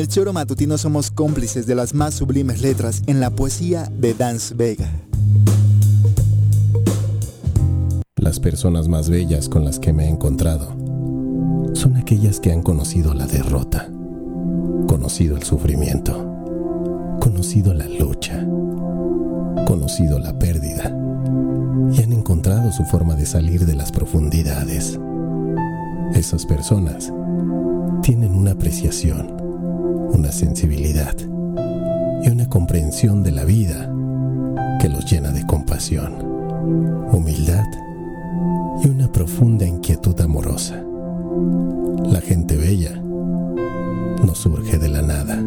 El Choro Matutino somos cómplices de las más sublimes letras en la poesía de Dance Vega. Las personas más bellas con las que me he encontrado son aquellas que han conocido la derrota, conocido el sufrimiento, conocido la lucha, conocido la pérdida y han encontrado su forma de salir de las profundidades. Esas personas tienen una apreciación una sensibilidad y una comprensión de la vida que los llena de compasión, humildad y una profunda inquietud amorosa. La gente bella no surge de la nada.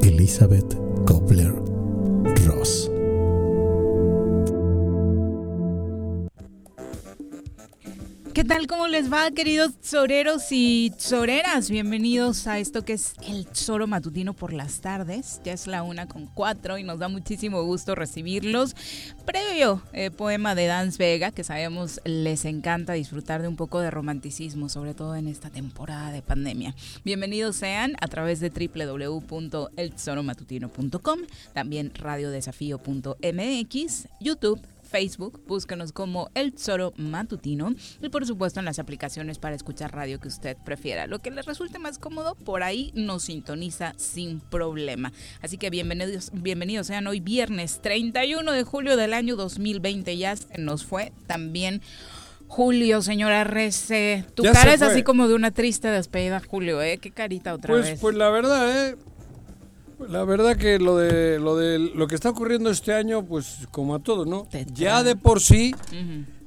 Elizabeth Kopler Ross ¿Qué tal? ¿Cómo les va, queridos soreros y soreras? Bienvenidos a esto que es el Zoro Matutino por las tardes. Ya es la una con cuatro y nos da muchísimo gusto recibirlos. Previo eh, poema de Dance Vega, que sabemos les encanta disfrutar de un poco de romanticismo, sobre todo en esta temporada de pandemia. Bienvenidos sean a través de www.elzoromatutino.com, también radiodesafío.mx, YouTube, Facebook, búscanos como El Tesoro Matutino y por supuesto en las aplicaciones para escuchar radio que usted prefiera. Lo que le resulte más cómodo, por ahí nos sintoniza sin problema. Así que bienvenidos, bienvenidos sean hoy viernes 31 de julio del año 2020. Ya se nos fue también. Julio, señora Rece, tu cara es así como de una triste despedida, Julio, ¿eh? Qué carita otra pues, vez. Pues la verdad, ¿eh? La verdad que lo de lo de lo que está ocurriendo este año, pues como a todo, ¿no? Ya de por sí,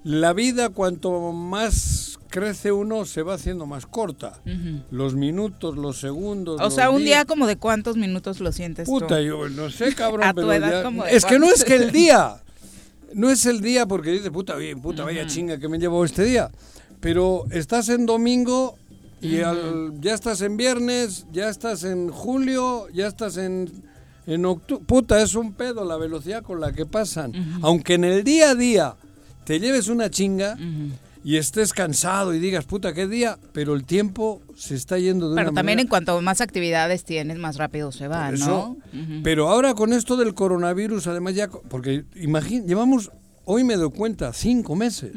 la vida cuanto más crece uno se va haciendo más corta. Los minutos, los segundos. O sea, un día como de cuántos minutos lo sientes Puta, yo no sé, cabrón. pero es que no es que el día, no es el día porque dice puta, bien, puta, vaya chinga que me llevo este día. Pero estás en domingo y ya estás en viernes, ya estás en julio, ya estás en, en octubre. Puta, es un pedo la velocidad con la que pasan. Aunque en el día a día te lleves una chinga y estés cansado y digas, puta, qué día, pero el tiempo se está yendo de Pero también en cuanto más actividades tienes, más rápido se va, ¿no? Pero ahora con esto del coronavirus, además ya, porque imagínate, llevamos, hoy me doy cuenta, cinco meses.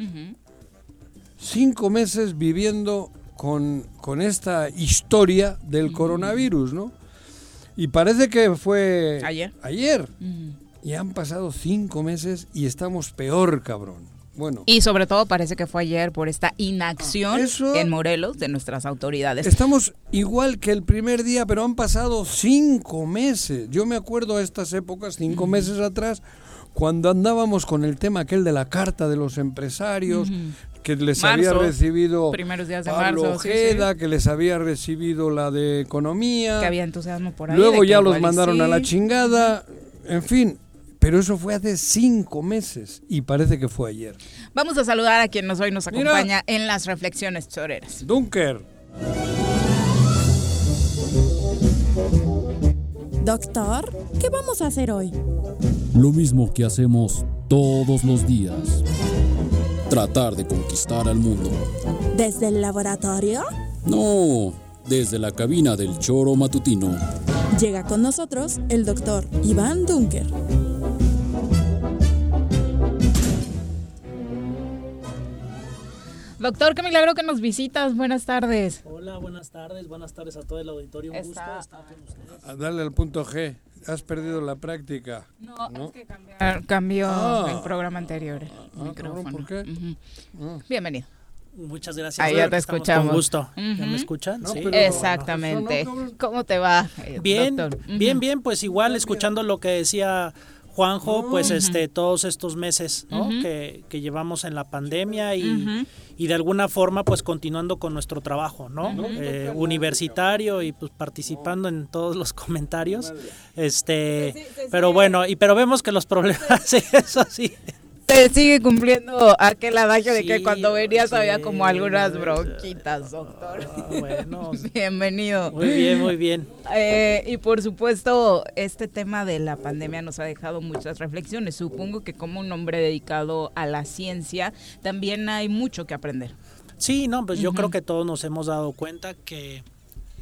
Cinco meses viviendo con, con esta historia del coronavirus, ¿no? Y parece que fue ayer. Ayer. Y han pasado cinco meses y estamos peor, cabrón. Bueno. Y sobre todo parece que fue ayer por esta inacción en Morelos de nuestras autoridades. Estamos igual que el primer día, pero han pasado cinco meses. Yo me acuerdo a estas épocas, cinco meses atrás, cuando andábamos con el tema aquel de la carta de los empresarios, que les había recibido primeros días de Pablo marzo, Ojeda, que les había recibido la de economía. Que había entusiasmo por ahí. Luego ya los mandaron a la chingada. En fin, pero eso fue hace cinco meses y parece que fue ayer. Vamos a saludar a quien nos hoy nos acompaña en las reflexiones choreras. Dunker. Doctor, ¿qué vamos a hacer hoy? Lo mismo que hacemos todos los días. Tratar de conquistar al mundo. ¿Desde el laboratorio? No, desde la cabina del choro matutino. Llega con nosotros el doctor Iván Dunker. Doctor, qué milagro que nos visitas. Buenas tardes. Hola, buenas tardes. Buenas tardes a todo el auditorio. Un gusto estar con ustedes. A darle al punto G. Has perdido la práctica. No, es que cambió ah. el programa anterior. Ah, ¿Por qué? Ah. Bienvenido. Muchas gracias. Ahí ya te escuchamos. Con gusto. ¿Ya me escuchan? sí. Exactamente. ¿Cómo te va? Eh, bien, bien, bien. Pues igual escuchando lo que decía Juanjo, pues este todos estos meses que, que, llevamos en la pandemia y, y, de alguna forma pues continuando con nuestro trabajo, ¿no? Eh, universitario y pues participando en todos los comentarios. Este, pero bueno, y pero vemos que los problemas, eso sí se sigue cumpliendo aquel adagio de que cuando venías había como algunas bronquitas, doctor. Ah, bueno. Bienvenido. Muy bien, muy bien. Eh, y por supuesto, este tema de la pandemia nos ha dejado muchas reflexiones. Supongo que como un hombre dedicado a la ciencia, también hay mucho que aprender. Sí, no, pues yo creo que todos nos hemos dado cuenta que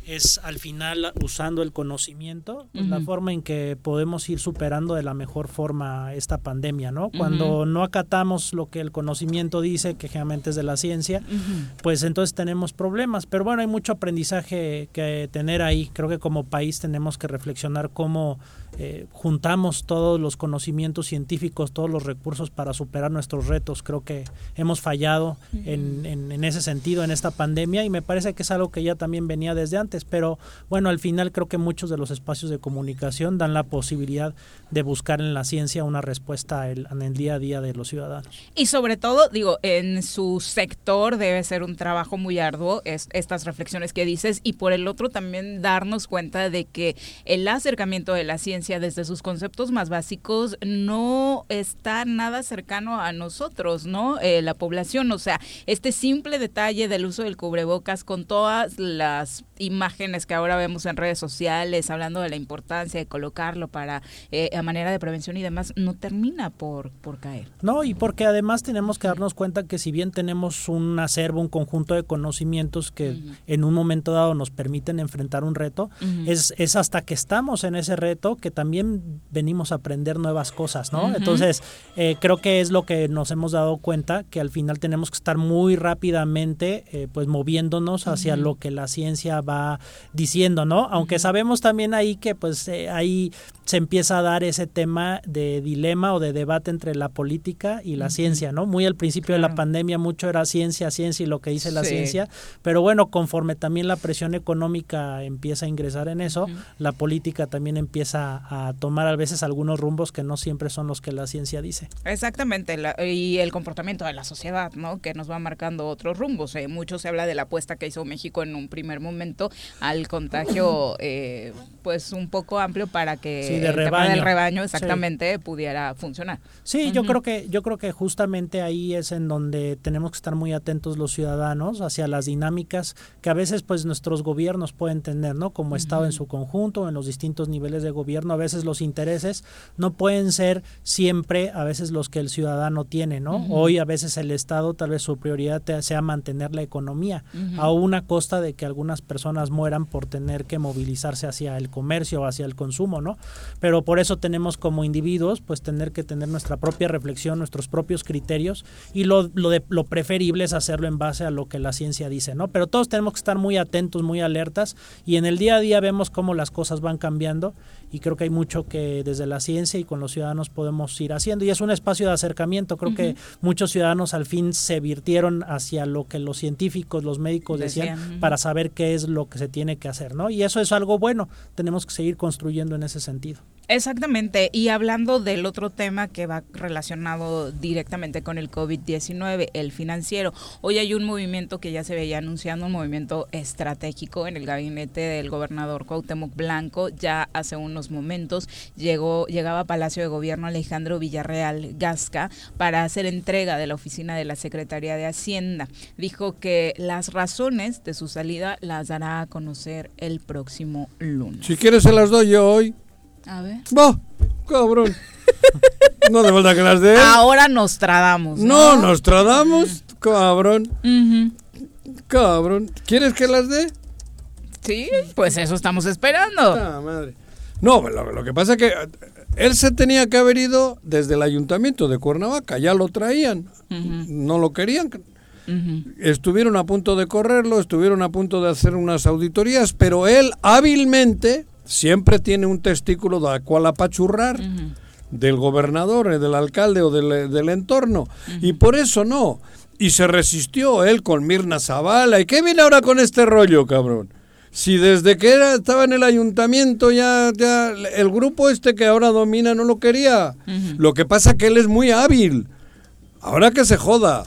es al final usando el conocimiento, pues, la forma en que podemos ir superando de la mejor forma esta pandemia, ¿no? Cuando no acatamos lo que el conocimiento dice, que generalmente es de la ciencia, pues entonces tenemos problemas. Pero bueno, hay mucho aprendizaje que tener ahí. Creo que como país tenemos que reflexionar cómo eh, juntamos todos los conocimientos científicos, todos los recursos para superar nuestros retos. Creo que hemos fallado en, en, ese sentido en esta pandemia y me parece que es algo que ya también venía desde antes, pero bueno, al final creo que muchos de los espacios de comunicación dan la posibilidad de buscar en la ciencia una respuesta en el día a día de los ciudadanos. Y sobre todo, digo, en su sector debe ser un trabajo muy arduo es, estas reflexiones que dices y por el otro también darnos cuenta de que el acercamiento de la ciencia desde sus conceptos más básicos no está nada cercano a nosotros, ¿no? Eh, la población, o sea, este simple detalle del uso del cubrebocas con todas las imágenes que ahora vemos en redes sociales, hablando de la importancia de colocarlo para eh, a manera de prevención y demás, no termina por, por caer. No, y porque además tenemos que darnos cuenta que si bien tenemos un acervo, un conjunto de conocimientos que en un momento dado nos permiten enfrentar un reto, es, es hasta que estamos en ese reto que también venimos a aprender nuevas cosas, ¿no? Entonces, eh, creo que es lo que nos hemos dado cuenta, que al final tenemos que estar muy rápidamente, eh, pues moviéndonos hacia lo que la ciencia va diciendo, ¿no? Aunque sabemos también ahí que, pues, eh, ahí se empieza a dar ese tema de dilema o de debate entre la política y la ciencia, ¿no? Muy al principio de la pandemia mucho era ciencia, ciencia y lo que dice la ciencia, pero bueno, conforme también la presión económica empieza a ingresar en eso, la política también empieza a tomar a veces algunos rumbos que no siempre son los que la ciencia dice. Exactamente, y el comportamiento de la sociedad, ¿no? Que nos va marcando otros rumbos. Eh, mucho se habla de la apuesta que hizo México en un primer momento al contagio, eh, pues un poco amplio para que el tema del rebaño exactamente pudiera funcionar. Sí, yo creo que yo creo que justamente ahí es en donde tenemos que estar muy atentos los ciudadanos hacia las dinámicas que a veces pues nuestros gobiernos pueden tener, ¿no? Como Estado en su conjunto, en los distintos niveles de gobierno a veces los intereses no pueden ser siempre a veces los que el ciudadano tiene, ¿no? Hoy a veces el Estado tal vez su prioridad sea mantener la economía a una costa de que algunas personas mueran por tener que movilizarse hacia el comercio o hacia el consumo, ¿no? Pero por eso tenemos como individuos pues tener que tener nuestra propia reflexión, nuestros propios criterios y lo, lo, de, lo preferible es hacerlo en base a lo que la ciencia dice, ¿no? Pero todos tenemos que estar muy atentos, muy alertas y en el día a día vemos cómo las cosas van cambiando y creo que hay mucho que desde la ciencia y con los ciudadanos podemos ir haciendo y es un espacio de acercamiento. Creo que muchos ciudadanos al fin se virtieron hacia lo que los científicos, los médicos decían, para saber qué es lo que se tiene que hacer, ¿no? Y eso es algo bueno. Tenemos que seguir construyendo en ese sentido. Exactamente, y hablando del otro tema que va relacionado directamente con el COVID-19, el financiero, hoy hay un movimiento que ya se veía anunciando, un movimiento estratégico en el gabinete del gobernador Cuauhtémoc Blanco, ya hace unos momentos llegó llegaba a Palacio de Gobierno Alejandro Villarreal Gasca para hacer entrega de la oficina de la Secretaría de Hacienda. Dijo que las razones de su salida las dará a conocer el próximo lunes. Si quieres se las doy yo hoy. A ver. Va, cabrón. No de verdad que las de Ahora nos tradamos. No, nos tradamos, cabrón. Cabrón. ¿Quieres que las dé? Sí, pues eso estamos esperando. Ah, madre. No, lo, que pasa es que eh, él se tenía que haber ido desde el ayuntamiento de Cuernavaca, ya lo traían, no lo querían. Estuvieron a punto de correrlo, estuvieron a punto de hacer unas auditorías, pero él hábilmente siempre tiene un testículo de cual apachurrar del gobernador, eh, del alcalde o del, entorno. Y por eso no. Y se resistió él con Mirna Zavala. ¿Y qué viene ahora con este rollo, cabrón? Si desde que era, estaba en el ayuntamiento ya, ya el grupo este que ahora domina no lo quería. Lo que pasa que él es muy hábil. Ahora que se joda.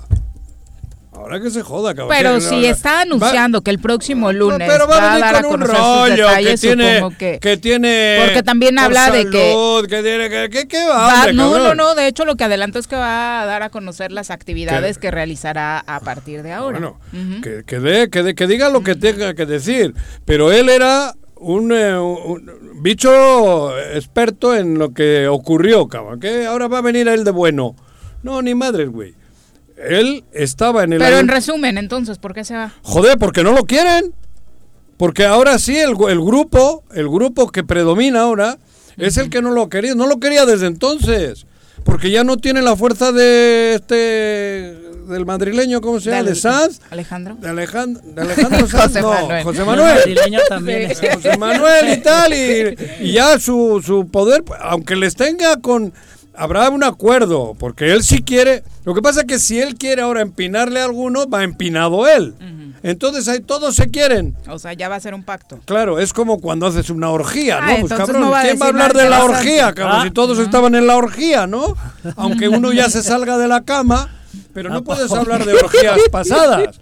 Ahora que se joda, cabrón. Pero si está anunciando que el próximo lunes va, a, dar a conocer sus detalles, que tiene, que, que tiene porque también habla de que que tiene que, que, va, no, no, no, de hecho lo que adelantó es que va a dar a conocer las actividades que realizará a partir de ahora. Bueno, que, que, de, que, que diga lo que tenga que decir, pero él era un, eh, un, bicho experto en lo que ocurrió, cabrón, que ahora va a venir él de bueno. No, ni madres, güey. Él estaba en el... Pero en resumen, entonces, ¿por qué se va? Joder, porque no lo quieren. Porque ahora sí, el, el grupo, el grupo que predomina ahora, es el que no lo quería. No lo quería desde entonces. Porque ya no tiene la fuerza de este del madrileño, ¿cómo se llama? ¿De Sanz? Alejandro. De Alejandro, de Alejandro Sanz, José no, Manuel. José Manuel. madrileño también. José Manuel y tal, y, y ya su, su poder, aunque les tenga con habrá un acuerdo, porque él sí quiere. Lo que pasa es que si él quiere ahora empinarle a alguno, va empinado él. Entonces ahí todos se quieren. O sea, ya va a ser un pacto. Claro, es como cuando haces una orgía, ¿no? Ah, pues cabrón, ¿quién va a hablar de la orgía, cabrón? si todos estaban en la orgía, ¿no? Aunque uno ya se salga de la cama. Pero no puedes hablar de orgías pasadas,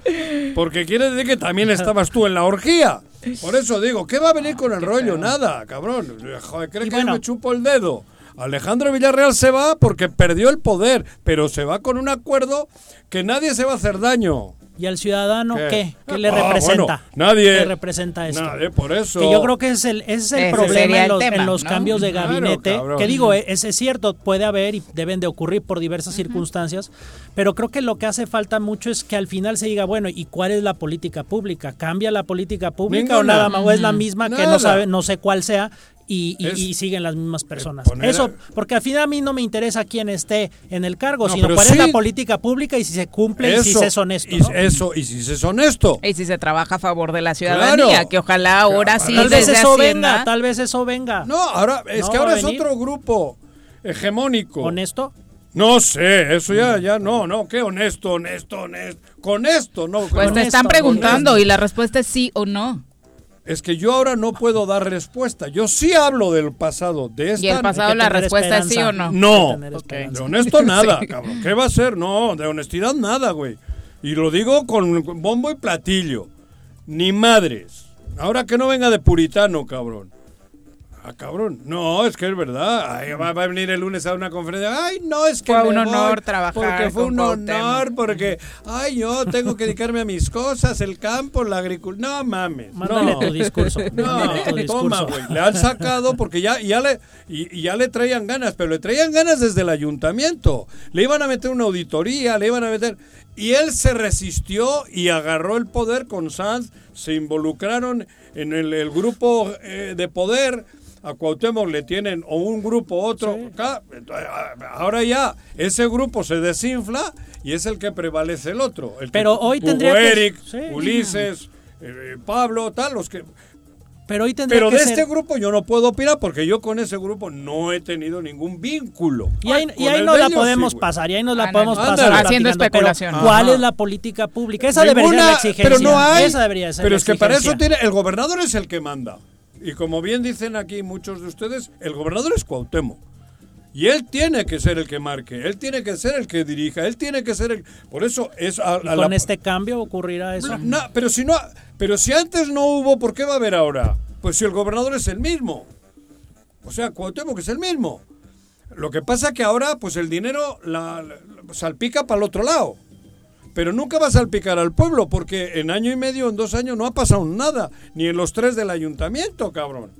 porque quiere decir que también estabas tú en la orgía. Por eso digo, ¿qué va a venir con el rollo? Nada, cabrón. Joder, ¿crees que me chupo el dedo? Alejandro Villarreal se va porque perdió el poder, pero se va con un acuerdo que nadie se va a hacer daño. ¿Y al ciudadano qué? ¿Qué, le ah, representa? nadie. ¿Qué representa esto? Nadie, por eso. Que yo creo que es el, ese es el problema en los, cambios de gabinete. que digo, es, es, cierto, puede haber y deben de ocurrir por diversas circunstancias, pero creo que lo que hace falta mucho es que al final se diga, bueno, ¿y cuál es la política pública? ¿Cambia la política pública o nada más? ¿O es la misma que no, sabe, no sé cuál sea? Y, siguen las mismas personas. Eso, porque al final a mí no me interesa quién esté en el cargo, sino cuál es la política pública y si se cumple y si se es honesto. Y eso, y si se es honesto. Y si se trabaja a favor de la ciudadanía, que ojalá ahora sí. Tal vez eso venga, tal vez eso venga. No, ahora, es que ahora es otro grupo hegemónico. ¿Honesto? No sé, eso ya, ya, no, no, qué honesto, honesto, honesto. Con esto, no. Pues te están preguntando y la respuesta es sí o no es que yo ahora no puedo dar respuesta. Yo sí hablo del pasado. De esta, ¿Y el pasado la respuesta es sí o no? No. De honesto nada, cabrón. ¿Qué va a ser? No, de honestidad nada, güey. Y lo digo con bombo y platillo. Ni madres. Ahora que no venga de puritano, cabrón. Ah, cabrón. No, es que es verdad. va, a venir el lunes a una conferencia. Ay, no, es que. Fue un honor trabajar. Porque fue un honor, porque. Ay, yo tengo que dedicarme a mis cosas, el campo, la agricultura. No mames. Mándale tu discurso. No, toma, güey. Le han sacado porque ya, ya, le, y, ya le traían ganas, pero le traían ganas desde el ayuntamiento. Le iban a meter una auditoría, le iban a meter. Y él se resistió y agarró el poder con Sanz. Se involucraron en el, grupo eh, de poder a Cuauhtémoc le tienen o un grupo otro. Ahora ya ese grupo se desinfla y es el que prevalece el otro. El Pero hoy tendría Eric, Ulises, eh, Pablo, tal, los que... Pero, hoy Pero de este grupo yo no puedo opinar porque yo con ese grupo no he tenido ningún vínculo. Y ahí, y ahí no la podemos pasar, y ahí nos la ah, podemos pasar. Haciendo especulación. ¿Cuál es la política pública? Esa debería ser la exigencia. Pero no hay. Esa debería ser pero es que para eso tiene. El gobernador es el que manda. Y como bien dicen aquí muchos de ustedes, el gobernador es Cuauhtémoc. Y él tiene que ser el que marque, él tiene que ser el que dirija, él tiene que ser el... Por eso es... con este cambio ocurrirá eso? No, pero si no, pero si antes no hubo, ¿por qué va a haber ahora? Pues si el gobernador es el mismo. O sea, Cuauhtémoc es el mismo. Lo que pasa que ahora, pues el dinero la salpica para el otro lado pero nunca va a salpicar al pueblo, porque en año y medio, en dos años, no ha pasado nada, ni en los tres del ayuntamiento, cabrón.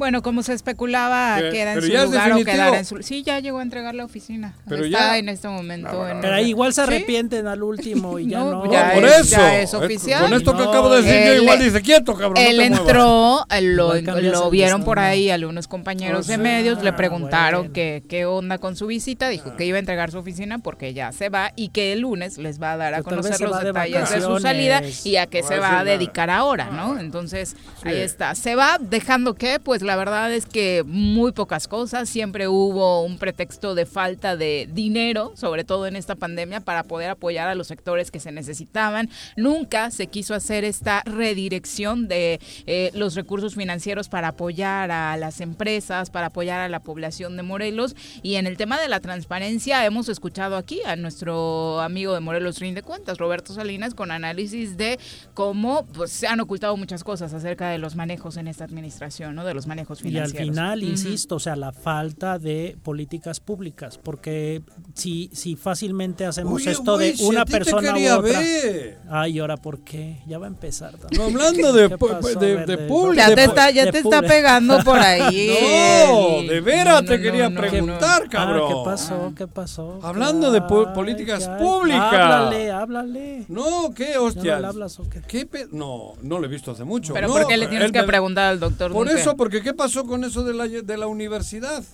Bueno, como se especulaba que era en su lugar o quedara en su... Sí, ya llegó a entregar la oficina. Pero Está ya... en este momento. Pero ahí igual se arrepienten al último y ya no. Ya por eso. Ya es oficial. Con esto que acabo de decir yo igual dice quieto, cabrón. Él entró, lo, lo vieron por ahí algunos compañeros de medios, le preguntaron qué, qué onda con su visita, dijo que iba a entregar su oficina porque ya se va y que el lunes les va a dar a conocer los detalles de, su salida y a qué se va a dedicar ahora, ¿no? Entonces, ahí está. Se va dejando que, pues la verdad es que muy pocas cosas, siempre hubo un pretexto de falta de dinero, sobre todo en esta pandemia, para poder apoyar a los sectores que se necesitaban. Nunca se quiso hacer esta redirección de eh, los recursos financieros para apoyar a las empresas, para apoyar a la población de Morelos. Y en el tema de la transparencia, hemos escuchado aquí a nuestro amigo de Morelos Rinde Cuentas, Roberto Salinas, con análisis de cómo pues, se han ocultado muchas cosas acerca de los manejos en esta administración, ¿no? de los manejos y al final, insisto, o sea, la falta de políticas públicas, porque si, si fácilmente hacemos esto de una persona u otra. Ay, ahora por qué? Ya va a empezar. No, hablando de, de, público. Ya te está, ya te está pegando por ahí. no, de veras te quería preguntar, cabrón. ¿Qué pasó? ¿Qué pasó? Hablando de políticas públicas. Háblale, háblale. No, ¿qué hostia? ¿No, no, no lo he visto hace mucho. Pero no, ¿por qué le tienes que preguntar al doctor? Por eso, porque ¿qué pasó con eso de la, de la universidad?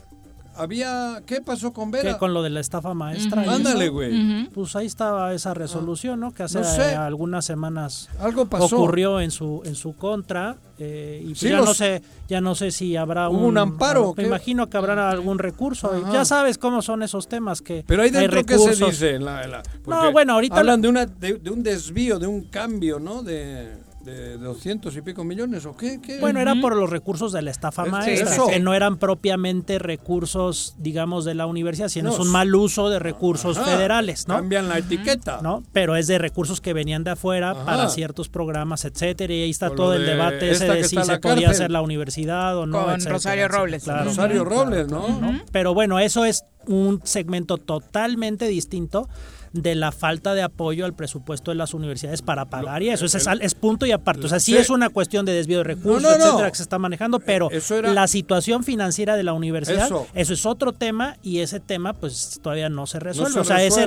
había qué pasó con Vera ¿Qué, con lo de la estafa maestra ándale güey. Pues ahí estaba esa resolución no que hace algunas semanas algo pasó. ocurrió en su en su contra eh, y pues ya no sé ya no sé si habrá un, amparo me imagino que habrá algún recurso ya sabes cómo son esos temas que pero ahí dentro qué se dice no bueno ahorita hablan de una de un desvío de un cambio no de de 200 y pico millones o qué? Bueno, era por los recursos de la estafa maestra, que no eran propiamente recursos, digamos, de la universidad, sino es un mal uso de recursos federales, ¿no? Cambian la etiqueta. ¿No? Pero es de recursos que venían de afuera para ciertos programas, etcétera, y ahí está todo el debate ese de si se podía hacer la universidad o no, Con Rosario Robles. Rosario Robles, ¿no? Pero bueno, eso es un segmento totalmente distinto de la falta de apoyo al presupuesto de las universidades para pagar y eso, es, es, punto y aparte. O sea, sí, es una cuestión de desvío de recursos, etcétera, que se está manejando, pero la situación financiera de la universidad, eso. es otro tema y ese tema pues todavía no se resuelve. o sea, ese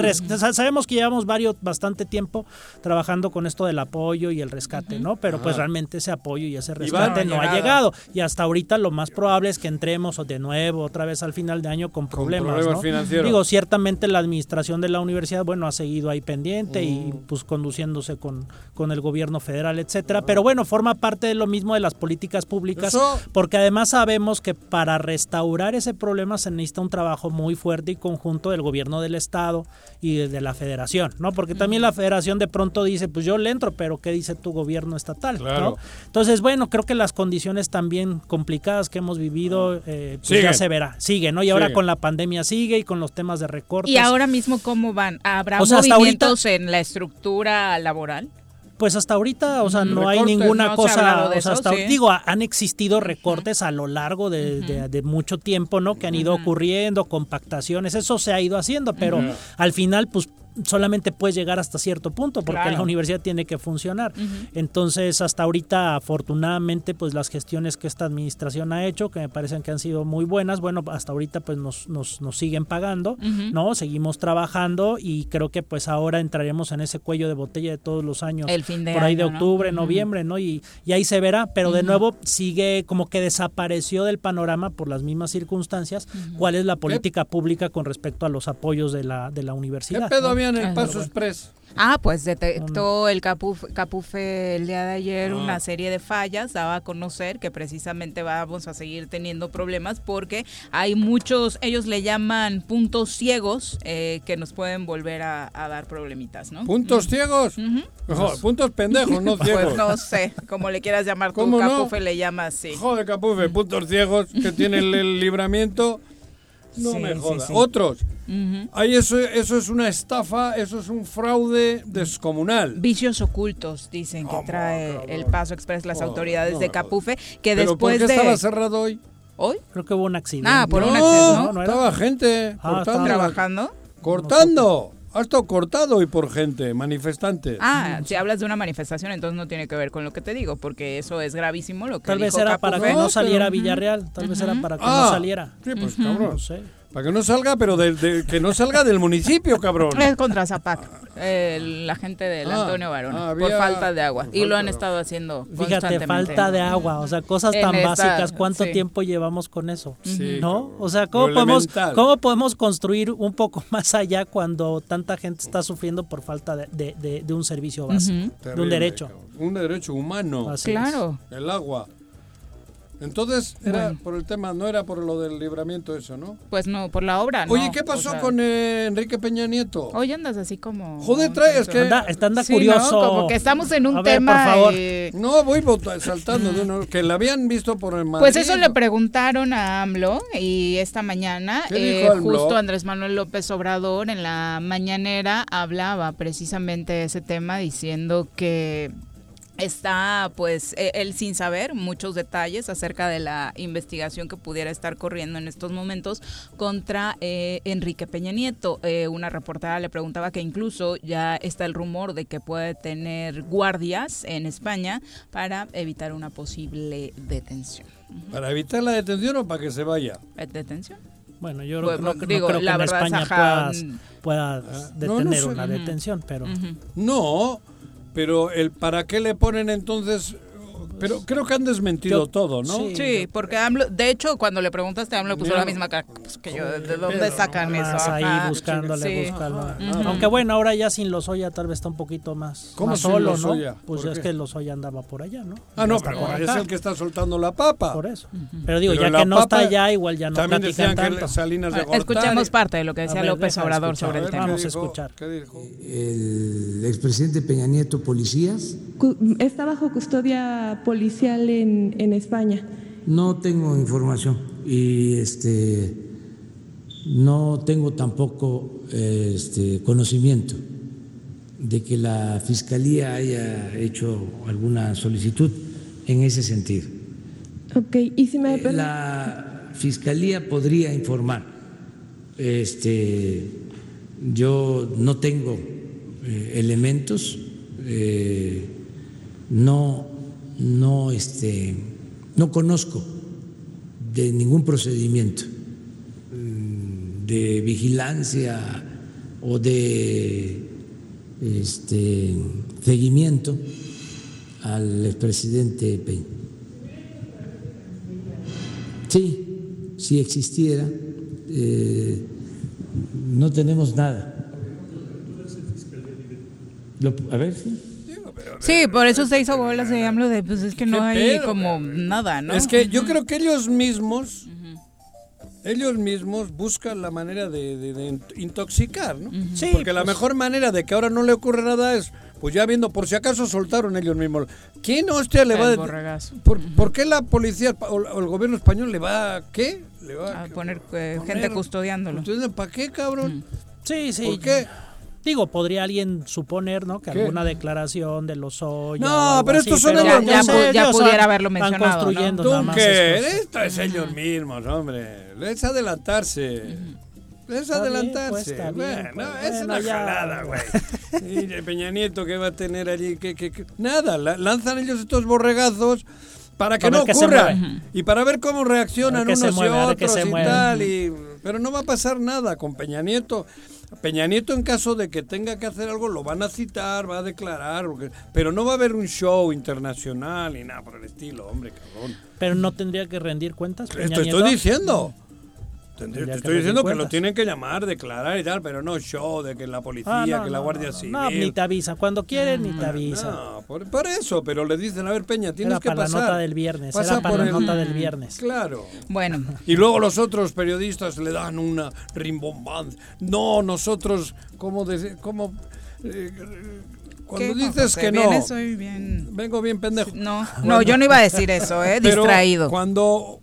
sabemos que llevamos varios bastante tiempo trabajando con esto del apoyo y el rescate, ¿no? Pero pues realmente ese apoyo y ese rescate no ha llegado y hasta ahorita lo más probable es que entremos de nuevo otra vez al final de año con problemas, ¿no? Digo, ciertamente la administración de la universidad, bueno, ha seguido ahí pendiente y mm. pues conduciéndose con, con el gobierno federal, etcétera. Pero bueno, forma parte de lo mismo de las políticas públicas, porque además sabemos que para restaurar ese problema se necesita un trabajo muy fuerte y conjunto del gobierno del estado y de la federación, ¿no? Porque también la federación de pronto dice, pues yo le entro, pero ¿qué dice tu gobierno estatal? ¿no? Entonces, bueno, creo que las condiciones también complicadas que hemos vivido, eh, pues ya se verá, sigue, ¿no? Y ahora con la pandemia sigue y con los temas de recortes. ¿Y ahora mismo cómo van? ¿Habrá movimientos en la estructura laboral? Pues hasta ahorita, o sea, no hay ninguna cosa, o sea, hasta, digo, han existido recortes a lo largo de, mucho tiempo, ¿no? Que han ido ocurriendo, compactaciones, eso se ha ido haciendo, pero al final, pues solamente puedes llegar hasta cierto punto porque la universidad tiene que funcionar. Entonces, hasta ahorita, afortunadamente, pues las gestiones que esta administración ha hecho, que me parecen que han sido muy buenas, bueno, hasta ahorita pues nos, nos, nos siguen pagando, ¿no? Seguimos trabajando y creo que pues ahora entraremos en ese cuello de botella de todos los años. El fin de por ahí de octubre, noviembre, ¿no? Y, y, ahí se verá, pero de nuevo sigue como que desapareció del panorama por las mismas circunstancias cuál es la política pública con respecto a los apoyos de la, de la universidad en el Paso Express. Ah, pues detectó el Capufe, el día de ayer una ah. serie de fallas, daba a conocer que precisamente vamos a seguir teniendo problemas porque hay muchos, ellos le llaman puntos ciegos eh, que nos pueden volver a, dar problemitas, ¿no? ¿Puntos ciegos? puntos pendejos, no pues ciegos. Pues no sé, como le quieras llamar tú, Capufe le llama así. Joder, Capufe, puntos ciegos que tienen el libramiento no me jodas. Otros. Ahí eso, eso es una estafa, eso es un fraude descomunal. Vicios ocultos, dicen que trae el Paso Express las autoridades de Capufe, que ¿Pero después ¿por qué estaba cerrado hoy? ¿Hoy? Creo que hubo un accidente. Ah, por un accidente, ¿no? estaba gente ah, cortando. ¿Trabajando? Cortando. Ha estado cortado hoy por gente, manifestantes. Ah, si hablas de una manifestación, entonces no tiene que ver con lo que te digo, porque eso es gravísimo lo que Tal vez era para que no saliera Villarreal, tal vez era para que no ah, saliera. Sí, pues cabrón. No sé. Para que no salga, pero de, que no salga del municipio, cabrón. Es contra Zapac, la gente del ah, Antonio Barón, ah, por falta de agua. Y lo han estado haciendo Fíjate, falta de agua, o sea, cosas tan básicas. ¿Cuánto tiempo llevamos con eso? ¿No? O sea, ¿cómo podemos, ¿cómo podemos construir un poco más allá cuando tanta gente está sufriendo por falta de, de un servicio básico, de un derecho? Un derecho humano. claro. El agua. Entonces, era por el tema, no era por lo del libramiento eso, ¿no? Pues no, por la obra, Oye, ¿qué pasó con eh, Enrique Peña Nieto? Hoy andas así como... Joder, trae, es que... Anda, está anda curioso. Como que estamos en un tema... por favor. No, voy saltando de uno, que la habían visto por el Madrid. Pues eso le preguntaron a AMLO y esta mañana, eh, justo Andrés Manuel López Obrador en la mañanera hablaba precisamente de ese tema diciendo que está pues e, él sin saber muchos detalles acerca de la investigación que pudiera estar corriendo en estos momentos contra eh, Enrique Peña Nieto. Eh, una reportera le preguntaba que incluso ya está el rumor de que puede tener guardias en España para evitar una posible detención. ¿Para evitar la detención o para que se vaya? ¿Detención? Bueno, yo pues, no, creo que en España puedas, ah, detener una detención, pero... No, pero el para qué le ponen entonces pero creo que han desmentido todo, ¿no? Sí, porque AMLO, de hecho, cuando le preguntaste, AMLO puso la misma cara pues, que yo. ¿De dónde sacan eso? ahí buscándole, Aunque bueno, ahora ya sin Lozoya tal vez está un poquito más, ¿Cómo más solo, ¿no? Pues es que Lozoya andaba por allá, ¿no? Ah, no, pero es el que está soltando la papa. Por eso. Pero digo, ya que no está allá, igual ya no También decían tanto. que Salinas de Escuchemos parte de lo que decía López Obrador sobre el tema. Vamos a escuchar. ¿Qué dijo? El expresidente Peña Nieto, policías. Está bajo custodia policial en en, España? No tengo información y este no tengo tampoco este, conocimiento de que la fiscalía haya hecho alguna solicitud en ese sentido. Ok, y si me la fiscalía podría informar. Este, yo no tengo eh, elementos, eh, no no, este, no conozco de ningún procedimiento de vigilancia o de este, seguimiento al expresidente Peña. Sí, si existiera, eh, no tenemos nada. a ver, sí. Sí, por eso se hizo bolas de AMLO de, pues es que no hay como nada, ¿no? Es que yo creo que ellos mismos, ellos mismos buscan la manera de, intoxicar, ¿no? Sí. Porque la pues mejor manera de que ahora no le ocurra nada es, pues ya viendo, por si acaso soltaron ellos mismos. ¿Quién hostia le va a... ¿Por, ¿Por, qué la policía o el gobierno español le va a... ¿Qué? Le va a, poner, eh, gente custodiándolo. ¿Para qué, cabrón? Sí, sí. ¿Por qué? Digo, podría alguien suponer, ¿no? Que alguna declaración de los hoyos. No, pero estos son ellos ya, ya, pudiera haberlo mencionado. construyendo ¿no? qué? Esto es ellos mismos, hombre. Es adelantarse. Es adelantarse. bueno, pues, es una jalada, güey. y Peña Nieto que va a tener allí. Que, que, Nada, lanzan ellos estos borregazos para que no ocurra y para ver cómo reaccionan unos y otros y tal. Y, pero no va a pasar nada con Peña Nieto. Peña Nieto en caso de que tenga que hacer algo lo van a citar, va a declarar, pero no va a haber un show internacional ni nada por el estilo, hombre, cabrón. Pero no tendría que rendir cuentas. Peña Esto estoy diciendo. Te estoy diciendo que lo tienen que llamar, declarar y tal, pero no show de que la policía, ah, que la Guardia Civil. No, ni te avisa. Cuando quieren, ni te avisa. No, por, eso, pero le dicen, a ver, Peña, tienes era que para pasar. la nota del viernes. era para la nota del viernes. Claro. Bueno. Y luego los otros periodistas le dan una rimbombancia. No, nosotros, ¿cómo? De, cómo eh, cuando dices que no, soy bien... vengo bien pendejo. No, no, yo no iba a decir eso, eh, distraído. cuando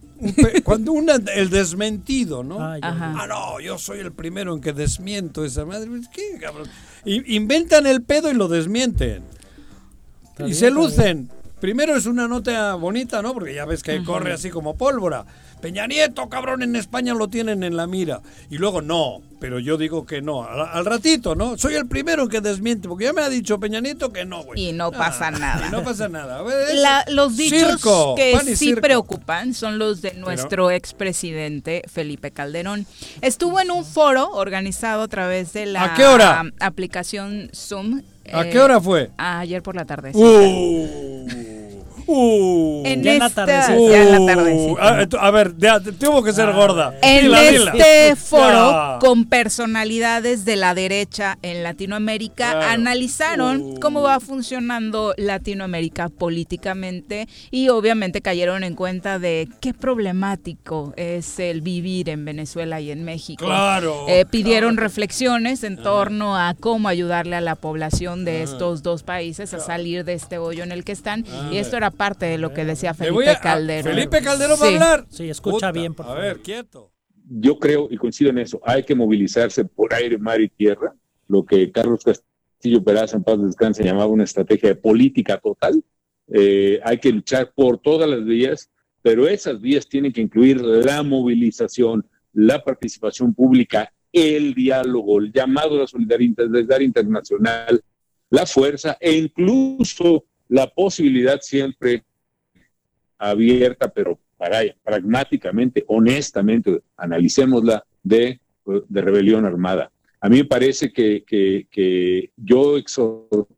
cuando una, el desmentido, ¿no? Ah, no, yo soy el primero en que desmiento esa madre. ¿Qué, Inventan el pedo y lo desmienten. y se lucen. primero es una nota bonita, ¿no? Porque ya ves que corre así como pólvora. Peña Nieto, cabrón, en España lo tienen en la mira. Y luego no, pero yo digo que no. Al, ratito, ¿no? Soy el primero que desmiente, porque ya me ha dicho Peña Nieto que no, güey. Y no pasa nada. Y no pasa nada. los dichos que sí preocupan son los de nuestro expresidente Felipe Calderón. Estuvo en un foro organizado a través de la aplicación Zoom. ¿A qué hora fue? Ayer por la tarde. Uh. Uh, en ya esta, uh, a, ver, tuvo que ser gorda. En este foro, con personalidades de la derecha en Latinoamérica, analizaron uh. cómo va funcionando Latinoamérica políticamente y obviamente cayeron en cuenta de qué problemático es el vivir en Venezuela y en México. Claro. Eh, pidieron reflexiones en torno a cómo ayudarle a la población de estos dos países a salir de este hoyo en el que están. Y esto era parte de lo que decía Felipe Calderón. Felipe Calderón va a hablar. Sí, escucha bien, por favor. A ver, quieto. Yo creo y coincido en eso. Hay que movilizarse por aire, mar y tierra. Lo que Carlos Castillo Peraza en paz descanse llamaba una estrategia de política total. Eh, hay que luchar por todas las vías, pero esas vías tienen que incluir la movilización, la participación pública, el diálogo, el llamado a la solidaridad internacional, la fuerza e incluso la posibilidad siempre abierta, pero para pragmáticamente, honestamente, analicémosla de, de rebelión armada. A mí me parece que, que, yo exhortaría,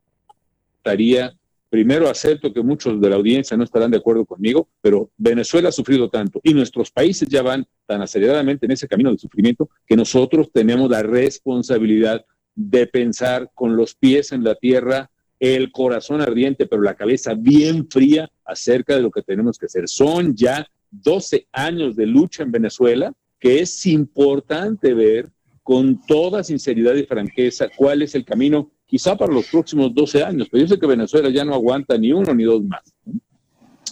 primero acepto que muchos de la audiencia no estarán de acuerdo conmigo, pero Venezuela ha sufrido tanto y nuestros países ya van tan aceleradamente en ese camino de sufrimiento que nosotros tenemos la responsabilidad de pensar con los pies en la tierra, el corazón ardiente, pero la cabeza bien fría acerca de lo que tenemos que hacer. Son ya 12 años de lucha en Venezuela que es importante ver con toda sinceridad y franqueza cuál es el camino, quizá para los próximos 12 años, pero yo sé que Venezuela ya no aguanta ni uno ni dos más.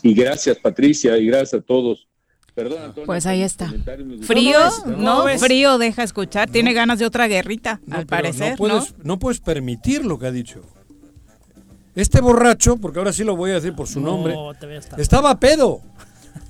Y gracias Patricia y gracias a todos. Perdón, pues ahí está. Frío, no, frío deja escuchar, tiene ganas de otra guerrita, al parecer. No puedes, ¿no? puedes permitir lo que ha dicho. Este borracho, porque ahora sí lo voy a decir por su nombre, estaba pedo.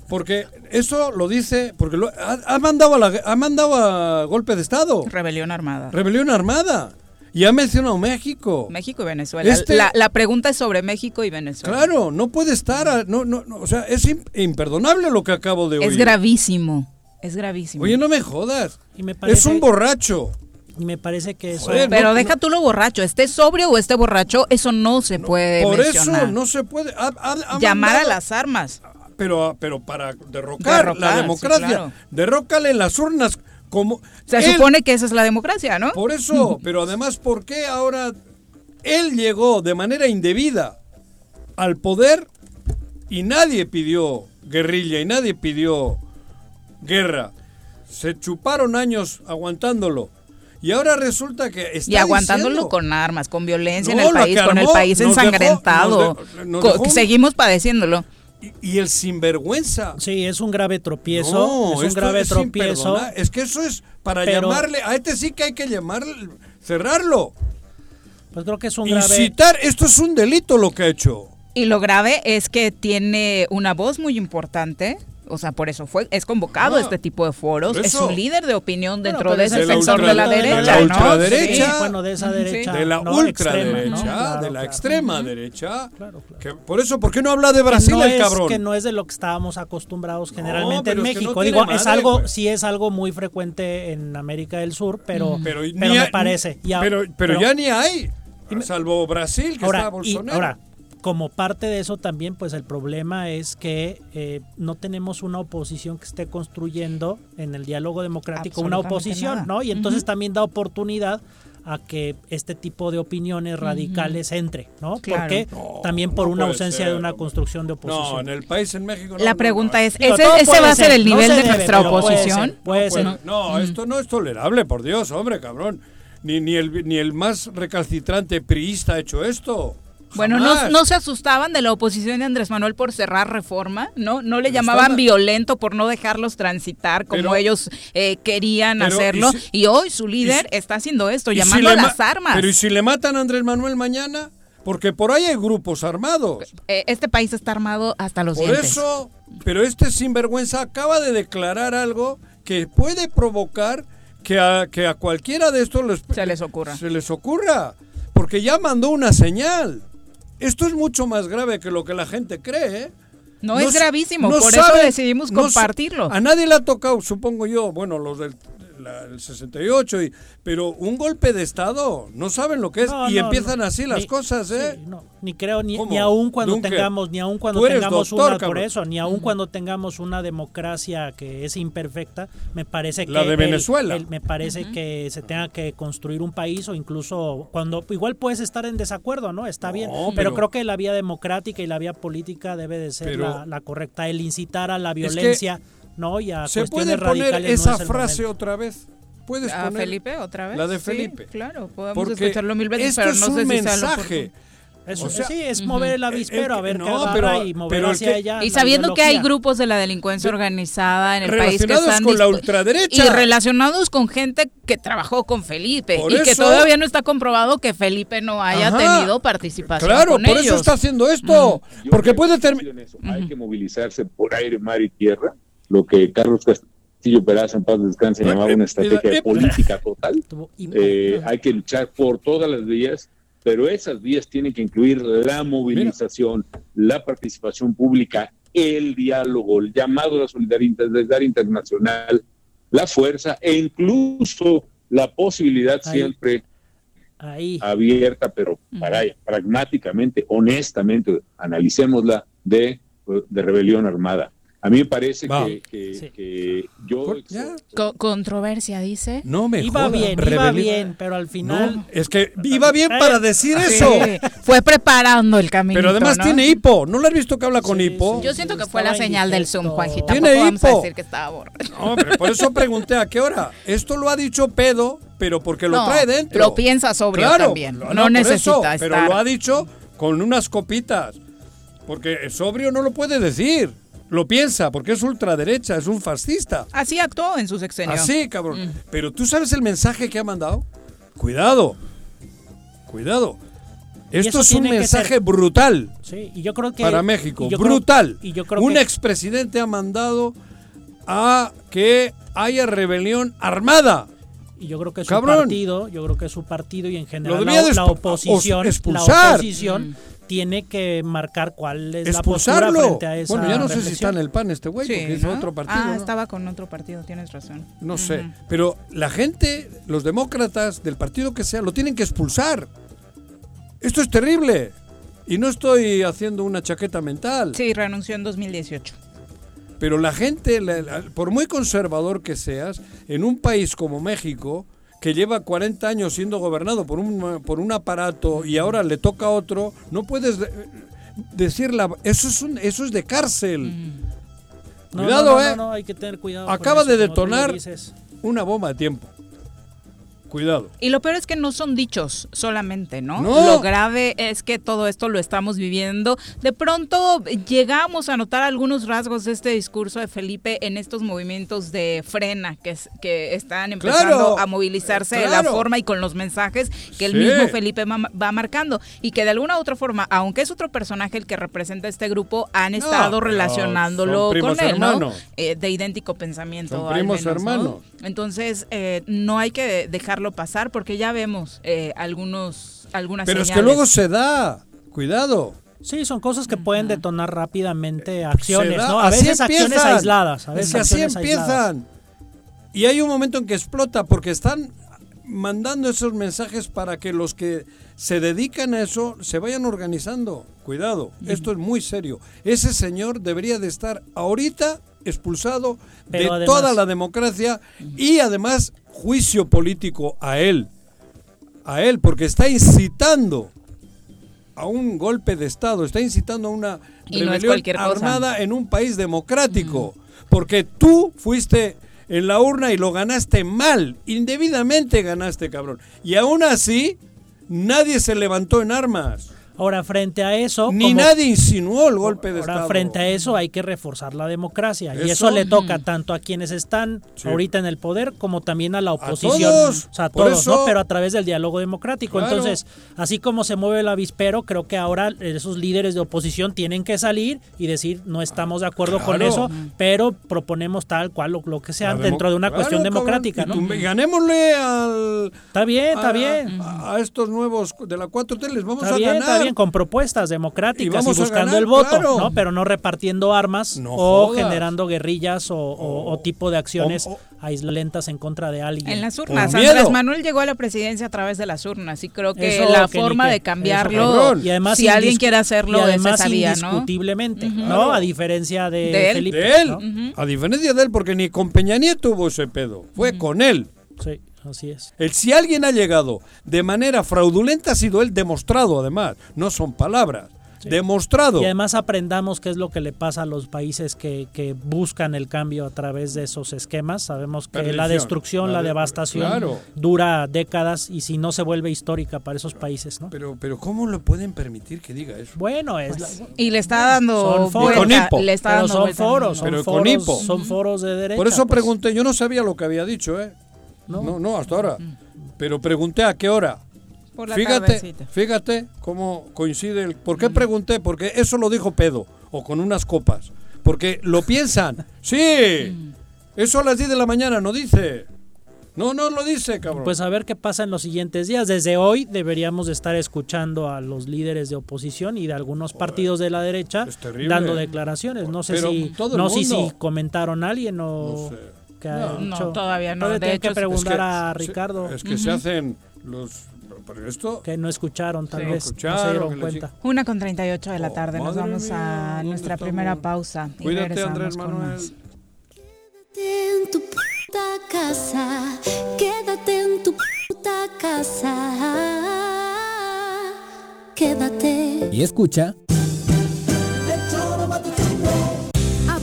Porque eso lo dice, porque lo, ha, mandado a ha mandado a golpe de Estado. Rebelión armada. Rebelión armada. Y ha mencionado México. México y Venezuela. Este la, pregunta es sobre México y Venezuela. Claro, no puede estar, no, no, o sea, es imperdonable lo que acabo de oír. Es gravísimo, es gravísimo. Oye, no me jodas. es un borracho. Me parece que eso... pero deja tú lo borracho, esté sobrio o esté borracho, eso no se puede Por eso no se puede... Llamar a las armas. Pero, pero para derrocar, la democracia, derrócale las urnas como... Se supone que esa es la democracia, ¿no? Por eso, pero además, ¿por qué ahora él llegó de manera indebida al poder y nadie pidió guerrilla y nadie pidió guerra? Se chuparon años aguantándolo y ahora resulta que está Y aguantándolo con armas, con violencia en el país, con el país ensangrentado. seguimos padeciéndolo. Y, el sinvergüenza. Sí, es un grave tropiezo. es un grave tropiezo. Es que eso es para llamarle. A este sí que hay que llamarle. Cerrarlo. Pues creo que es un grave. Incitar, esto es un delito lo que ha hecho. Y lo grave es que tiene una voz muy importante o sea, por eso fue es convocado a este tipo de foros, es un líder de opinión dentro de ese sector de la derecha, de la ultraderecha, bueno, de esa derecha, de la ultraderecha, de la extrema derecha. Que por eso, ¿por qué no habla de Brasil el cabrón? Que no es de lo que estábamos acostumbrados generalmente en México. Digo, es algo, pues. sí es algo muy frecuente en América del Sur, pero, pero, me parece. pero, pero, ya ni hay. Salvo Brasil, que está Bolsonaro. ahora, como parte de eso también, pues el problema es que eh, no tenemos una oposición que esté construyendo en el diálogo democrático una oposición, ¿no? Y entonces también da oportunidad a que este tipo de opiniones radicales entre, ¿no? Porque también por una ausencia de una construcción de oposición. No, en el país, en México. La pregunta es, ¿ese, va a ser el nivel de nuestra oposición? Puede ser, no, esto no es tolerable, por Dios, hombre, cabrón. Ni, ni, el, ni el más recalcitrante priista ha hecho esto. Bueno, no, no, se asustaban de la oposición de Andrés Manuel por cerrar reforma, ¿no? No le llamaban violento por no dejarlos transitar como ellos eh, querían hacerlo. Y, hoy su líder está haciendo esto, llamando a las armas. Pero ¿y si le matan a Andrés Manuel mañana? Porque por ahí hay grupos armados. Eh, este país está armado hasta los Por dientes. eso, pero este sinvergüenza acaba de declarar algo que puede provocar que a, que a cualquiera de estos les, se les ocurra. Se les ocurra. Porque ya mandó una señal. Esto es mucho más grave que lo que la gente cree. ¿eh? No, es gravísimo, por eso decidimos compartirlo. a nadie le ha tocado, supongo yo, bueno, los del el 68, y, pero un golpe de Estado, no saben lo que es y empiezan así las cosas, ¿eh? ni creo, ni, ni aún cuando tengamos, ni aún cuando tengamos una, por eso, ni aún cuando tengamos una democracia que es imperfecta, me parece que... La de Venezuela. me parece que se tenga que construir un país o incluso cuando, igual puedes estar en desacuerdo, ¿no? Está bien, pero, creo que la vía democrática y la vía política debe de ser la, correcta, el incitar a la violencia. ¿No? Y ¿Se puede poner esa frase otra vez? ¿Puedes ¿A Felipe otra vez? La de Felipe. claro, podemos escucharlo mil veces, esto pero es no un sé mensaje. Eso, sí, es mover el avispero, a ver no, pero, y mover hacia allá. Y sabiendo que hay grupos de la delincuencia organizada en el país que están con la ultraderecha. y relacionados con gente que trabajó con Felipe y que todavía no está comprobado que Felipe no haya tenido participación Claro, por eso está haciendo esto, porque puede terminar. Hay que movilizarse por aire, mar y tierra lo que Carlos Castillo Peraza en paz descanse llamaba una estrategia política total. Eh, hay que luchar por todas las vías, pero esas vías tienen que incluir la movilización, la participación pública, el diálogo, el llamado a la solidaridad internacional, la fuerza e incluso la posibilidad siempre abierta, pero para pragmáticamente, honestamente, analicémosla de, de rebelión armada. A mí me parece que, yo... controversia, dice. No me Iba bien, iba bien, pero al final... es que iba bien para decir eso. Fue preparando el camino. Pero además tiene hipo. ¿No lo has visto que habla con hipo? Yo siento que fue la señal del Zoom, Juanjita. Tiene hipo. A decir que estaba No, pero por eso pregunté a qué hora. Esto lo ha dicho Pedo, pero porque lo trae dentro. Lo piensa sobrio también. No, necesita estar. Pero lo ha dicho con unas copitas. Porque sobrio no lo puede decir. Lo piensa, porque es ultraderecha, es un fascista. Así actuó en su sexenio. Así, cabrón. Mm. Pero tú sabes el mensaje que ha mandado. Cuidado. Cuidado. Esto es un mensaje brutal. Sí, y yo creo que para México, brutal. y yo creo un expresidente ha mandado a que haya rebelión armada. Y yo creo que su partido, yo creo que su partido y en general la, oposición, la oposición tiene que marcar cuál es la postura frente a esa Bueno, ya no sé si está en el PAN este güey, porque es otro partido. Ah, estaba con otro partido, tienes razón. No sé, pero la gente, los demócratas del partido que sea, lo tienen que expulsar. Esto es terrible. Y no estoy haciendo una chaqueta mental. Sí, renunció en 2018. Pero la gente, por muy conservador que seas, en un país como México, que lleva 40 años siendo gobernado por un, por un aparato y ahora le toca a otro, no puedes decir la, eso es un, eso es de cárcel. Mm. cuidado, eh. hay que tener cuidado. Acaba de detonar una bomba de tiempo. Cuidado. Y lo peor es que no son dichos solamente, ¿no? Lo grave es que todo esto lo estamos viviendo. De pronto llegamos a notar algunos rasgos de este discurso de Felipe en estos movimientos de frena que, que están empezando a movilizarse de la forma y con los mensajes que el mismo Felipe va marcando. Y que de alguna u otra forma, aunque es otro personaje el que representa este grupo, han estado relacionándolo con él, ¿no? Eh, de idéntico pensamiento. Son primos hermanos. Entonces, eh, no hay que dejar pasar porque ya vemos eh, algunos algunas Pero es que luego se da, cuidado. Sí, son cosas que pueden detonar rápidamente acciones, ¿no? A veces acciones aisladas. A veces así empiezan. Y hay un momento en que explota porque están mandando esos mensajes para que los que se dedican a eso se vayan organizando. Cuidado, esto es muy serio. Ese señor debería de estar ahorita expulsado de toda la democracia y además juicio político a él. A él, porque está incitando a un golpe de Estado, está incitando a una rebelión armada en un país democrático. Porque tú fuiste en la urna y lo ganaste mal, indebidamente ganaste, cabrón. Y aún así, nadie se levantó en armas. Ahora, frente a eso... Ni nadie insinuó el golpe de Estado. frente a eso hay que reforzar la democracia. Y eso le toca tanto a quienes están ahorita en el poder como también a la oposición. A todos. O sea, a todos, ¿no? Pero a través del diálogo democrático. Entonces, así como se mueve el avispero, creo que ahora esos líderes de oposición tienen que salir y decir, no estamos de acuerdo con eso, pero proponemos tal cual lo, que sea dentro de una cuestión democrática. ¿no? ganémosle al... Está bien, está bien. A, estos nuevos de la 4T les vamos a ganar con propuestas democráticas y, buscando el voto, ¿no? Pero no repartiendo armas o generando guerrillas o, tipo de acciones aislentas en contra de alguien. En las urnas. Andrés Manuel llegó a la presidencia a través de las urnas y creo que la forma de cambiarlo, y además si alguien quiere hacerlo, y además indiscutiblemente, ¿no? A diferencia de, Felipe. De él. A diferencia de él, porque ni con Peña Nieto hubo ese pedo. Fue con él. Sí. Así es. El, si alguien ha llegado de manera fraudulenta ha sido él demostrado, además. No son palabras. Demostrado. Y además aprendamos qué es lo que le pasa a los países que, que buscan el cambio a través de esos esquemas. Sabemos que la destrucción, la, devastación dura décadas y si no se vuelve histórica para esos países, ¿no? Pero, pero ¿cómo lo pueden permitir que diga eso? Bueno, es pues, y le está dando son Le está dando son foros, son foros, son foros de derecha. Por eso pues. pregunté, yo no sabía lo que había dicho, ¿eh? No, no, hasta ahora. Pero pregunté a qué hora. Por la fíjate, fíjate cómo coincide. El, ¿Por qué pregunté? Porque eso lo dijo Pedo, o con unas copas. Porque lo piensan. Sí, eso a las 10 de la mañana no dice. No, no lo dice, cabrón. Pues a ver qué pasa en los siguientes días. Desde hoy deberíamos estar escuchando a los líderes de oposición y de algunos partidos de la derecha dando declaraciones. No sé si no sé si comentaron a alguien o no, todavía no. de hecho, que preguntar a Ricardo. es que se hacen los esto, que no escucharon tal vez no se dieron cuenta. una con 38 de la oh, tarde nos vamos a nuestra primera pausa cuídate Andrés Manuel. quédate en tu puta casa quédate en tu puta casa. Quédate. Y escucha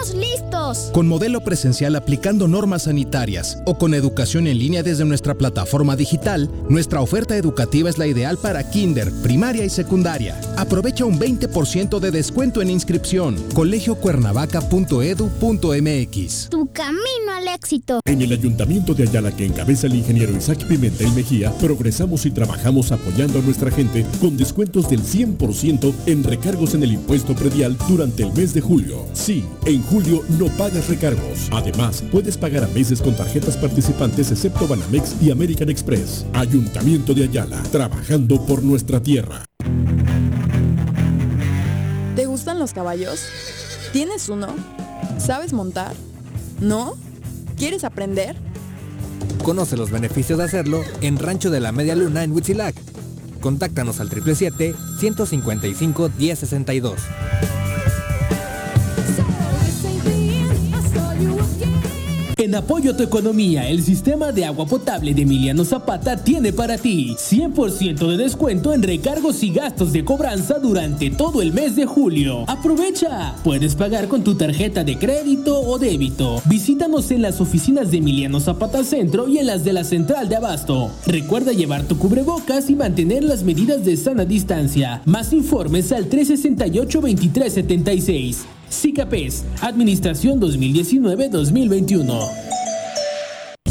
estamos listos. Con modelo presencial aplicando normas sanitarias o con educación en línea desde nuestra plataforma digital, nuestra oferta educativa es la ideal para kinder, primaria y secundaria. Aprovecha un 20% de descuento en inscripción. colegiocuernavaca.edu.mx. Tu camino al éxito. En el Ayuntamiento de Ayala que encabeza el ingeniero Isaac Pimentel Mejía, progresamos y trabajamos apoyando a nuestra gente con descuentos del 100% en recargos en el impuesto predial durante el mes de julio. Sí, en julio no pagas recargos. Además, puedes pagar a meses con tarjetas participantes excepto Banamex y American Express. Ayuntamiento de Ayala, trabajando por nuestra tierra. ¿Te gustan los caballos? ¿Tienes uno? ¿Sabes montar? ¿No? ¿Quieres aprender? Conoce los beneficios de hacerlo en Rancho de la Media Luna en Huitzilac Contáctanos al 777-155-1062. En apoyo a tu economía, el sistema de agua potable de Emiliano Zapata tiene para ti 100% de descuento en recargos y gastos de cobranza durante todo el mes de julio. Aprovecha. Puedes pagar con tu tarjeta de crédito o débito. Visítanos en las oficinas de Emiliano Zapata Centro y en las de la Central de Abasto. Recuerda llevar tu cubrebocas y mantener las medidas de sana distancia. Más informes al 368-2376. SICAPES, Administración 2019-2021.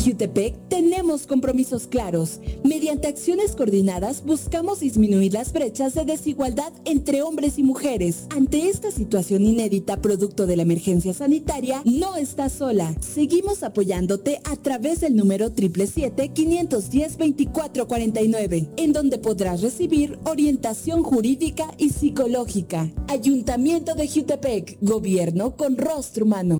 Jutepec tenemos compromisos claros. Mediante acciones coordinadas buscamos disminuir las brechas de desigualdad entre hombres y mujeres. Ante esta situación inédita producto de la emergencia sanitaria, no estás sola. Seguimos apoyándote a través del número 777-510-2449, en donde podrás recibir orientación jurídica y psicológica. Ayuntamiento de Jutepec, gobierno con rostro humano.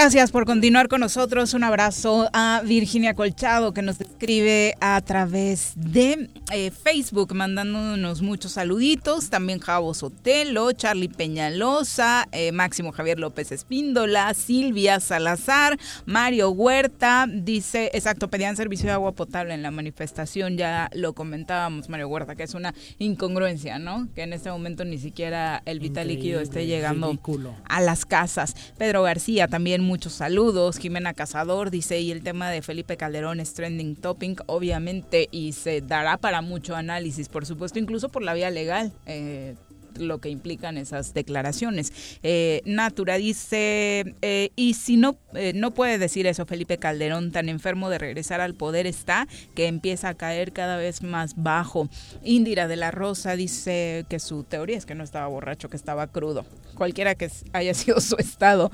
Gracias por continuar con nosotros. Un abrazo a Virginia Colchado que nos escribe a través de eh, Facebook mandándonos muchos saluditos. También Javo Sotelo, Charlie Peñalosa, eh, Máximo Javier López Espíndola, Silvia Salazar, Mario Huerta. Dice, exacto, pedían servicio de agua potable en la manifestación. Ya lo comentábamos, Mario Huerta, que es una incongruencia, ¿no? Que en este momento ni siquiera el vital líquido esté llegando a las casas. Pedro García también muchos saludos. Jimena Cazador dice, y el tema de Felipe Calderón es trending topic, obviamente, y se dará para mucho análisis, por supuesto, incluso por la vía legal. Eh, lo que implican esas declaraciones. Eh, Natura dice, eh, y si no, eh, no puede decir eso Felipe Calderón, tan enfermo de regresar al poder está, que empieza a caer cada vez más bajo. Indira de la Rosa dice que su teoría es que no estaba borracho, que estaba crudo. Cualquiera que haya sido su estado,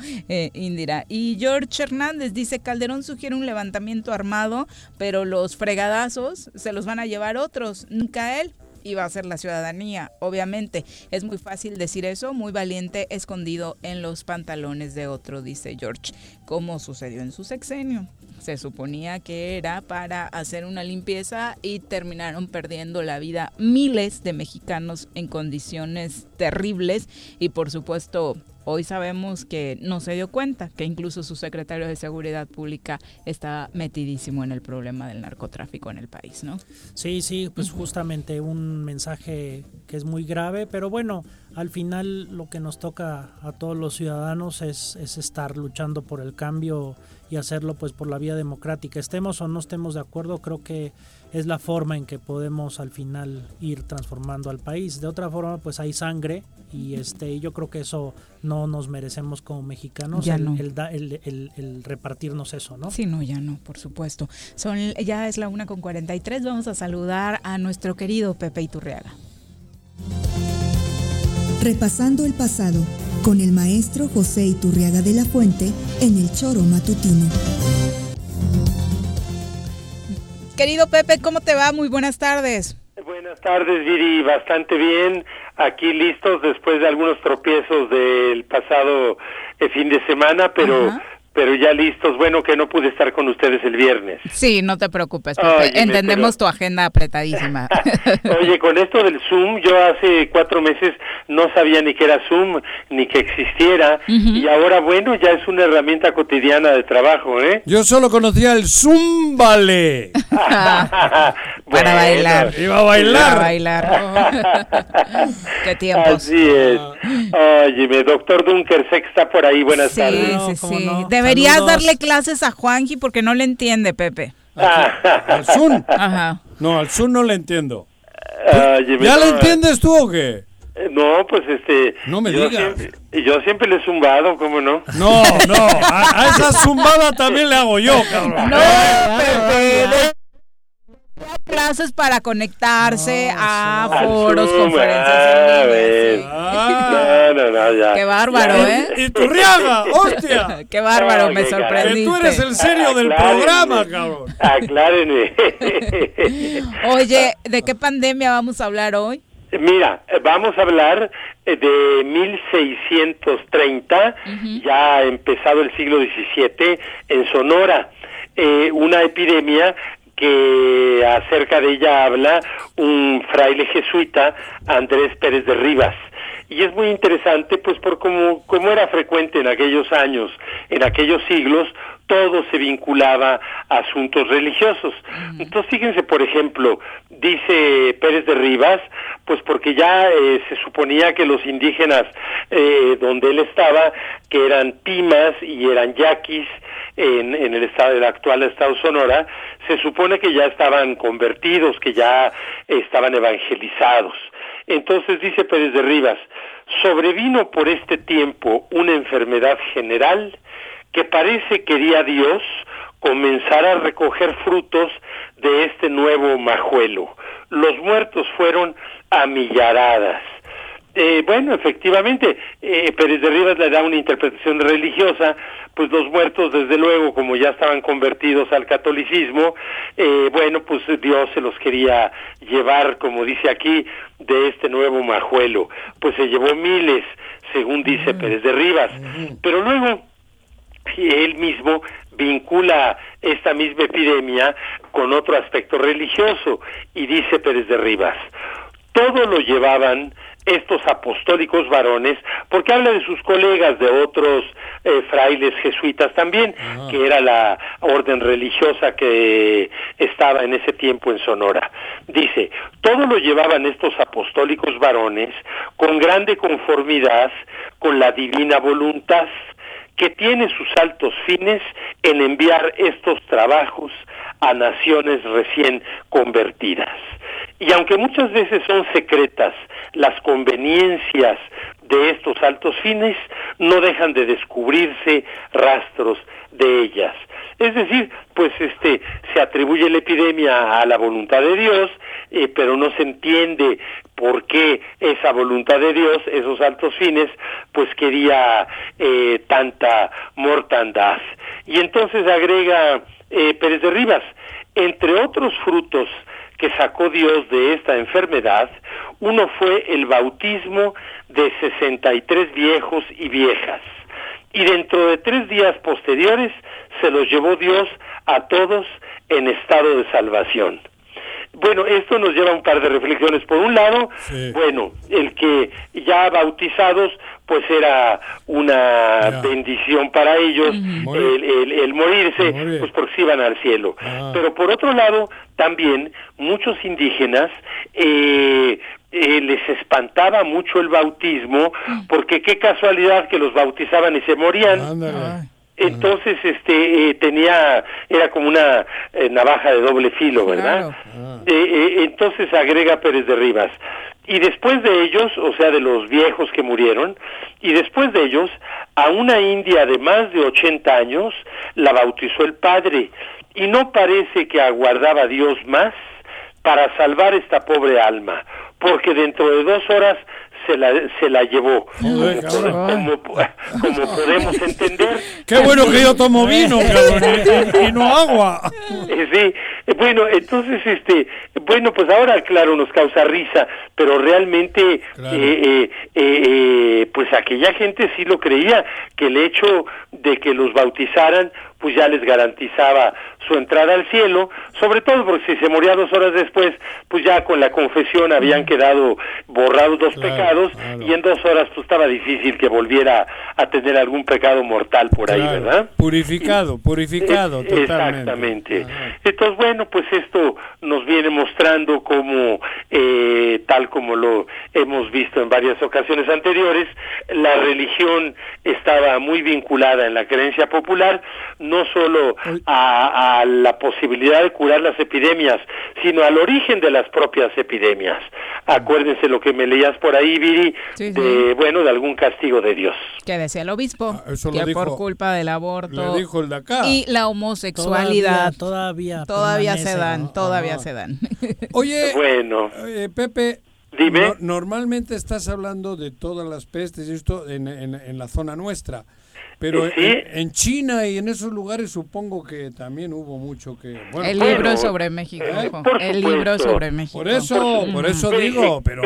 Indira. Y George Hernández dice, Calderón sugiere un levantamiento armado, pero los fregadazos se los van a llevar otros, nunca él va a ser la ciudadanía. Obviamente, es muy fácil decir eso, muy valiente, escondido en los pantalones de otro, dice George, como sucedió en su sexenio. Se suponía que era para hacer una limpieza y terminaron perdiendo la vida miles de mexicanos en condiciones terribles y por supuesto Hoy sabemos que no se dio cuenta, que incluso su secretario de Seguridad Pública está metidísimo en el problema del narcotráfico en el país, ¿no? Sí, sí, pues justamente un mensaje que es muy grave, pero bueno, al final lo que nos toca a todos los ciudadanos es, es estar luchando por el cambio y hacerlo pues por la vía democrática. Estemos o no estemos de acuerdo, creo que es la forma en que podemos al final ir transformando al país. De otra forma, pues hay sangre y este yo creo que eso no nos merecemos como mexicanos ya el, no. el, repartirnos eso, ¿no? Sí, no, ya no, por supuesto. Son ya es la una con 43, vamos a saludar a nuestro querido Pepe Iturriaga. Repasando el pasado con el maestro José Iturriaga de la Fuente en el Choro Matutino. Querido Pepe, ¿cómo te va? Muy buenas tardes. Buenas tardes, Viri. Bastante bien. Aquí listos después de algunos tropiezos del pasado eh, fin de semana, pero pero ya listos. Bueno, que no pude estar con ustedes el viernes. Sí, no te preocupes, Pepe. Entendemos tu agenda apretadísima. Oye, con esto del Zoom, yo hace cuatro meses no sabía ni que era Zoom, ni que existiera, y ahora, bueno, ya es una herramienta cotidiana de trabajo, ¿eh? Yo solo conocía el Zoom Vale. Para bailar. Iba a bailar. Iba a bailar. Qué tiempos. Así es. Óyeme, doctor Dunker está por ahí. Buenas tardes. Sí, sí, sí. Deberías darle clases a Juanji porque no le entiende, Pepe. ¿Al Zoom? Ajá. No, al Zoom no le entiendo. ¿Ya le entiendes tú o qué? No, pues este. No me yo digas. Siempre, yo siempre le he zumbado, ¿cómo no? No, no. A, a esa zumbada también le hago yo, cabrón. No, Pepe clases para conectarse no, a foros, Zoom, conferencias ah, línea. Ah, no, no, no, ya. Qué bárbaro, ya. ¿eh? Y tu riaga, hostia. Qué bárbaro, me sorprendiste. Que tú eres el serio del programa, cabrón. Aclárenme. Oye, ¿de qué pandemia vamos a hablar hoy? Mira, vamos a hablar de 1630, uh -huh. ya empezado el siglo XVII, en Sonora, eh, una epidemia que acerca de ella habla un fraile jesuita, Andrés Pérez de Rivas. Y es muy interesante, pues, por como, como era frecuente en aquellos años, en aquellos siglos, todo se vinculaba a asuntos religiosos. Entonces, fíjense, por ejemplo, dice Pérez de Rivas, pues porque ya eh, se suponía que los indígenas eh, donde él estaba, que eran pimas y eran yaquis, en, en el estado del actual estado Sonora, se supone que ya estaban convertidos, que ya estaban evangelizados. Entonces dice Pérez de Rivas, sobrevino por este tiempo una enfermedad general que parece quería Dios comenzar a recoger frutos de este nuevo majuelo. Los muertos fueron a millaradas. Eh, bueno, efectivamente, eh, Pérez de Rivas le da una interpretación religiosa, pues los muertos, desde luego, como ya estaban convertidos al catolicismo, eh, bueno, pues Dios se los quería llevar, como dice aquí, de este nuevo majuelo. Pues se llevó miles, según dice Pérez de Rivas. Pero luego, él mismo vincula esta misma epidemia con otro aspecto religioso y dice Pérez de Rivas, todo lo llevaban estos apostólicos varones, porque habla de sus colegas, de otros eh, frailes jesuitas también, ah. que era la orden religiosa que estaba en ese tiempo en Sonora. Dice, todo lo llevaban estos apostólicos varones con grande conformidad con la divina voluntad, que tiene sus altos fines en enviar estos trabajos a naciones recién convertidas. Y aunque muchas veces son secretas las conveniencias de estos altos fines, no dejan de descubrirse rastros de ellas. Es decir, pues este se atribuye la epidemia a la voluntad de Dios, eh, pero no se entiende por qué esa voluntad de Dios, esos altos fines, pues quería eh, tanta mortandad. Y entonces agrega eh, Pérez de Rivas, entre otros frutos que sacó Dios de esta enfermedad, uno fue el bautismo de 63 viejos y viejas. Y dentro de tres días posteriores se los llevó Dios a todos en estado de salvación. Bueno, esto nos lleva a un par de reflexiones. Por un lado, bueno, el que ya bautizados, pues era una bendición para ellos el, morirse, pues porque se iban al cielo. Ah. Pero por otro lado, también muchos indígenas eh, eh, les espantaba mucho el bautismo, porque qué casualidad que los bautizaban y se morían. Entonces, este, eh, tenía, era como una eh, navaja de doble filo, ¿verdad? Eh, entonces agrega Pérez de Rivas. Y después de ellos, o sea, de los viejos que murieron, y después de ellos, a una india de más de 80 años la bautizó el padre, y no parece que aguardaba Dios más para salvar esta pobre alma, porque dentro de dos horas se la, se la llevó. como, como, podemos entender. Qué bueno que yo tomo vino, y, no agua. Sí, bueno, entonces, este, bueno, pues ahora, claro, nos causa risa, pero realmente, eh, eh, eh, pues aquella gente sí lo creía, que el hecho de que los bautizaran, pues ya les garantizaba su entrada al cielo, sobre todo porque si se moría dos horas después, pues ya con la confesión habían quedado borrados dos pecados y en dos horas pues estaba difícil que volviera a tener algún pecado mortal por ahí, ¿verdad? Purificado, purificado, totalmente. Exactamente. Entonces, bueno, pues esto nos viene mostrando como, eh, tal como lo hemos visto en varias ocasiones anteriores, la religión estaba muy vinculada en la creencia popular, no solo a a la posibilidad de curar las epidemias, sino al origen de las propias epidemias. Acuérdense lo que me leías por ahí, Viri, de, bueno, de algún castigo de Dios. Que decía el obispo, ah, que por culpa del aborto de y la homosexualidad todavía todavía, se dan, todavía se dan. Oye, bueno, Pepe, Dime. normalmente estás hablando de todas las pestes esto en, en la zona nuestra. Pero en, China y en esos lugares supongo que también hubo mucho que... el libro sobre México. ¿Eh? El libro sobre México. Por eso, por eso digo, pero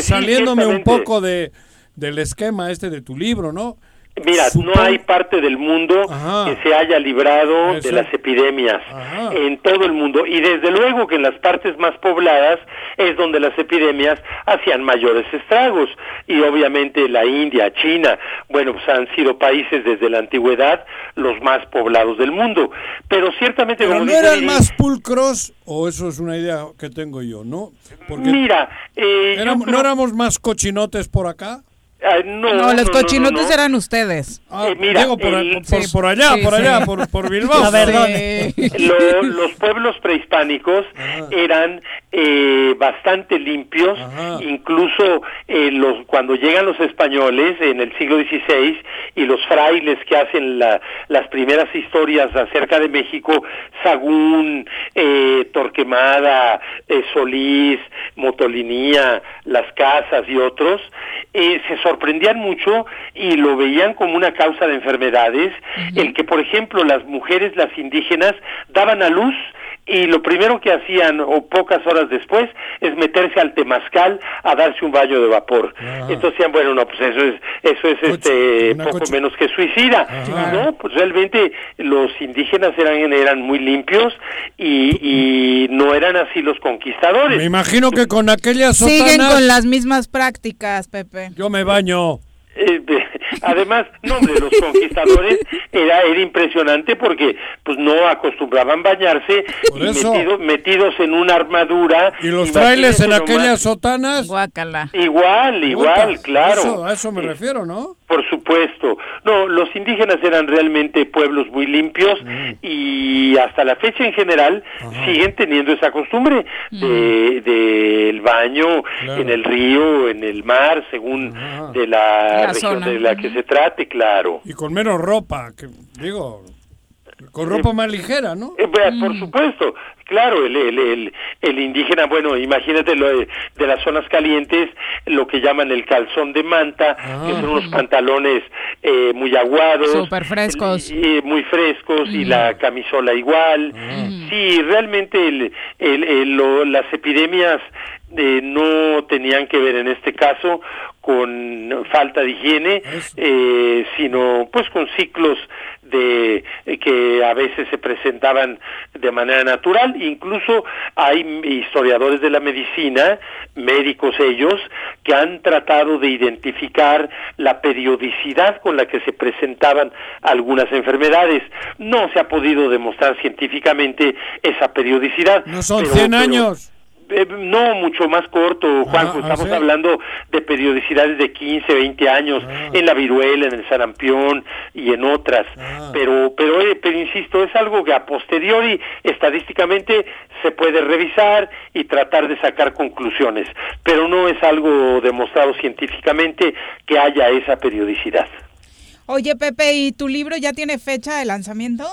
saliéndome un poco de del esquema este de tu libro, ¿no? Mira, no hay parte del mundo que se haya librado de las epidemias en todo el mundo. Y desde luego que en las partes más pobladas es donde las epidemias hacían mayores estragos. Y obviamente la India, China, bueno, pues han sido países desde la antigüedad los más poblados del mundo, pero ciertamente pero no eran más pulcros o eso es una idea que tengo yo, ¿no? Mira, eh, ¿no éramos más cochinotes por acá? No, los cochinotes eran ustedes. Ah, eh, mira, por, por, allá, por allá, por, por Bilbao. los pueblos prehispánicos eran eh, bastante limpios, incluso eh, los cuando llegan los españoles en el siglo XVI y los frailes que hacen la, las primeras historias acerca de México, Sagún, Torquemada, Solís, Motolinía, Las Casas y otros, se sorprendían mucho y lo veían como una causa de enfermedades, el que, por ejemplo, las mujeres, las indígenas, daban a luz y lo primero que hacían o pocas horas después es meterse al temazcal a darse un baño de vapor. Entonces decían, bueno, no, pues eso es eso es este poco menos que suicida. No, pues realmente los indígenas eran eran muy limpios y, no eran así los conquistadores. Me imagino que con aquellas Siguen con las mismas prácticas, Pepe. Yo me baño. Eh, además, no, de los conquistadores era, era impresionante porque pues no acostumbraban bañarse metidos, en una armadura. ¿Y los frailes en aquellas sotanas? Igual, igual, claro. Eso, a eso me refiero, ¿no? Por supuesto. No, los indígenas eran realmente pueblos muy limpios mm. y hasta la fecha en general siguen teniendo esa costumbre del de, baño en el río, en el mar, según de la, región de la que se trate, claro. Y con menos ropa, que digo, con ropa más ligera, ¿no? Eh, por mm. supuesto, claro, el, el, el, indígena, bueno, imagínate lo de, las zonas calientes, lo que llaman el calzón de manta, que son unos ah. pantalones eh, muy aguados. Súper frescos. muy frescos, y la mm. camisola igual. Ah. Sí, realmente el, el, las epidemias eh, no tenían que ver en este caso con falta de higiene, eh, sino pues con ciclos de eh, que a veces se presentaban de manera natural. Incluso hay historiadores de la medicina, médicos ellos, que han tratado de identificar la periodicidad con la que se presentaban algunas enfermedades. No se ha podido demostrar científicamente esa periodicidad. No son 100 años. Eh, no, mucho más corto, Juan. Ah, ah, estamos hablando de periodicidades de 15, 20 años ah. en la viruela, en el sarampión y en otras. Pero, pero, eh, pero insisto, es algo que a posteriori estadísticamente se puede revisar y tratar de sacar conclusiones, pero no es algo demostrado científicamente que haya esa periodicidad. Oye, Pepe, ¿y tu libro ya tiene fecha de lanzamiento?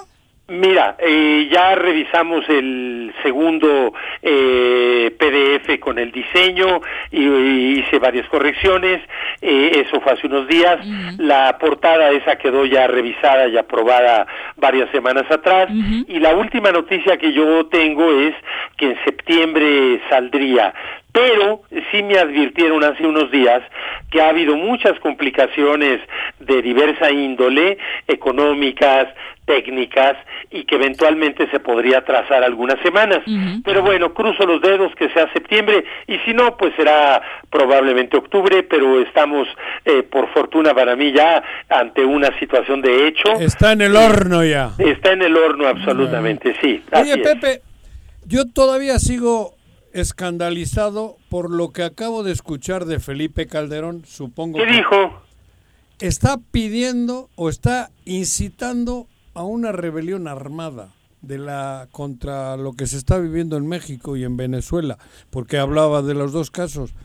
Mira, eh, ya revisamos el segundo eh, PDF con el diseño y, hice varias correcciones. Eh, eso fue hace unos días. La portada esa quedó ya revisada y aprobada varias semanas atrás. Y la última noticia que yo tengo es que en septiembre saldría pero sí me advirtieron hace unos días que ha habido muchas complicaciones de diversa índole, económicas, técnicas y que eventualmente se podría trazar algunas semanas. Pero bueno, cruzo los dedos que sea septiembre y si no, pues será probablemente octubre, pero estamos, eh, por fortuna para mí, ya ante una situación de hecho. Está en el horno ya. Está en el horno absolutamente, sí. Oye, Pepe, yo todavía sigo escandalizado por lo que acabo de escuchar de Felipe Calderón, supongo. ¿Qué dijo? Está pidiendo o está incitando a una rebelión armada de la contra lo que se está viviendo en México y en Venezuela, porque hablaba de los dos casos.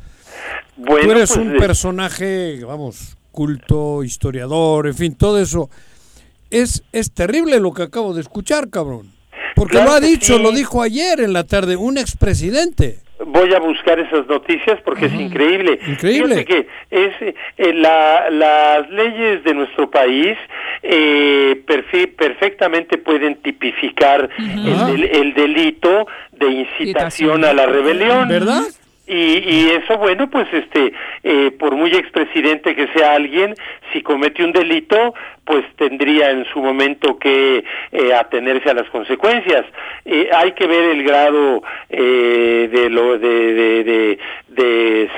Bueno, Tú eres pues, un personaje, vamos, culto, historiador, en fin, todo eso. Es, es terrible lo que acabo de escuchar, cabrón. Porque lo ha dicho, lo dijo ayer en la tarde, un expresidente voy a buscar esas noticias porque es increíble. Increíble. que es eh, la, las leyes de nuestro país eh, perfectamente pueden tipificar el, el, delito de incitación a la rebelión. ¿Verdad? Y, y, eso, bueno, pues este, eh, por muy expresidente que sea alguien, si comete un delito, pues tendría en su momento que eh, atenerse a las consecuencias. Eh, hay que ver el grado eh, de, lo, de, de, de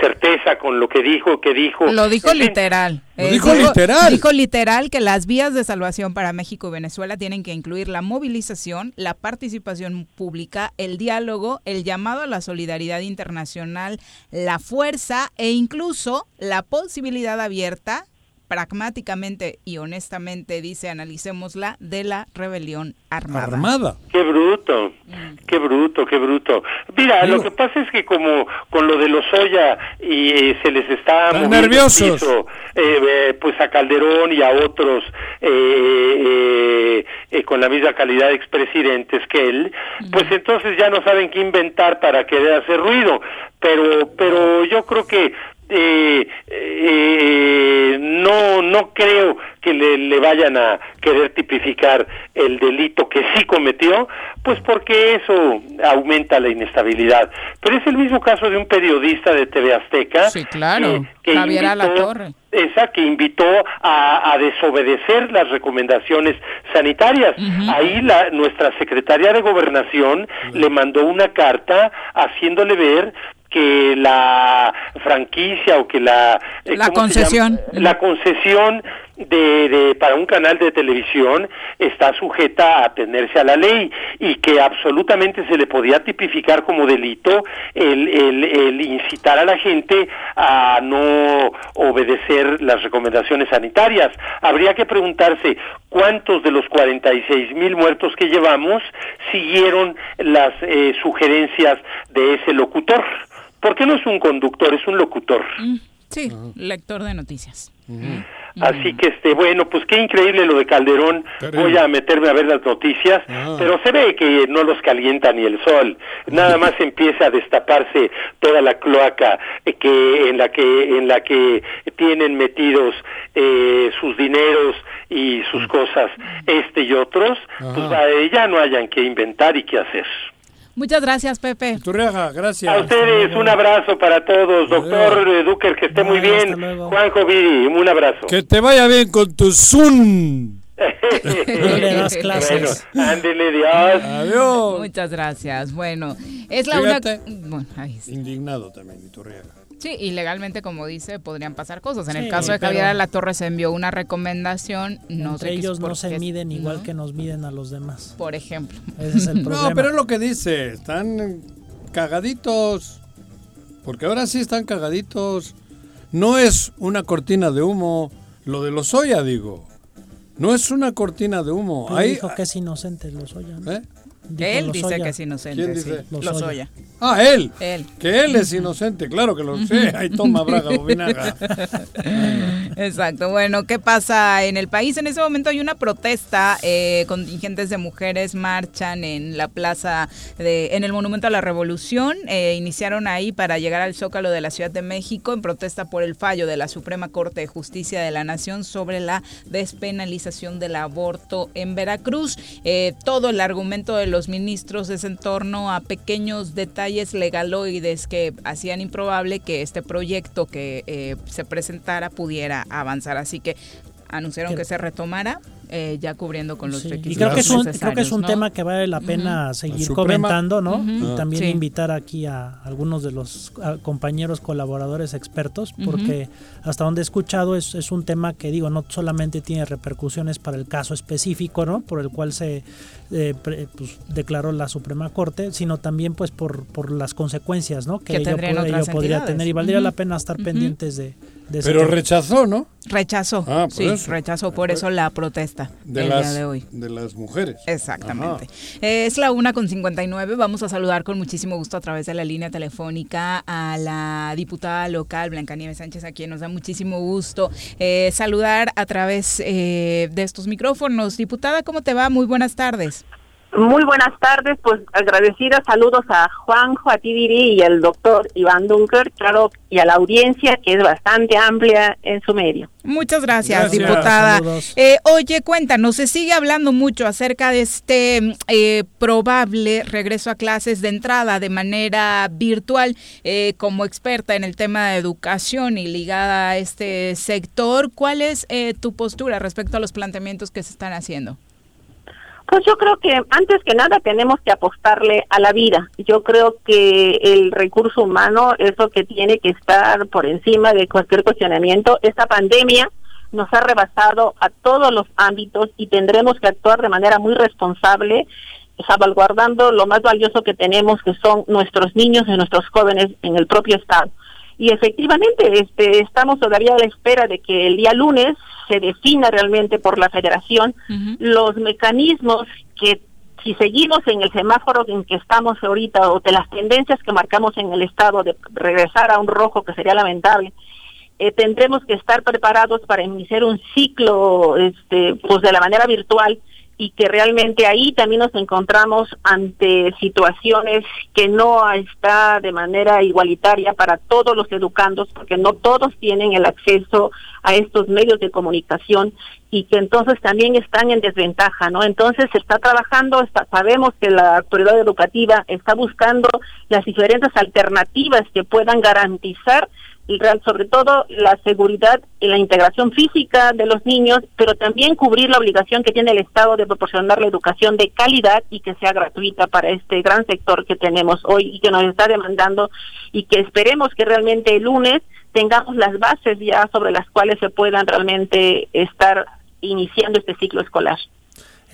certeza con lo que dijo, que dijo. Lo dijo literal. Lo dijo, literal. Dijo literal que las vías de salvación para México y Venezuela tienen que incluir la movilización, la participación pública, el diálogo, el llamado a la solidaridad internacional, la fuerza e incluso la posibilidad abierta pragmáticamente y honestamente dice, analicémosla, de la rebelión armada. Armada. Qué bruto, qué bruto, qué bruto. Mira, lo que pasa es que como con lo de los Oya y eh, se les está Están nerviosos. piso, eh, eh, pues a Calderón y a otros eh, con la misma calidad de expresidentes que él, pues entonces ya no saben qué inventar para querer hacer ruido. Pero, pero yo creo que eh, eh, no no creo que le, le, vayan a querer tipificar el delito que sí cometió, pues porque eso aumenta la inestabilidad. Pero es el mismo caso de un periodista de TV Azteca. Sí, claro, que, Javier Alatorre. Esa que invitó a, a, desobedecer las recomendaciones sanitarias. Ahí la, nuestra secretaria de Gobernación le mandó una carta haciéndole ver que la franquicia o que la eh, la concesión. la concesión de, de, para un canal de televisión está sujeta a tenerse a la ley y que absolutamente se le podía tipificar como delito el, el, el incitar a la gente a no obedecer las recomendaciones sanitarias. Habría que preguntarse cuántos de los 46 mil muertos que llevamos siguieron las eh, sugerencias de ese locutor porque no es un conductor, es un locutor. Sí, lector de noticias. Así que, este, bueno, pues qué increíble lo de Calderón. Voy a meterme a ver las noticias, Ah. pero se ve que no los calienta ni el sol. Nada más empieza a destaparse toda la cloaca eh, que en la que en la que tienen metidos eh, sus dineros y sus cosas, este y otros. Pues ya no hayan que inventar y qué hacer. Muchas gracias, Pepe. Turriaga, gracias. A ustedes un abrazo para todos, doctor eh, Duker, que esté muy bien. Juanjo Viri, un abrazo. Que te vaya bien con tu Zoom. No le das clases. Bueno, ándele, Dios. Adiós. Muchas gracias. Bueno, es la Fíjate. una... Bueno, ahí sí. Indignado también, Iturriaga. Sí, y legalmente, como dice, podrían pasar cosas. En el caso de Javier La Torre se envió una recomendación, no Entre sé ellos no se qué- miden igual ¿no? que nos miden a los demás. Por ejemplo. Ese es el problema. No, pero es lo que dice. Están cagaditos. Porque ahora sí están cagaditos. No es una cortina de humo. Lo de los Oya, digo. No es una cortina de humo. Pero Ahí, dijo que es inocente Lozoya, ¿no? ¿Eh? Él Lozoya. dice que es inocente. ¿Quién sí. dice? Lozoya. Lozoya. Ah, él. Él. Que él es inocente, claro que lo sé. Ahí toma Braga o Vinaga. Exacto. Bueno, ¿qué pasa en el país? En ese momento hay una protesta. Eh, contingentes de mujeres marchan en la plaza, de, en el Monumento a la Revolución. Eh, iniciaron ahí para llegar al Zócalo de la Ciudad de México en protesta por el fallo de la Suprema Corte de Justicia de la Nación sobre la despenalización del aborto en Veracruz. Eh, todo el argumento de los ministros es en torno a pequeños detalles legaloides que hacían improbable que este proyecto que eh, se presentara pudiera avanzar. Así que anunciaron que se retomara, eh, ya cubriendo con los Sí, requisitos y creo que es un, creo que es un ¿no? tema que vale la pena seguir Suprema. comentando, ¿no? Y también Sí. invitar aquí a algunos de los compañeros colaboradores expertos, porque hasta donde he escuchado es, es un tema que digo, no solamente tiene repercusiones para el caso específico, ¿no? Por el cual se eh, pre- pues, declaró la Suprema Corte, sino también pues por, por las consecuencias, ¿no? Que ello, podría tener y valdría la pena estar pendientes de, de Pero tema. rechazó, ¿no? Rechazó, Ah, sí, eso. rechazó, por eso la protesta De el las, día de hoy. de las mujeres. Exactamente. Eh, Es la una con 59. Vamos a saludar con muchísimo gusto a través de la línea telefónica a la diputada local Blancanieves Sánchez, a quien nos da muchísimo gusto eh, saludar a través eh, de estos micrófonos. Diputada, ¿cómo te va? Muy buenas tardes. Muy buenas tardes, pues agradecida, saludos a Juanjo, a ti Viri y al doctor Iván Dunker, claro, y a la audiencia que es bastante amplia en su medio. Muchas gracias, Gracias. diputada. Eh, oye, cuéntanos, se sigue hablando mucho acerca de este eh, probable regreso a clases de entrada de manera virtual. Eh, como experta en el tema de educación y ligada a este sector, ¿cuál es eh, tu postura respecto a los planteamientos que se están haciendo? Pues yo creo que antes que nada tenemos que apostarle a la vida. Yo creo que el recurso humano es lo que tiene que estar por encima de cualquier cuestionamiento. Esta pandemia nos ha rebasado a todos los ámbitos y tendremos que actuar de manera muy responsable, salvaguardando lo más valioso que tenemos, que son nuestros niños y nuestros jóvenes en el propio Estado. Y efectivamente, este, estamos todavía a la espera de que el día lunes se defina realmente por la federación los mecanismos que si seguimos en el semáforo en que estamos ahorita o de las tendencias que marcamos en el estado de regresar a un rojo que sería lamentable eh, tendremos que estar preparados para iniciar un ciclo este pues de la manera virtual y que realmente ahí también nos encontramos ante situaciones que no está de manera igualitaria para todos los educandos, porque no todos tienen el acceso a estos medios de comunicación y que entonces también están en desventaja, ¿no? Entonces se está trabajando, sabemos que la autoridad educativa está buscando las diferentes alternativas que puedan garantizar sobre todo la seguridad y la integración física de los niños, pero también cubrir la obligación que tiene el Estado de proporcionar la educación de calidad y que sea gratuita para este gran sector que tenemos hoy y que nos está demandando y que esperemos que realmente el lunes tengamos las bases ya sobre las cuales se puedan realmente estar iniciando este ciclo escolar.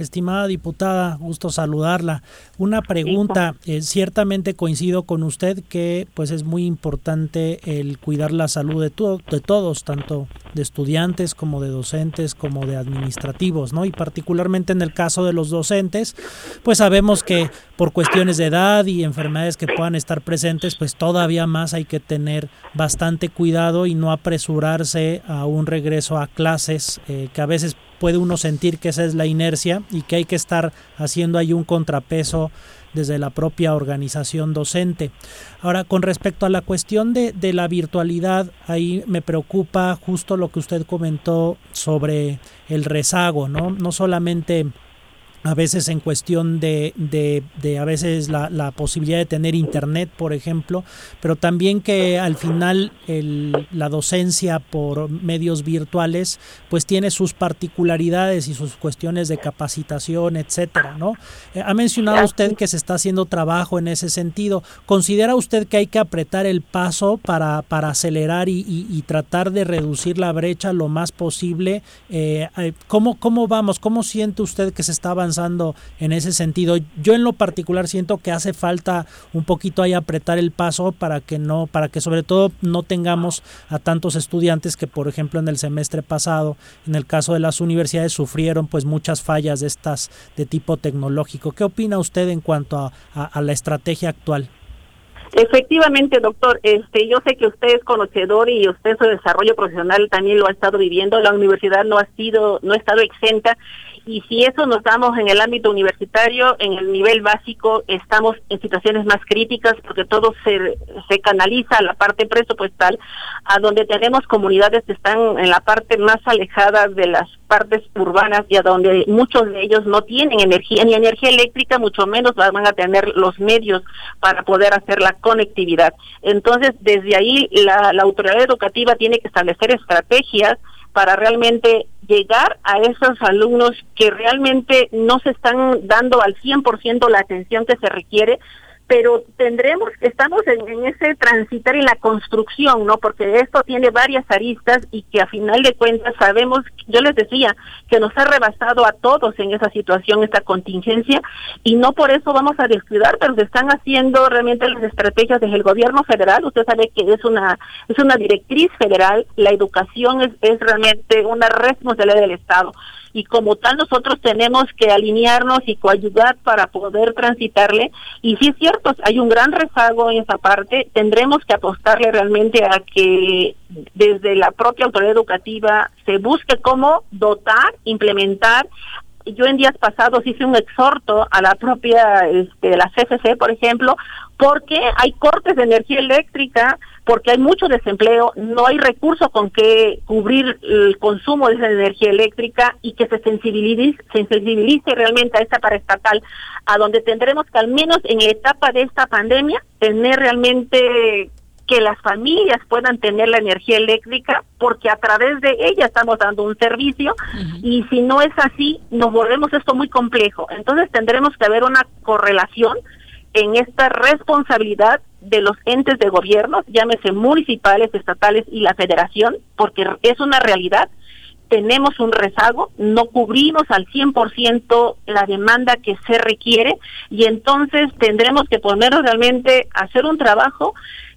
Estimada diputada, gusto saludarla. Una pregunta, eh, ciertamente coincido con usted que pues es muy importante el cuidar la salud de, de todos, tanto de estudiantes como de docentes como de administrativos, ¿no? Y particularmente en el caso de los docentes, pues sabemos que por cuestiones de edad y enfermedades que puedan estar presentes, pues todavía más hay que tener bastante cuidado y no apresurarse a un regreso a clases eh, que a veces puede uno sentir que esa es la inercia y que hay que estar haciendo ahí un contrapeso desde la propia organización docente. Ahora, con respecto a la cuestión de, de, la virtualidad, ahí me preocupa justo lo que usted comentó sobre el rezago, ¿no? No solamente a veces en cuestión de, de, de a veces la, la, posibilidad de tener internet, por ejemplo, pero también que al final el, la docencia por medios virtuales pues tiene sus particularidades y sus cuestiones de capacitación, etcétera, ¿no? Eh, ha mencionado usted que se está haciendo trabajo en ese sentido. ¿Considera usted que hay que apretar el paso para, para acelerar y, y, tratar de reducir la brecha lo más posible? Eh, eh, ¿cómo, ¿Cómo vamos? ¿Cómo siente usted que se está avanzando? En ese sentido. Yo en lo particular siento que hace falta un poquito ahí apretar el paso para que no, para que sobre todo no tengamos a tantos estudiantes que por ejemplo en el semestre pasado, en el caso de las universidades, sufrieron pues muchas fallas de estas de tipo tecnológico. ¿Qué opina usted en cuanto a, a la estrategia actual? Efectivamente, doctor, este, yo sé que usted es conocedor y usted su desarrollo profesional también lo ha estado viviendo. La universidad no ha sido, no ha estado exenta y si eso nos damos en el ámbito universitario, en el nivel básico, estamos en situaciones más críticas porque todo se, se canaliza a la parte presupuestal, a donde tenemos comunidades que están en la parte más alejada de las partes urbanas y a donde muchos de ellos no tienen energía, ni energía eléctrica, mucho menos van a tener los medios para poder hacer la conectividad. Entonces, desde ahí la, la autoridad educativa tiene que establecer estrategias para realmente llegar a esos alumnos que realmente no se están dando al 100% la atención que se requiere pero tendremos, estamos en, ese transitar y la construcción, ¿no? Porque esto tiene varias aristas y que a final de cuentas sabemos, yo les decía, que nos ha rebasado a todos en esa situación, esta contingencia, y no por eso vamos a descuidar, pero se están haciendo realmente las estrategias desde el gobierno federal, usted sabe que es una, es una directriz federal, la educación es, es realmente una responsabilidad del Estado y como tal nosotros tenemos que alinearnos y coayudar para poder transitarle. Y si es cierto, hay un gran rezago en esa parte, tendremos que apostarle realmente a que desde la propia autoridad educativa se busque cómo dotar, implementar. Yo en días pasados hice un exhorto a la propia este, la CFC, por ejemplo, porque hay cortes de energía eléctrica, porque hay mucho desempleo, no hay recursos con que cubrir el consumo de esa energía eléctrica y que se sensibilice, sensibilice realmente a esta paraestatal, a donde tendremos que al menos en la etapa de esta pandemia tener realmente que las familias puedan tener la energía eléctrica porque a través de ella estamos dando un servicio y si no es así nos volvemos esto muy complejo. Entonces tendremos que haber una correlación en esta responsabilidad de los entes de gobierno, llámese municipales, estatales y la federación, porque es una realidad. Tenemos un rezago, no cubrimos al 100% la demanda que se requiere y entonces tendremos que poner realmente a hacer un trabajo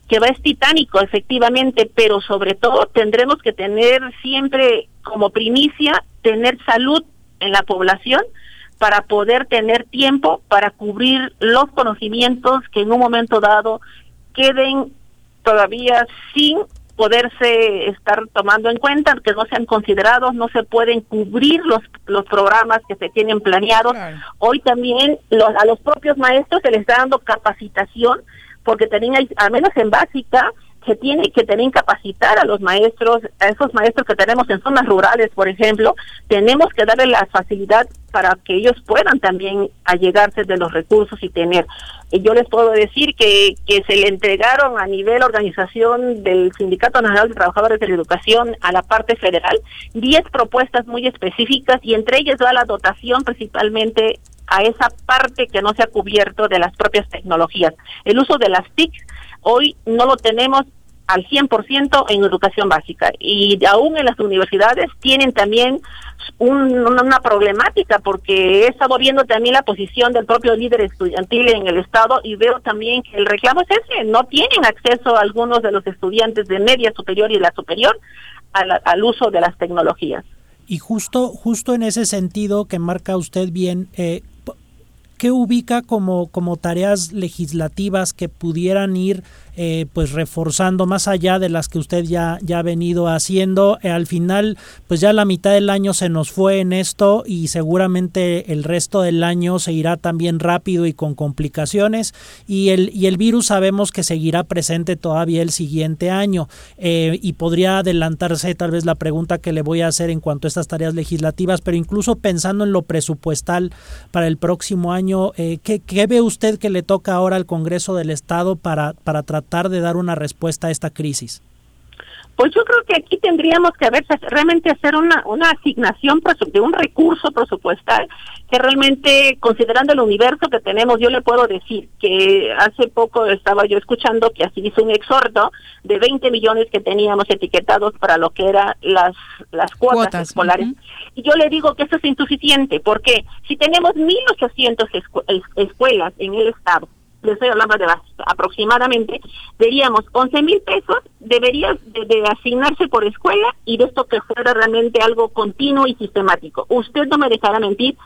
que va es titánico, efectivamente, pero sobre todo tendremos que tener siempre como primicia, tener salud en la población para poder tener tiempo para cubrir los conocimientos que en un momento dado queden todavía sin poderse estar tomando en cuenta, que no sean considerados, no se pueden cubrir los, los programas que se tienen planeados. Hoy también los, a los propios maestros se les está dando capacitación porque tenían, al menos en básica, que tiene que tener capacitar a los maestros, a esos maestros que tenemos en zonas rurales, por ejemplo, tenemos que darle la facilidad para que ellos puedan también allegarse de los recursos y tener. Yo les puedo decir que, que se le entregaron a nivel organización del Sindicato Nacional de Trabajadores de la Educación a la parte federal 10 propuestas muy específicas y entre ellas va la dotación principalmente a esa parte que no se ha cubierto de las propias tecnologías. El uso de las TIC hoy no lo tenemos al 100% en educación básica y aún en las universidades tienen también una problemática porque he estado viendo también la posición del propio líder estudiantil en el estado y veo también que el reclamo es ese, no tienen acceso algunos de los estudiantes de media superior y la superior al uso de las tecnologías. Y justo, justo en ese sentido que marca usted bien, eh, ¿qué ubica como, como tareas legislativas que pudieran ir eh, pues reforzando más allá de las que usted ya, ya ha venido haciendo. Eh, al final, pues ya la mitad del año se nos fue en esto y seguramente el resto del año se irá también rápido y con complicaciones y el, y el virus sabemos que seguirá presente todavía el siguiente año eh, y podría adelantarse tal vez la pregunta que le voy a hacer en cuanto a estas tareas legislativas, pero incluso pensando en lo presupuestal para el próximo año, ¿qué, ¿qué, ve usted que le toca ahora al Congreso del Estado para, para tratar tratar de dar una respuesta a esta crisis? Pues yo creo que aquí tendríamos que haber, realmente hacer una, una asignación de un recurso presupuestal que realmente, considerando el universo que tenemos, yo le puedo decir que hace poco estaba yo escuchando que así hizo un exhorto de 20 millones que teníamos etiquetados para lo que eran las, las cuotas, escolares. Y yo le digo que eso es insuficiente, porque si tenemos 1.800 escuelas en el Estado, le estoy hablando de aproximadamente, veríamos 11 mil pesos debería de, asignarse por escuela y de esto que fuera realmente algo continuo y sistemático. Usted no me dejará mentir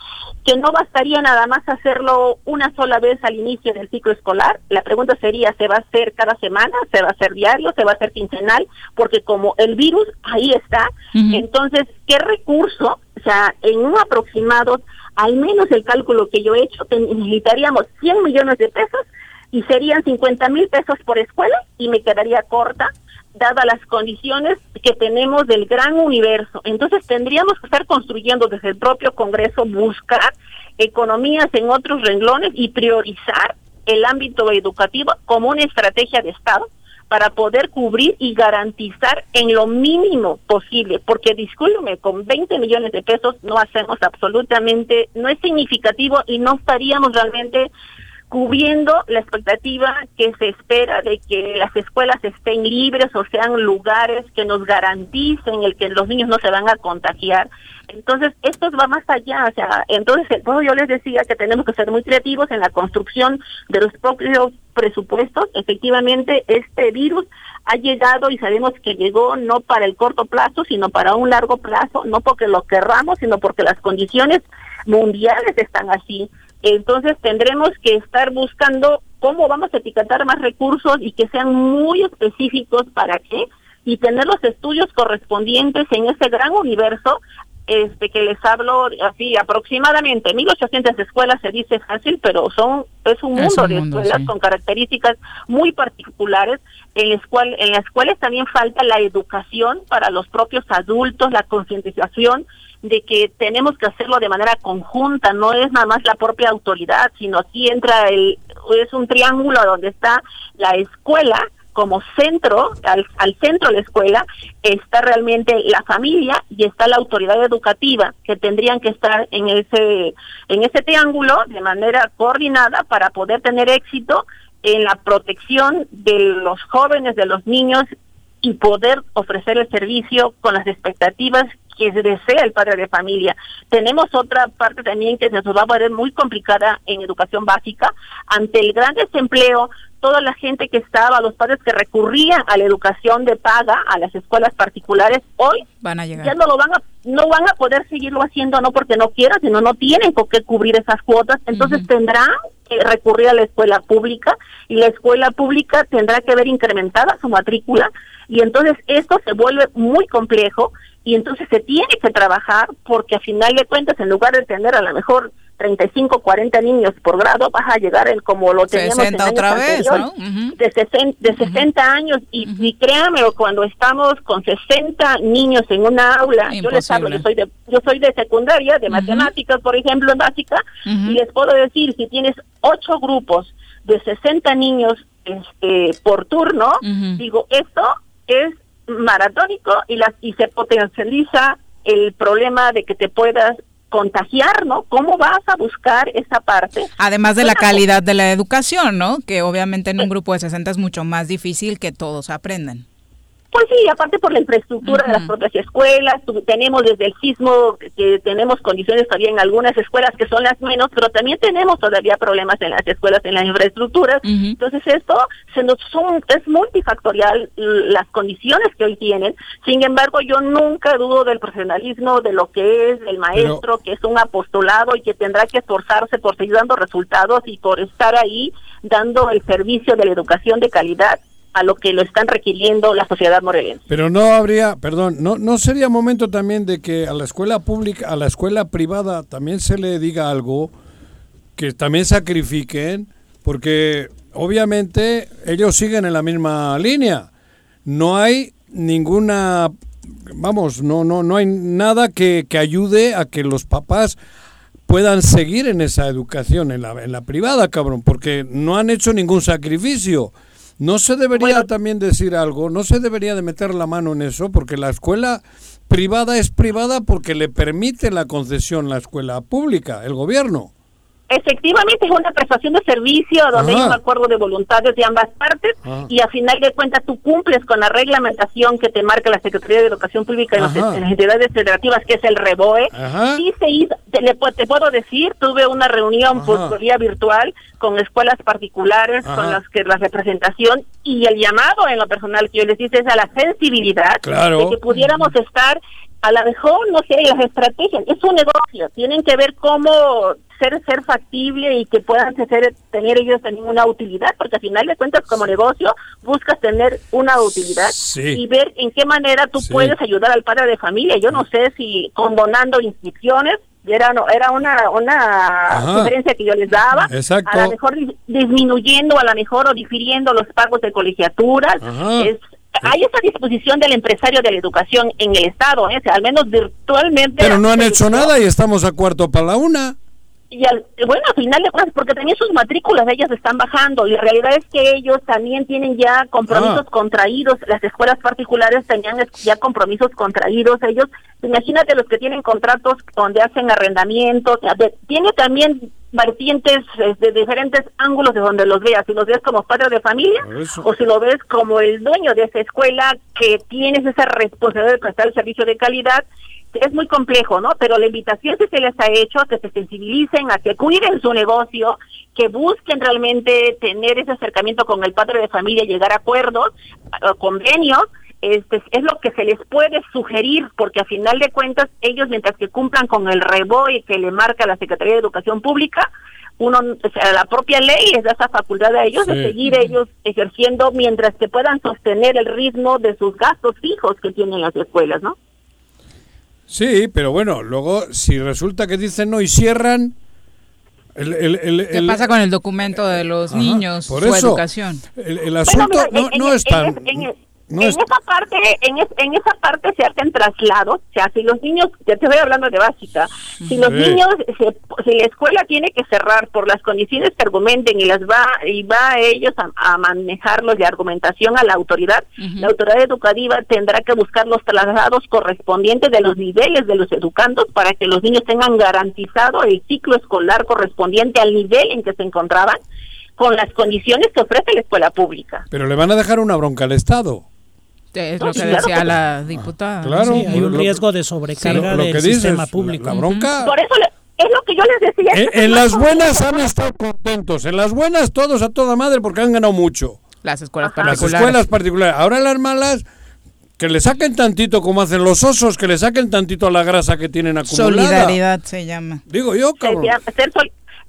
que no bastaría nada más hacerlo una sola vez al inicio del ciclo escolar. La pregunta sería, ¿se va a hacer cada semana? ¿Se va a hacer diario? ¿Se va a hacer quincenal? Porque como el virus ahí está, entonces, ¿qué recurso? O sea, en un aproximado al menos el cálculo que yo he hecho, necesitaríamos 100 millones de pesos y serían 50 mil pesos por escuela y me quedaría corta dadas las condiciones que tenemos del gran universo. Entonces tendríamos que estar construyendo desde el propio Congreso, buscar economías en otros renglones y priorizar el ámbito educativo como una estrategia de Estado para poder cubrir y garantizar en lo mínimo posible, porque discúlpeme, con 20 millones de pesos no hacemos absolutamente, no es significativo y no estaríamos realmente cubriendo la expectativa que se espera de que las escuelas estén libres o sean lugares que nos garanticen el que los niños no se van a contagiar. Entonces, esto va más allá, o sea, entonces, yo les decía que tenemos que ser muy creativos en la construcción de los propios presupuestos. Efectivamente, este virus ha llegado y sabemos que llegó no para el corto plazo, sino para un largo plazo, no porque lo querramos, sino porque las condiciones mundiales están así. Entonces tendremos que estar buscando cómo vamos a etiquetar más recursos y que sean muy específicos para qué y tener los estudios correspondientes en ese gran universo este que les hablo así aproximadamente. 1800 escuelas se dice fácil pero son es un mundo de escuelas con características muy particulares en las cuales en las cuales también falta la educación para los propios adultos la concientización de que tenemos que hacerlo de manera conjunta, no es nada más la propia autoridad, sino aquí entra el, es un triángulo donde está la escuela como centro, al, centro de la escuela, está realmente la familia y está la autoridad educativa, que tendrían que estar en ese, en ese triángulo de manera coordinada para poder tener éxito en la protección de los jóvenes, de los niños y poder ofrecer el servicio con las expectativas que desea el padre de familia. Tenemos otra parte también que se nos va a ver muy complicada en educación básica. Ante el gran desempleo, toda la gente que estaba, los padres que recurrían a la educación de paga, a las escuelas particulares, hoy van a llegar. ya no lo van a no van a poder seguirlo haciendo no porque no quieran, sino no tienen por qué cubrir esas cuotas, entonces tendrán que recurrir a la escuela pública y la escuela pública tendrá que ver incrementada su matrícula y entonces esto se vuelve muy complejo y entonces se tiene que trabajar porque a final de cuentas en lugar de tener a lo mejor 35, 40 niños por grado, vas a llegar en como lo teníamos 60 en otra vez, ¿no? de, 60, de 60 años. Y, y, créanme, cuando estamos con 60 niños en una aula, yo les hablo, yo soy de, yo soy de secundaria, de matemáticas, por ejemplo, en básica, y les puedo decir, si tienes ocho grupos de 60 niños este, por turno, digo, esto es maratónico y, las y se potencializa el problema de que te puedas contagiar, ¿no? ¿Cómo vas a buscar esa parte? Además de la calidad de la educación, ¿no? Que obviamente en un grupo de 60 es mucho más difícil que todos aprendan. Pues sí, aparte por la infraestructura de las propias escuelas, tenemos desde el sismo que tenemos condiciones todavía en algunas escuelas que son las menos, pero también tenemos todavía problemas en las escuelas, en las infraestructuras. Entonces esto se nos son, es multifactorial las condiciones que hoy tienen. Sin embargo, yo nunca dudo del profesionalismo de lo que es el maestro, que es un apostolado y que tendrá que esforzarse por seguir dando resultados y por estar ahí dando el servicio de la educación de calidad a lo que lo están requiriendo la sociedad morelense. Pero no habría, perdón, no no sería momento también de que a la escuela pública, a la escuela privada también se le diga algo que también sacrifiquen, porque obviamente ellos siguen en la misma línea. No hay ninguna vamos, no no no hay nada que, que ayude a que los papás puedan seguir en esa educación en la, en la privada, cabrón, porque no han hecho ningún sacrificio. ¿No se debería también decir algo? ¿No se debería de meter la mano en eso? Porque la escuela privada es privada porque le permite la concesión la escuela pública, el gobierno. Efectivamente es una prestación de servicio donde hay un acuerdo de voluntades de ambas partes y a final de cuentas tú cumples con la reglamentación que te marca la Secretaría de Educación Pública en, las entidades federativas que es el REBOE. Sí se hizo, te, puedo decir, tuve una reunión por vía virtual con escuelas particulares con las que la representación y el llamado en lo personal que yo les hice es a la sensibilidad de que pudiéramos estar a lo mejor, no sé, las estrategias, es un negocio, tienen que ver cómo ser ser factible y que puedan ser, tener ellos también una utilidad, porque al final de cuentas como negocio buscas tener una utilidad y ver en qué manera tú puedes ayudar al padre de familia. Yo no sé si condonando inscripciones, era no, era una una sugerencia que yo les daba a lo mejor disminuyendo a lo mejor o difiriendo los pagos de colegiaturas es hay esa disposición del empresario de la educación en el Estado, ¿eh? al menos virtualmente. Pero no han hecho nada y estamos a cuarto para la una. Y bueno, al final de cuentas, porque también sus matrículas de ellas están bajando y la realidad es que ellos también tienen ya compromisos ah. contraídos, las escuelas particulares tenían ya compromisos contraídos, ellos, imagínate los que tienen contratos donde hacen arrendamientos, tiene también vertientes eh, de diferentes ángulos de donde los veas, si los ves como padre de familia o si lo ves como el dueño de esa escuela que tienes esa responsabilidad de prestar el servicio de calidad, es muy complejo, ¿no? Pero la invitación que se les ha hecho a que se sensibilicen, a que cuiden su negocio, que busquen realmente tener ese acercamiento con el padre de familia, llegar a acuerdos, convenios, este, es lo que se les puede sugerir, porque a final de cuentas ellos mientras que cumplan con el reboy que le marca la Secretaría de Educación Pública, uno, la propia ley les da esa facultad a ellos de seguir ellos ejerciendo mientras que puedan sostener el ritmo de sus gastos fijos que tienen las escuelas, ¿no? Sí, pero bueno, luego si resulta que dicen no y cierran... El, el, ¿Qué pasa con el documento de los niños, su educación? El, asunto no, no es tan en esa parte, en, en, esa parte se hacen traslados, o sea, si los niños, ya te voy hablando de básica, si los niños, si la escuela tiene que cerrar por las condiciones que argumenten y las va y va a ellos a, manejarlos de argumentación a la autoridad, la autoridad educativa tendrá que buscar los traslados correspondientes de los niveles de los educandos para que los niños tengan garantizado el ciclo escolar correspondiente al nivel en que se encontraban con las condiciones que ofrece la escuela pública. Pero le van a dejar una bronca al Estado. Es lo que decía la diputada. Claro, hay un riesgo de sobrecarga del sistema público. La, bronca. Por eso es lo que yo les decía. En, las buenas han estado contentos. En las buenas todos a toda madre porque han ganado mucho. Las escuelas particulares. Las escuelas particulares. Ahora las malas que le saquen tantito como hacen los osos, que le saquen tantito a la grasa que tienen acumulada. Solidaridad se llama. Digo yo, cabrón.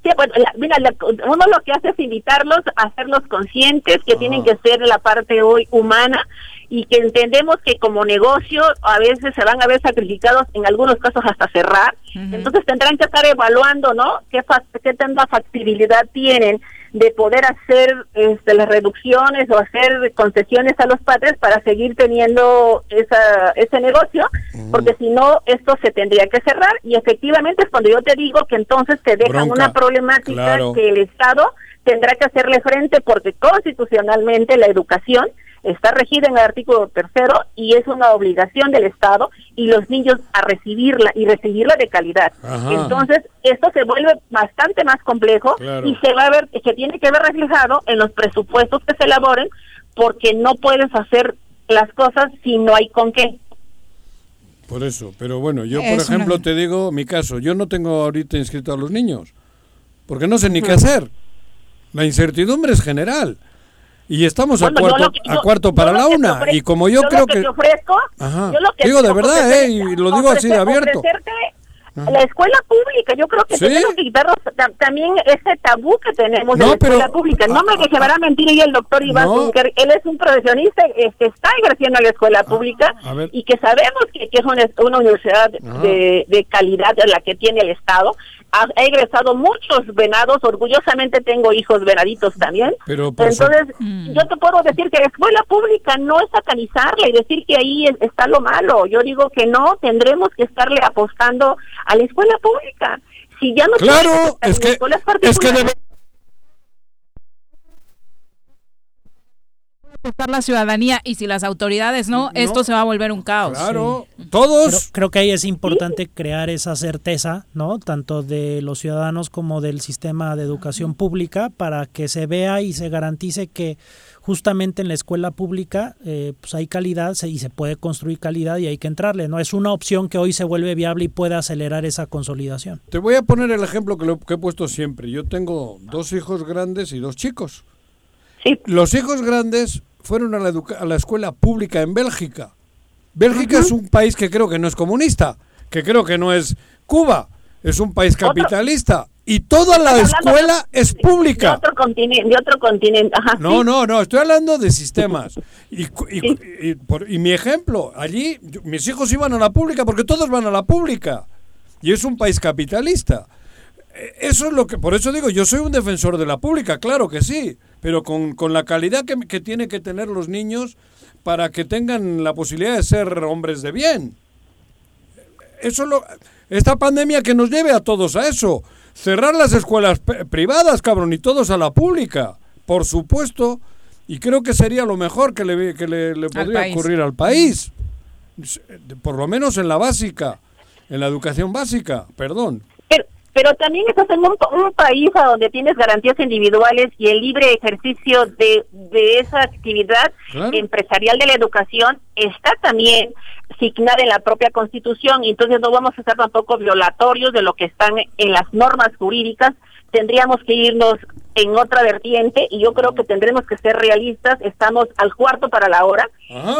Sí, bueno, mira, uno lo que hace es invitarlos a hacerlos conscientes que tienen que ser la parte hoy humana y que entendemos que como negocio a veces se van a ver sacrificados, en algunos casos hasta cerrar. Entonces tendrán que estar evaluando, ¿no? ¿Qué, qué tanta factibilidad tienen de poder hacer este, las reducciones o hacer concesiones a los padres para seguir teniendo esa, ese negocio, porque si no, esto se tendría que cerrar y efectivamente es cuando yo te digo que entonces te dejan una problemática que el Estado tendrá que hacerle frente porque constitucionalmente la educación está regida en el artículo tercero y es una obligación del Estado y los niños a recibirla y recibirla de calidad. Entonces, esto se vuelve bastante más complejo y se va a ver, se tiene que ver reflejado en los presupuestos que se elaboren porque no puedes hacer las cosas si no hay con qué. Por eso, pero bueno, yo por ejemplo te digo mi caso, yo no tengo ahorita inscrito a los niños, porque no sé ni qué hacer. La incertidumbre es general. Y estamos a cuarto, a cuarto para la una. y como yo, creo que... ofrezco, digo de verdad, eh, y lo digo así de abierto. La escuela pública, yo creo que tenemos que quitarnos también ese tabú que tenemos de la escuela pública. No me que se van a mentir y el doctor Iván él es un profesionista que está ejerciendo en la escuela pública y que sabemos que, es una, una universidad de, de, calidad la que tiene el Estado ha, egresado muchos venados, orgullosamente tengo hijos venaditos también. Entonces, mm. yo te puedo decir que la escuela pública no es satanizarla y decir que ahí está lo malo. Yo digo que no, tendremos que estarle apostando a la escuela pública. Si ya no claro, es que, es que la ciudadanía y si las autoridades no, esto se va a volver un caos. Claro, todos. Creo, que ahí es importante crear esa certeza, ¿no? Tanto de los ciudadanos como del sistema de educación pública para que se vea y se garantice que justamente en la escuela pública eh, pues hay calidad y se puede construir calidad y hay que entrarle, ¿no? Es una opción que hoy se vuelve viable y puede acelerar esa consolidación. Te voy a poner el ejemplo que, que he puesto siempre. Yo tengo dos hijos grandes y dos chicos. Sí. Los hijos grandes fueron a la, a la escuela pública en Bélgica. Bélgica es un país que creo que no es comunista, que creo que no es Cuba, es un país capitalista. Y toda la escuela es pública. De otro continente. De otro continente. no, no, no, estoy hablando de sistemas. Y, y, mi ejemplo, allí mis hijos iban a la pública porque todos van a la pública. Y es un país capitalista. E, eso es lo que, por eso digo, yo soy un defensor de la pública, claro que sí pero con, con la calidad que, que tienen que tener los niños para que tengan la posibilidad de ser hombres de bien. Eso lo, esta pandemia que nos lleve a todos a eso. Cerrar las escuelas privadas, cabrón, y todos a la pública, por supuesto. Y creo que sería lo mejor que le, que le, le podría ocurrir al país. Por lo menos en la básica, en la educación básica, perdón pero también estás en un, país a donde tienes garantías individuales y el libre ejercicio de, de esa actividad empresarial de la educación está también asignada en la propia constitución. Y entonces no vamos a ser tampoco violatorios de lo que están en las normas jurídicas. Tendríamos que irnos en otra vertiente y yo creo que tendremos que ser realistas, estamos al cuarto para la hora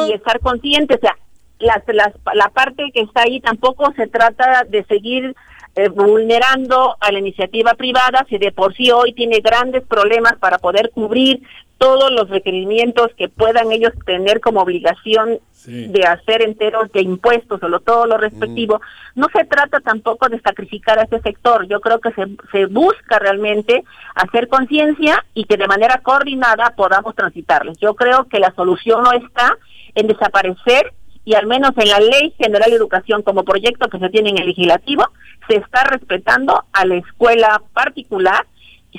y estar conscientes, o sea, las, las, la parte que está ahí tampoco se trata de seguir eh, vulnerando a la iniciativa privada, si de por sí hoy tiene grandes problemas para poder cubrir todos los requerimientos que puedan ellos tener como obligación de hacer enteros de impuestos o todo lo respectivo, mm. no se trata tampoco de sacrificar a ese sector. Yo creo que se, se busca realmente hacer conciencia y que de manera coordinada podamos transitarles. Yo creo que la solución no está en desaparecer y al menos en la Ley General de Educación como proyecto que se tiene en el legislativo, se está respetando a la escuela particular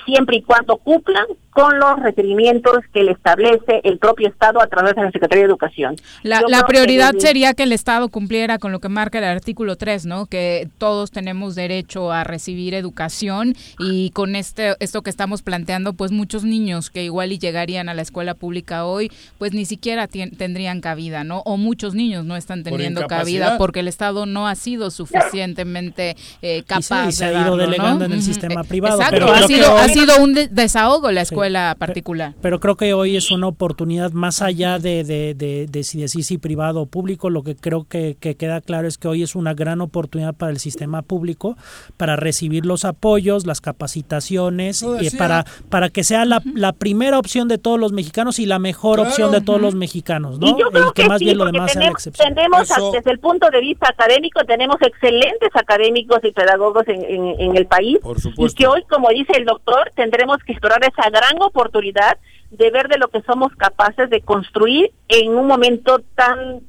siempre y cuando cumplan con los requerimientos que le establece el propio Estado a través de la Secretaría de Educación. La, prioridad sería que el Estado cumpliera con lo que marca el artículo 3, ¿no? Que todos tenemos derecho a recibir educación y con este esto que estamos planteando, pues muchos niños que igual y llegarían a la escuela pública hoy, pues ni siquiera tendrían cabida, ¿no? O muchos niños no están teniendo cabida porque el Estado no ha sido suficientemente eh, capaz y se, ha ido delegando en el sistema privado. Exacto, ha, sido, ha sido un desahogo la escuela particular. Pero, creo que hoy es una oportunidad más allá de, de, de, si decir si privado o público, lo que creo que, queda claro es que hoy es una gran oportunidad para el sistema público para recibir los apoyos, las capacitaciones, y para, para que sea la, la, primera opción de todos los mexicanos y la mejor opción de todos los mexicanos, ¿no? Y que, más bien lo demás tenemos, sea la Tenemos, desde el punto de vista académico, tenemos excelentes académicos y pedagogos en, en, el país. Y que hoy, como dice el doctor, tendremos que explorar esa gran oportunidad de ver de lo que somos capaces de construir en un momento tan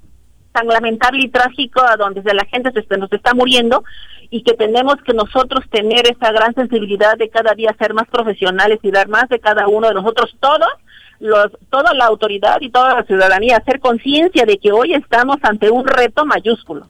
tan lamentable y trágico a donde la gente se, nos está muriendo y que tenemos que nosotros tener esa gran sensibilidad de cada día ser más profesionales y dar más de cada uno de nosotros todos los, toda la autoridad y toda la ciudadanía hacer conciencia de que hoy estamos ante un reto mayúsculo.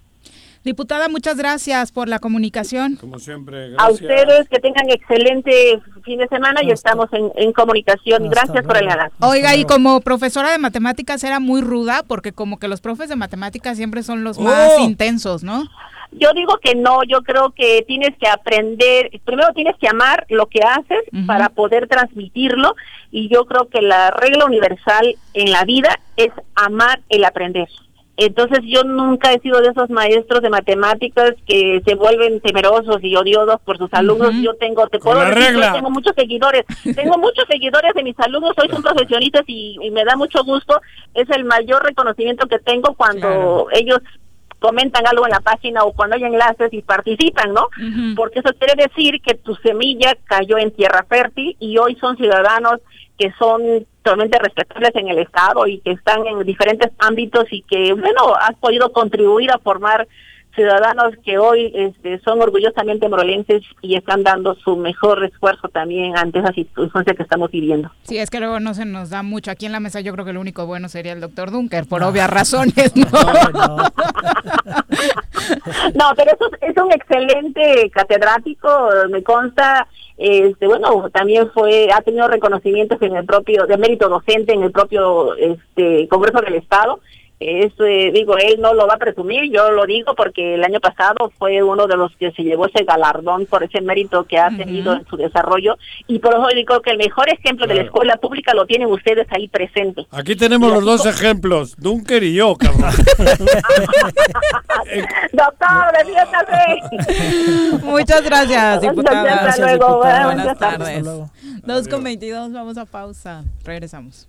Diputada, muchas gracias por la comunicación. Como siempre, gracias. A ustedes que tengan excelente fin de semana y estamos en, comunicación. gracias por el ganar. Oiga, y como profesora de matemáticas era muy ruda porque como que los profes de matemáticas siempre son los más oh. intensos, ¿no? Yo digo que no, yo creo que tienes que aprender, primero tienes que amar lo que haces para poder transmitirlo y yo creo que la regla universal en la vida es amar el aprender. Entonces yo nunca he sido de esos maestros de matemáticas que se vuelven temerosos y odiosos por sus alumnos. Yo tengo, te puedo decir, yo tengo muchos seguidores, tengo muchos seguidores de mis alumnos, hoy son profesionistas y, me da mucho gusto. Es el mayor reconocimiento que tengo cuando ellos comentan algo en la página o cuando hay enlaces y participan, ¿no? Porque eso quiere decir que tu semilla cayó en tierra fértil y hoy son ciudadanos que son totalmente respetables en el Estado y que están en diferentes ámbitos y que, bueno, has podido contribuir a formar ciudadanos que hoy este, son orgullosamente morelenses y están dando su mejor esfuerzo también ante esa situación que estamos viviendo. Sí, es que luego no se nos da mucho. Aquí en la mesa yo creo que lo único bueno sería el doctor Dunker, por obvias razones. ¿no? No, pero eso es un excelente catedrático, me consta. Este, bueno, también fue ha tenido reconocimientos en el propio de mérito docente en el propio este Congreso del Estado eso eh, digo, él no lo va a presumir, yo lo digo porque el año pasado fue uno de los que se llevó ese galardón por ese mérito que ha tenido en su desarrollo y por eso digo que el mejor ejemplo de la escuela pública lo tienen ustedes ahí presentes. Aquí tenemos los dos ejemplos, Dunker y yo, cabrón. Doctor, Muchas gracias, diputada. Hasta luego, buenas, tardes. 2 con 22, vamos a pausa. Regresamos.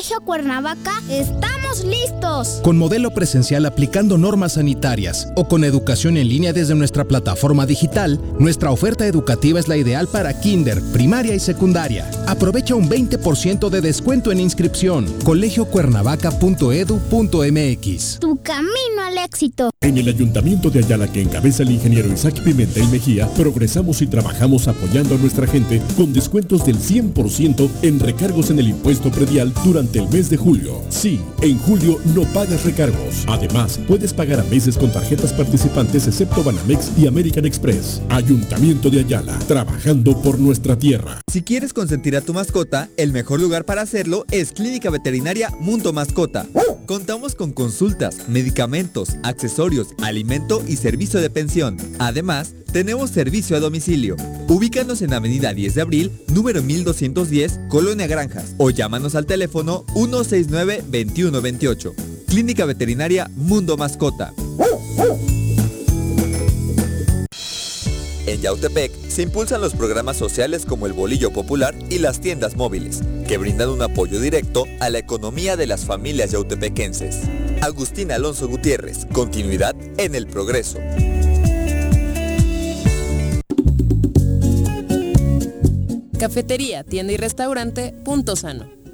Colegio Cuernavaca estamos ¡Estamos listos! Con modelo presencial aplicando normas sanitarias o con educación en línea desde nuestra plataforma digital, nuestra oferta educativa es la ideal para kinder, primaria y secundaria. Aprovecha un 20% de descuento en inscripción. colegiocuernavaca.edu.mx. Tu camino al éxito. En el Ayuntamiento de Ayala que encabeza el ingeniero Isaac Pimentel Mejía, progresamos y trabajamos apoyando a nuestra gente con descuentos del 100% en recargos en el impuesto predial durante el mes de julio. Sí, en julio no pagas recargos. Además, puedes pagar a meses con tarjetas participantes excepto Banamex y American Express. Ayuntamiento de Ayala, trabajando por nuestra tierra. Si quieres consentir a tu mascota, el mejor lugar para hacerlo es Clínica Veterinaria Mundo Mascota. Contamos con consultas, medicamentos, accesorios, alimento y servicio de pensión. Además, tenemos servicio a domicilio. Ubícanos en Avenida 10 de Abril, número 1210, Colonia Granjas, o llámanos al teléfono 169-2128. Clínica Veterinaria Mundo Mascota. En Yautepec se impulsan los programas sociales como el Bolillo Popular y las tiendas móviles, que brindan un apoyo directo a la economía de las familias yautepequenses. Agustín Alonso Gutiérrez, continuidad en el progreso. Cafetería, tienda y restaurante Punto Sano.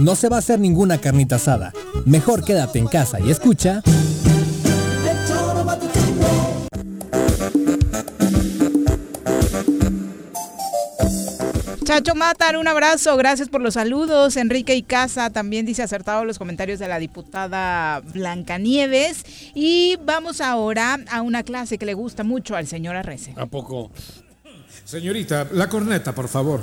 no se va a hacer ninguna carnita asada. Mejor quédate en casa y escucha. Chacho Matar, un abrazo, gracias por los saludos. Enrique y Casa también dice acertado los comentarios de la diputada Blancanieves. Y vamos ahora a una clase que le gusta mucho al señor Arrece. ¿A poco? Señorita, la corneta, por favor.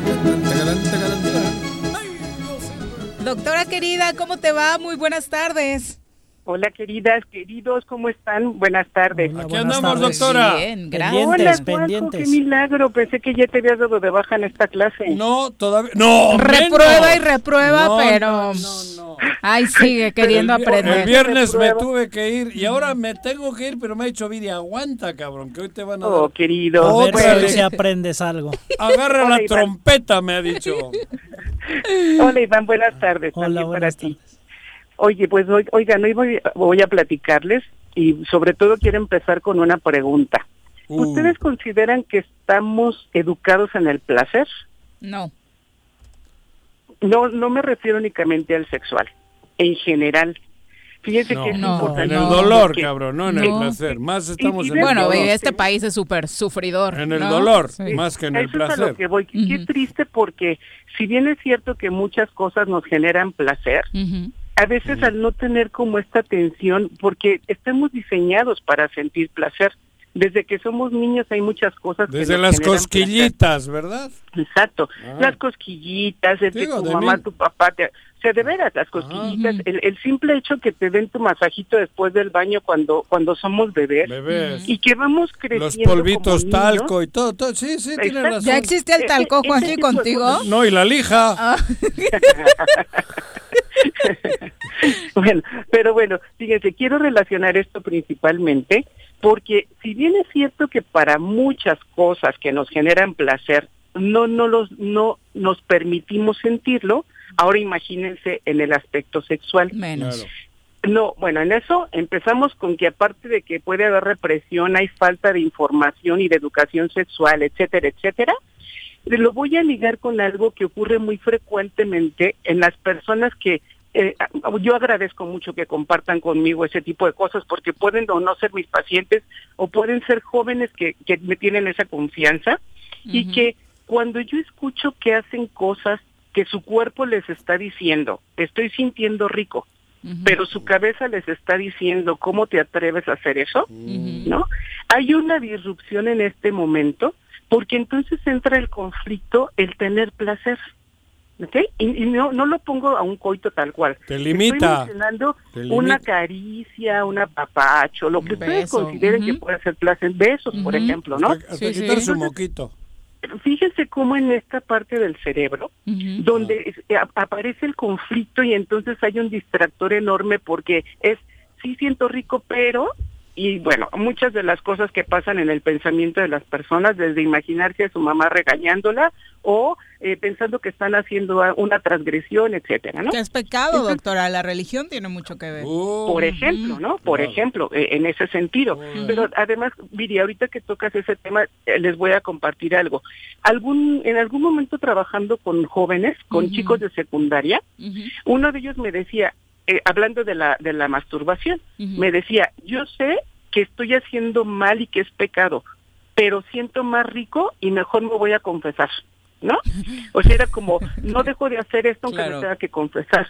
Doctora querida, ¿cómo te va? Muy buenas tardes. Hola, queridas, queridos, ¿cómo están? Buenas tardes. Aquí andamos, doctora. Bien, gracias. Hola, Juanjo, qué milagro. Pensé que ya te habías dado de baja en esta clase. No, todavía. No, reprueba y reprueba, No, pero. no, no, no. Ay, sigue queriendo el, aprender. El viernes me tuve que ir y ahora me tengo que ir, pero me ha dicho Viri, aguanta, cabrón, que hoy te van a Oh, dar. querido. A ver Órale. si aprendes algo. Agarra Hola, la Iván. trompeta, me ha dicho. Hola, Iván, buenas tardes. Hola, también buenas para ti. Oye, pues hoy- oigan, hoy voy, voy a platicarles y sobre todo quiero empezar con una pregunta. Uh. ¿Ustedes consideran que estamos educados en el placer? No. No, no me refiero únicamente al sexual, en general. Fíjense No, que es no, importante. en el dolor, porque- cabrón, no en el placer. Más estamos Y- y en el Bueno, dolor. este país es súper sufridor. En el dolor, Sí. más que en A el eso es a placer. lo que voy. Qué triste porque si bien es cierto que muchas cosas nos generan placer, a veces al no tener como esta atención, porque estamos diseñados para sentir placer. Desde que somos niños hay muchas cosas que Desde las cosquillitas, ¿verdad? placer. Exacto. Ah. Las cosquillitas, Digo, tu de mamá, mí. tu papá, te... o sea, de veras, las cosquillitas, el, el simple hecho que te den tu masajito después del baño cuando cuando somos bebés, Bebés. y que vamos creciendo Los polvitos como niños. talco y todo, todo. Sí, sí, tienes Exacto. razón. ¿Ya existe el talco, eh, Juanji, de contigo? No, y la lija. Ah. bueno, pero bueno, fíjense, quiero relacionar esto principalmente porque si bien es cierto que para muchas cosas que nos generan placer no no los no nos permitimos sentirlo, ahora imagínense en el aspecto sexual. Menos. Claro. No, bueno, en eso empezamos con que aparte de que puede haber represión, hay falta de información y de educación sexual, etcétera, etcétera. Lo voy a ligar con algo que ocurre muy frecuentemente en las personas que eh, yo agradezco mucho que compartan conmigo ese tipo de cosas porque pueden o no ser mis pacientes o pueden ser jóvenes que, que me tienen esa confianza y que cuando yo escucho que hacen cosas que su cuerpo les está diciendo, estoy sintiendo rico, pero su cabeza les está diciendo, ¿cómo te atreves a hacer eso? ¿No? Hay una disrupción en este momento porque entonces entra el conflicto el tener placer. ¿ok? Y, no, no lo pongo a un coito tal cual. Te limita. Estoy mencionando una caricia, un apapacho, lo que ustedes consideren que puede ser placer, besos, por ejemplo, ¿no? Hasta, quitar su moquito. Fíjense cómo en esta parte del cerebro, donde eh, aparece el conflicto y entonces hay un distractor enorme porque es, sí siento rico, pero y bueno, muchas de las cosas que pasan en el pensamiento de las personas, desde imaginarse a su mamá regañándola o eh, pensando que están haciendo una transgresión, etcétera, ¿no? Que es pecado, doctora, la religión tiene mucho que ver. por ejemplo, ¿no? Por ejemplo, eh, en ese sentido. Pero además, Viri, ahorita que tocas ese tema, eh, les voy a compartir algo. Algún en algún momento trabajando con jóvenes, con chicos de secundaria, uno de ellos me decía, eh, hablando de la, de la masturbación, me decía, yo sé que estoy haciendo mal y que es pecado, pero siento más rico y mejor me voy a confesar, ¿no? O sea, era como, no dejo de hacer esto aunque me tenga que confesar.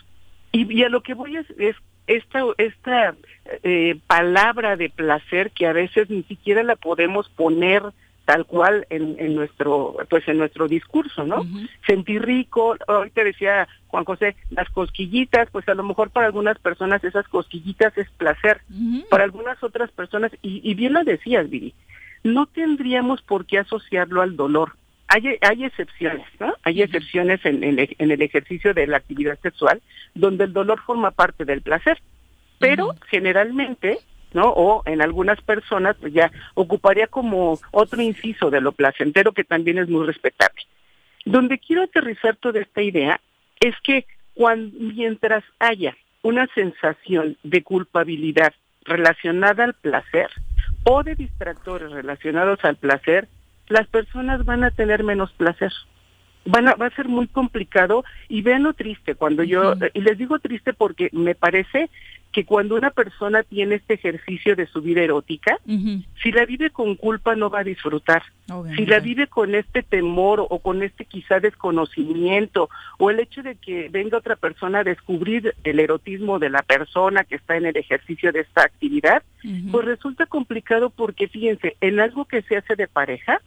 Y, a lo que voy es, es esta, esta eh, palabra de placer que a veces ni siquiera la podemos poner tal cual en, en nuestro pues en nuestro discurso no sentir rico ahorita decía Juan José las cosquillitas pues a lo mejor para algunas personas esas cosquillitas es placer para algunas otras personas y, y bien lo decías Viri no tendríamos por qué asociarlo al dolor. Hay, hay excepciones, ¿no? Hay excepciones en, en, en, el ejercicio de la actividad sexual donde el dolor forma parte del placer, pero generalmente ¿no? O en algunas personas pues ya ocuparía como otro inciso de lo placentero que también es muy respetable. Donde quiero aterrizar toda esta idea es que cuando, mientras haya una sensación de culpabilidad relacionada al placer o de distractores relacionados al placer, las personas van a tener menos placer. Van a, va a ser muy complicado y vean lo triste cuando yo, y les digo triste porque me parece que cuando una persona tiene este ejercicio de su vida erótica, si la vive con culpa no va a disfrutar. Si la vive con este temor o con este quizá desconocimiento o el hecho de que venga otra persona a descubrir el erotismo de la persona que está en el ejercicio de esta actividad, pues resulta complicado porque fíjense, en algo que se hace de pareja,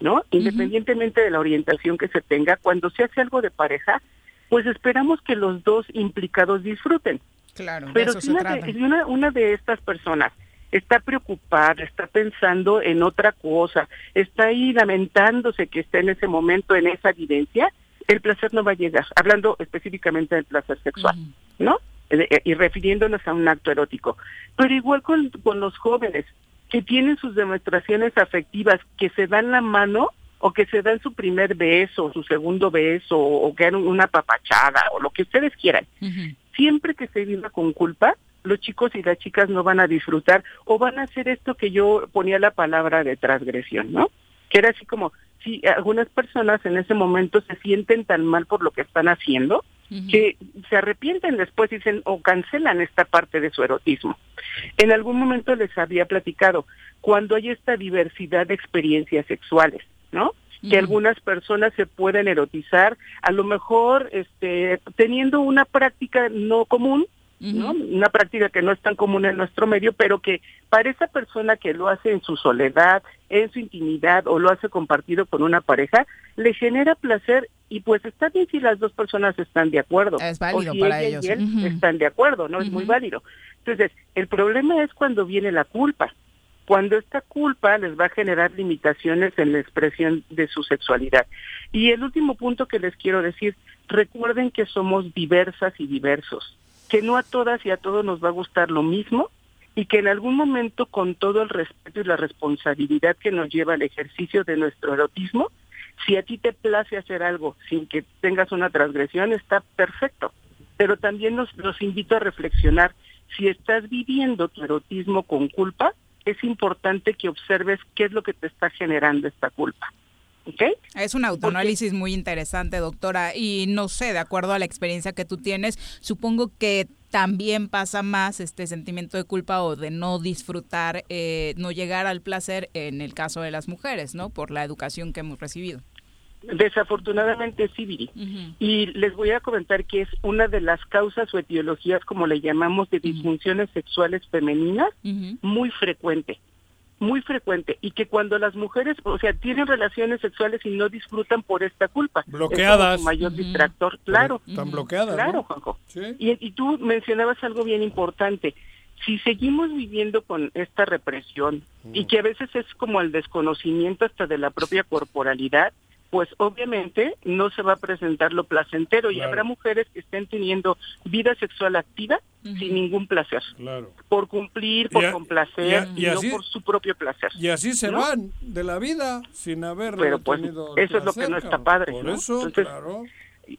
¿no? Independientemente de la orientación que se tenga, cuando se hace algo de pareja, pues esperamos que los dos implicados disfruten. Claro, Pero si una, una, de estas personas está preocupada, está pensando en otra cosa, está ahí lamentándose que está en ese momento, en esa evidencia, el placer no va a llegar, hablando específicamente del placer sexual, ¿no? Eh, eh, y refiriéndonos a un acto erótico. Pero igual con, con los jóvenes que tienen sus demostraciones afectivas, que se dan la mano o que se dan su primer beso, su segundo beso, o que hagan una papachada, o lo que ustedes quieran siempre que se viva con culpa, los chicos y las chicas no van a disfrutar o van a hacer esto que yo ponía la palabra de transgresión, ¿no? Que era así como, si algunas personas en ese momento se sienten tan mal por lo que están haciendo, que se arrepienten después dicen o cancelan esta parte de su erotismo. En algún momento les había platicado, cuando hay esta diversidad de experiencias sexuales, ¿no? Que algunas personas se pueden erotizar, a lo mejor este, teniendo una práctica no común, ¿no? Una práctica que no es tan común en nuestro medio, pero que para esa persona que lo hace en su soledad, en su intimidad o lo hace compartido con una pareja, le genera placer y pues está bien si las dos personas están de acuerdo. Es válido para ellos. Y él están de acuerdo, ¿no? Es muy válido. Entonces, el problema es cuando viene la culpa cuando esta culpa les va a generar limitaciones en la expresión de su sexualidad. Y el último punto que les quiero decir, recuerden que somos diversas y diversos, que no a todas y a todos nos va a gustar lo mismo y que en algún momento con todo el respeto y la responsabilidad que nos lleva al ejercicio de nuestro erotismo, si a ti te place hacer algo sin que tengas una transgresión, está perfecto. Pero también nos, los invito a reflexionar, si estás viviendo tu erotismo con culpa, es importante que observes qué es lo que te está generando esta culpa. Es un autoanálisis muy interesante, doctora, y no sé, de acuerdo a la experiencia que tú tienes, supongo que también pasa más este sentimiento de culpa o de no disfrutar, eh, no llegar al placer en el caso de las mujeres, ¿no? Por la educación que hemos recibido. Desafortunadamente sí, Viri. Y les voy a comentar que es una de las causas o etiologías, como le llamamos, de disfunciones sexuales femeninas, muy frecuente muy frecuente y que cuando las mujeres, o sea, tienen relaciones sexuales y no disfrutan por esta culpa. Bloqueadas. Es mayor distractor, claro. Están bloqueadas. Claro, Juanjo. Y, y tú mencionabas algo bien importante. Si seguimos viviendo con esta represión y mm. que a veces es como el desconocimiento hasta de la propia corporalidad, pues obviamente no se va a presentar lo placentero y habrá mujeres que estén teniendo vida sexual activa sin ningún placer. Por cumplir, por complacer y, no por su propio placer. Y así se van de la vida sin haber Pero pues eso es lo que no está padre. Por eso, claro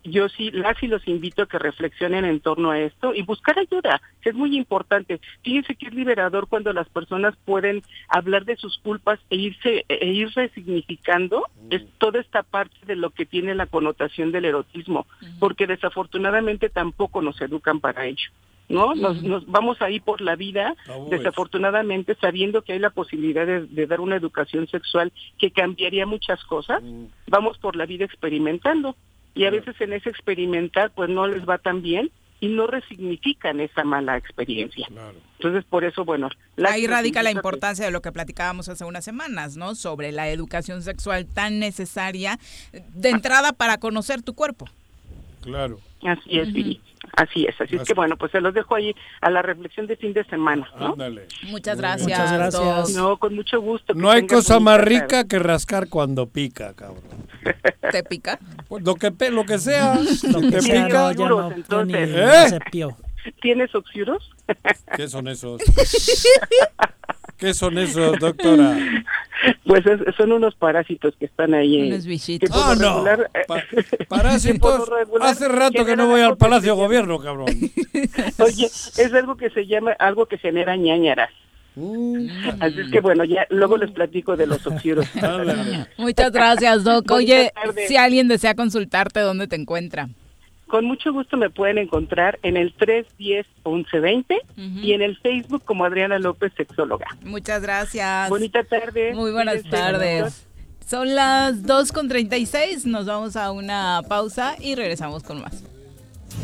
yo sí las y los invito a que reflexionen en torno a esto y buscar ayuda, es muy importante. Fíjense que es liberador cuando las personas pueden hablar de sus culpas e irse e ir resignificando mm. es toda esta parte de lo que tiene la connotación del erotismo, porque desafortunadamente tampoco nos educan para ello. ¿no? Nos, nos vamos ahí por la vida, desafortunadamente, sabiendo que hay la posibilidad de, dar una educación sexual que cambiaría muchas cosas, mm. vamos por la vida experimentando y a veces en ese experimentar pues no les va tan bien y no resignifican esa mala experiencia. Entonces, por eso, bueno. Ahí radica la importancia de lo que platicábamos hace unas semanas, ¿no? Sobre la educación sexual tan necesaria de entrada para conocer tu cuerpo. Claro. Así es, Así es, así es que bueno, pues se los dejo ahí a la reflexión de fin de semana. ¿no? Muchas gracias. Muchas gracias. No, con mucho gusto. No hay cosa más rica que rascar cuando pica, cabrón. ¿Te pica? Pues lo que lo que sea, lo que pica. entonces. ¿Tienes oxiuros? ¿Qué son esos? ¿Qué son esos, doctora? Pues son unos parásitos que están ahí. Unos bichitos. Ah, no. parásitos. Hace rato que no voy al Palacio Gobierno, cabrón. Oye, es algo que se llama, algo que genera ñañaras. Así es que bueno, ya luego les platico de los oxiros. Muchas gracias, Doc. Oye, si alguien desea consultarte, ¿dónde te encuentra? Con mucho gusto me pueden encontrar en el 310-1120 y en el Facebook como Adriana López, sexóloga. Muchas gracias. Bonita tarde. Muy buenas tardes. Son las 2.36, nos vamos a una pausa y regresamos con más.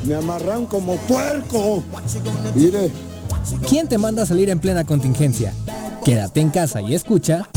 Me amarran como puerco. Mire. ¿Quién te manda a salir en plena contingencia? Quédate en casa y escucha.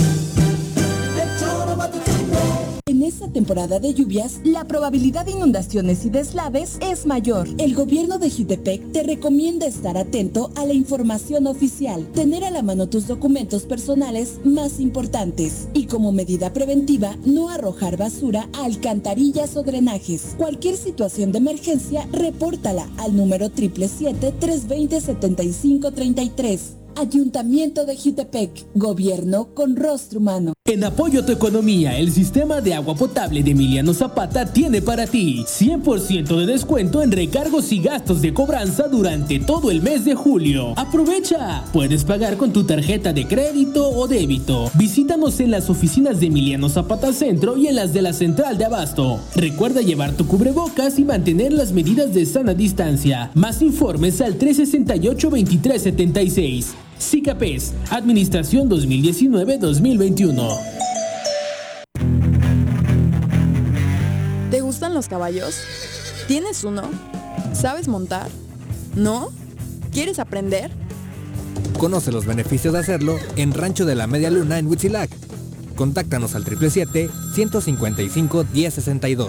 Esta temporada de lluvias, la probabilidad de inundaciones y deslaves es mayor. El gobierno de Jutepec te recomienda estar atento a la información oficial, tener a la mano tus documentos personales más importantes y como medida preventiva, no arrojar basura a alcantarillas o drenajes. Cualquier situación de emergencia, repórtala al número 777-320-7533. Ayuntamiento de Jutepec, gobierno con rostro humano. En apoyo a tu economía, el sistema de agua potable de Emiliano Zapata tiene para ti 100% de descuento en recargos y gastos de cobranza durante todo el mes de julio. Aprovecha, puedes pagar con tu tarjeta de crédito o débito. Visítanos en las oficinas de Emiliano Zapata Centro y en las de la Central de Abasto. Recuerda llevar tu cubrebocas y mantener las medidas de sana distancia. Más informes al 368 2376. SICAPES, Administración 2019-2021. ¿Te gustan los caballos? ¿Tienes uno? ¿Sabes montar? ¿No? ¿Quieres aprender? Conoce los beneficios de hacerlo en Rancho de la Media Luna en Huitzilac. Contáctanos al 777-155-1062.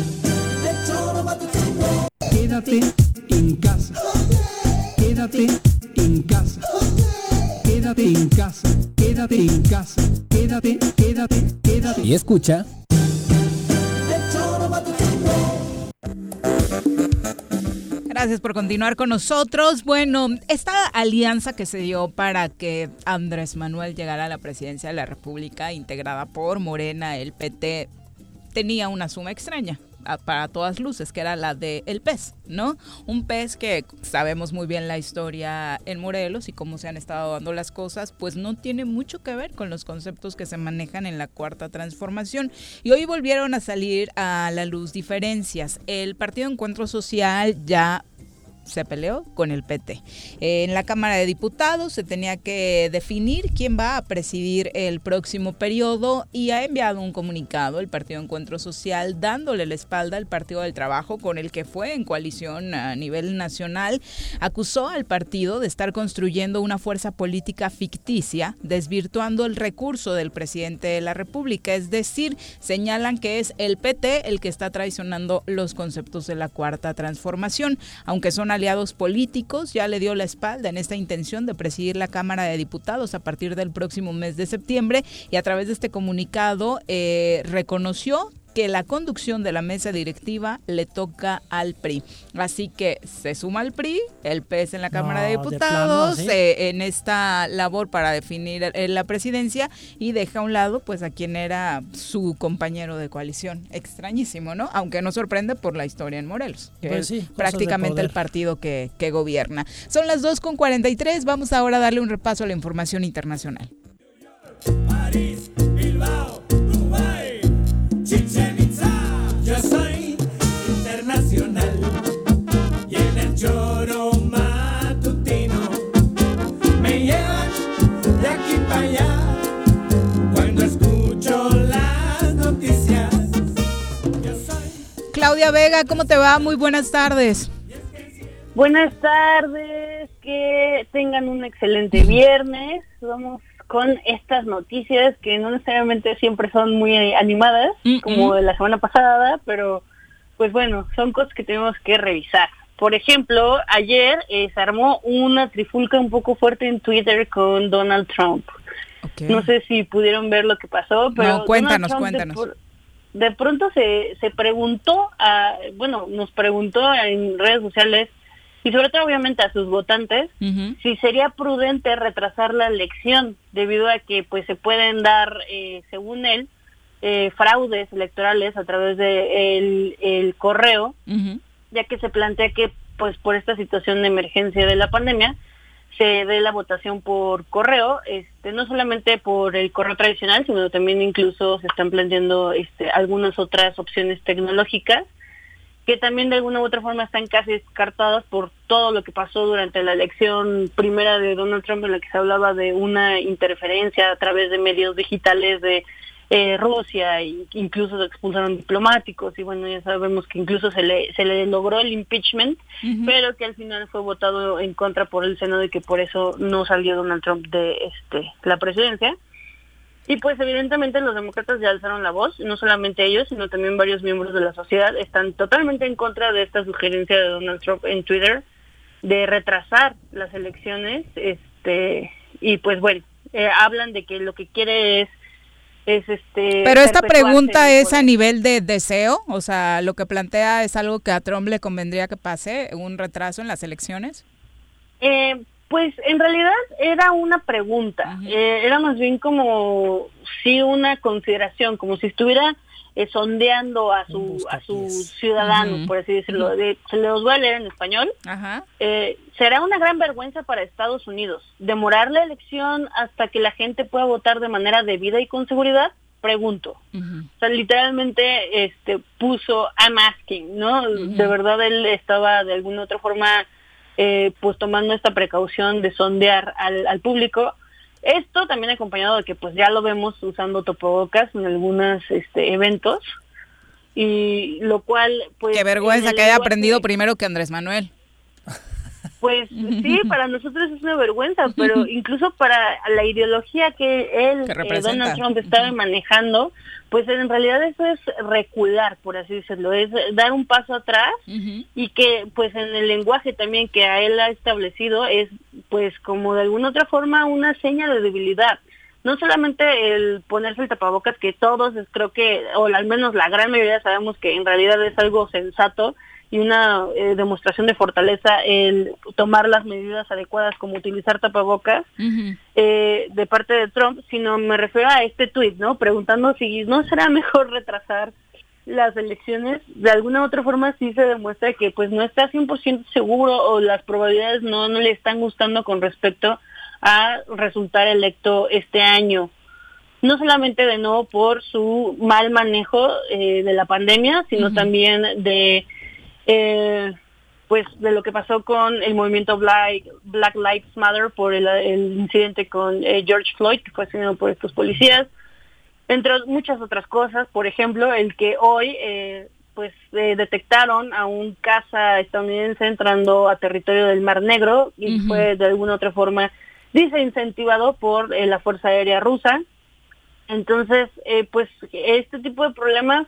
Quédate en casa. Quédate en casa. Quédate en casa. Quédate en casa. Quédate, quédate, quédate. Y escucha. Gracias por continuar con nosotros. Bueno, esta alianza que se dio para que Andrés Manuel llegara a la presidencia de la República, integrada por Morena, el PT, tenía una suma extraña para todas luces, que era la de el pez, ¿no? Un pez que sabemos muy bien la historia en Morelos y cómo se han estado dando las cosas, pues no tiene mucho que ver con los conceptos que se manejan en la cuarta transformación. Y hoy volvieron a salir a la luz diferencias. El Partido Encuentro Social ya se peleó con el PT. en la Cámara de Diputados se tenía que definir quién va a presidir el próximo periodo y ha enviado un comunicado el Partido Encuentro Social dándole la espalda al Partido del Trabajo con el que fue en coalición a nivel nacional. Acusó al partido de estar construyendo una fuerza política ficticia, desvirtuando el recurso del presidente de la República. Es decir, señalan que es el PT el que está traicionando los conceptos de la cuarta transformación, aunque son aliados políticos, ya le dio la espalda en esta intención de presidir la Cámara de Diputados a partir del próximo mes de septiembre y a través de este comunicado eh, reconoció que la conducción de la mesa directiva le toca al PRI. Así que se suma al PRI, el PS en la Cámara de Diputados, eh, en esta labor para definir eh, la presidencia y deja a un lado pues a quien era su compañero de coalición. Extrañísimo, ¿no? Aunque no sorprende por la historia en Morelos, que pues es prácticamente el partido que, que gobierna. Son las 2.43, vamos ahora a darle un repaso a la información internacional. París, Bilbao, Claudia Vega, ¿cómo te va? Muy buenas tardes. Buenas tardes, que tengan un excelente viernes. Vamos con estas noticias que no necesariamente siempre son muy animadas, como de la semana pasada, pero pues bueno, son cosas que tenemos que revisar. Por ejemplo, ayer eh, se armó una trifulca un poco fuerte en Twitter con Donald Trump. No sé si pudieron ver lo que pasó, pero no, cuéntanos, cuéntanos. De, pronto se, se preguntó, a, bueno, nos preguntó en redes sociales y sobre todo obviamente a sus votantes si sería prudente retrasar la elección debido a que pues se pueden dar eh, según él eh, fraudes electorales a través de el, correo ya que se plantea que pues por esta situación de emergencia de la pandemia se dé la votación por correo este no solamente por el correo tradicional sino también incluso se están planteando este algunas otras opciones tecnológicas que también de alguna u otra forma están casi descartadas por todo lo que pasó durante la elección primera de Donald Trump en la que se hablaba de una interferencia a través de medios digitales de eh, Rusia e incluso se expulsaron diplomáticos y bueno ya sabemos que incluso se le se le logró el impeachment pero que al final fue votado en contra por el Senado y que por eso no salió Donald Trump de este la presidencia. Y pues evidentemente los demócratas ya alzaron la voz, no solamente ellos, sino también varios miembros de la sociedad están totalmente en contra de esta sugerencia de Donald Trump en Twitter de retrasar las elecciones, este y pues bueno, eh, hablan de que lo que quiere es es este Pero esta pregunta es a nivel de deseo, o sea, lo que plantea es algo que a Trump le convendría que pase, un retraso en las elecciones. Eh, pues en realidad era una pregunta, eh, era más bien como sí una consideración, como si estuviera eh, sondeando a su a sus ciudadanos, por así decirlo. se los voy a leer en español. Eh, será una gran vergüenza para Estados Unidos demorar la elección hasta que la gente pueda votar de manera debida y con seguridad. Pregunto. O sea, literalmente este puso I'm asking, ¿no? De verdad él estaba de alguna otra forma eh, pues tomando esta precaución de sondear al, público. Esto también acompañado de que pues ya lo vemos usando topobocas en algunos este, eventos y lo cual pues... Qué vergüenza que haya aprendido primero que Andrés Manuel. Pues sí, para nosotros es una vergüenza, pero incluso para la ideología que él, eh, Donald Trump, estaba manejando, pues en realidad eso es recular, por así decirlo, es dar un paso atrás y que pues en el lenguaje también que a él ha establecido es pues como de alguna otra forma una seña de debilidad. No solamente el ponerse el tapabocas, que todos creo que, o al menos la gran mayoría sabemos que en realidad es algo sensato, y una eh, demostración de fortaleza el tomar las medidas adecuadas como utilizar tapabocas eh, de parte de Trump, sino me refiero a este tuit, ¿no? Preguntando si no será mejor retrasar las elecciones, de alguna u otra forma sí se demuestra que pues no está 100% seguro o las probabilidades no, no le están gustando con respecto a resultar electo este año. No solamente de nuevo por su mal manejo eh, de la pandemia, sino también de eh, pues de lo que pasó con el movimiento Black, Black Lives Matter por el, incidente con eh, George Floyd, que fue asesinado por estos policías, entre muchas otras cosas, por ejemplo, el que hoy eh, pues eh, detectaron a un caza estadounidense entrando a territorio del Mar Negro y fue de alguna otra forma dice incentivado por la Fuerza Aérea Rusa. Entonces, pues este tipo de problemas,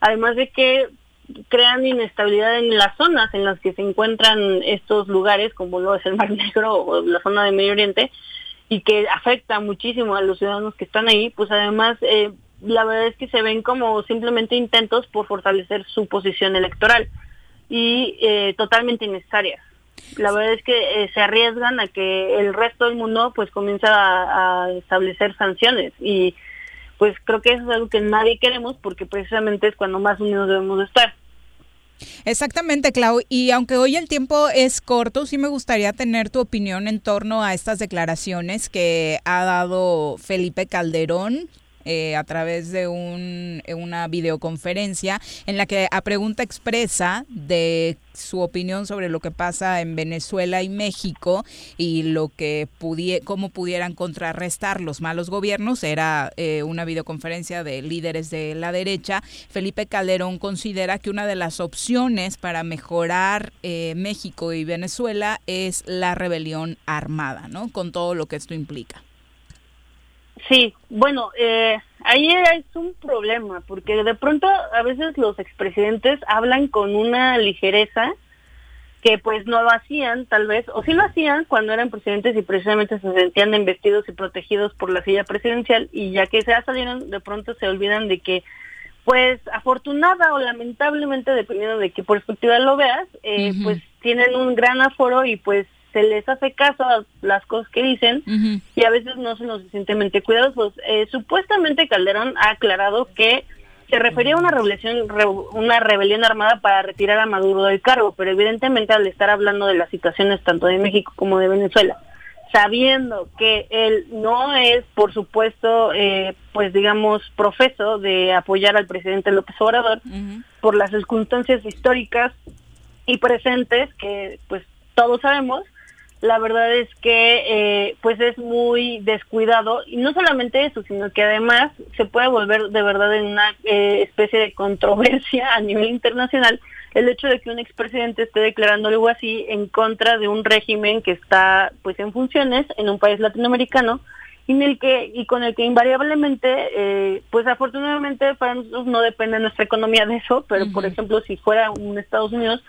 además de que crean inestabilidad en las zonas en las que se encuentran estos lugares, como lo es el Mar Negro o la zona de Medio Oriente, y que afecta muchísimo a los ciudadanos que están ahí, pues además eh, la verdad es que se ven como simplemente intentos por fortalecer su posición electoral y eh, totalmente innecesarias. La verdad es que eh, se arriesgan a que el resto del mundo pues comienza a, a, establecer sanciones y pues creo que eso es algo que nadie queremos porque precisamente es cuando más unidos debemos estar. Exactamente, Clau. Y aunque hoy el tiempo es corto, sí me gustaría tener tu opinión en torno a estas declaraciones que ha dado Felipe Calderón, eh, a través de un, eh, una videoconferencia en la que a pregunta expresa de su opinión sobre lo que pasa en Venezuela y México y lo que pudie, cómo pudieran contrarrestar los malos gobiernos. Era eh, una videoconferencia de líderes de la derecha. Felipe Calderón considera que una de las opciones para mejorar México y Venezuela es la rebelión armada, ¿no? Con todo lo que esto implica. Sí, bueno, eh, ahí es un problema, porque de pronto a veces los expresidentes hablan con una ligereza que pues no lo hacían tal vez, o sí lo hacían cuando eran presidentes y precisamente se sentían investidos y protegidos por la silla presidencial y ya que se salieron de pronto se olvidan de que pues afortunada o lamentablemente dependiendo de qué perspectiva lo veas, eh, pues tienen un gran aforo y pues se les hace caso a las cosas que dicen y a veces no son lo suficientemente cuidadosos. Eh, supuestamente Calderón ha aclarado que se refería a una rebelión, una rebelión armada para retirar a Maduro del cargo, pero evidentemente al estar hablando de las situaciones tanto de México como de Venezuela, sabiendo que él no es, por supuesto, eh, pues digamos, profeso de apoyar al presidente López Obrador por las circunstancias históricas y presentes que pues todos sabemos, la verdad es que eh, pues es muy descuidado y no solamente eso, sino que además se puede volver de verdad en una eh, especie de controversia a nivel internacional el hecho de que un expresidente esté declarando algo así en contra de un régimen que está pues en funciones en un país latinoamericano y en el que y con el que invariablemente eh, pues afortunadamente para nosotros no depende nuestra economía de eso pero por ejemplo si fuera un Estados Unidos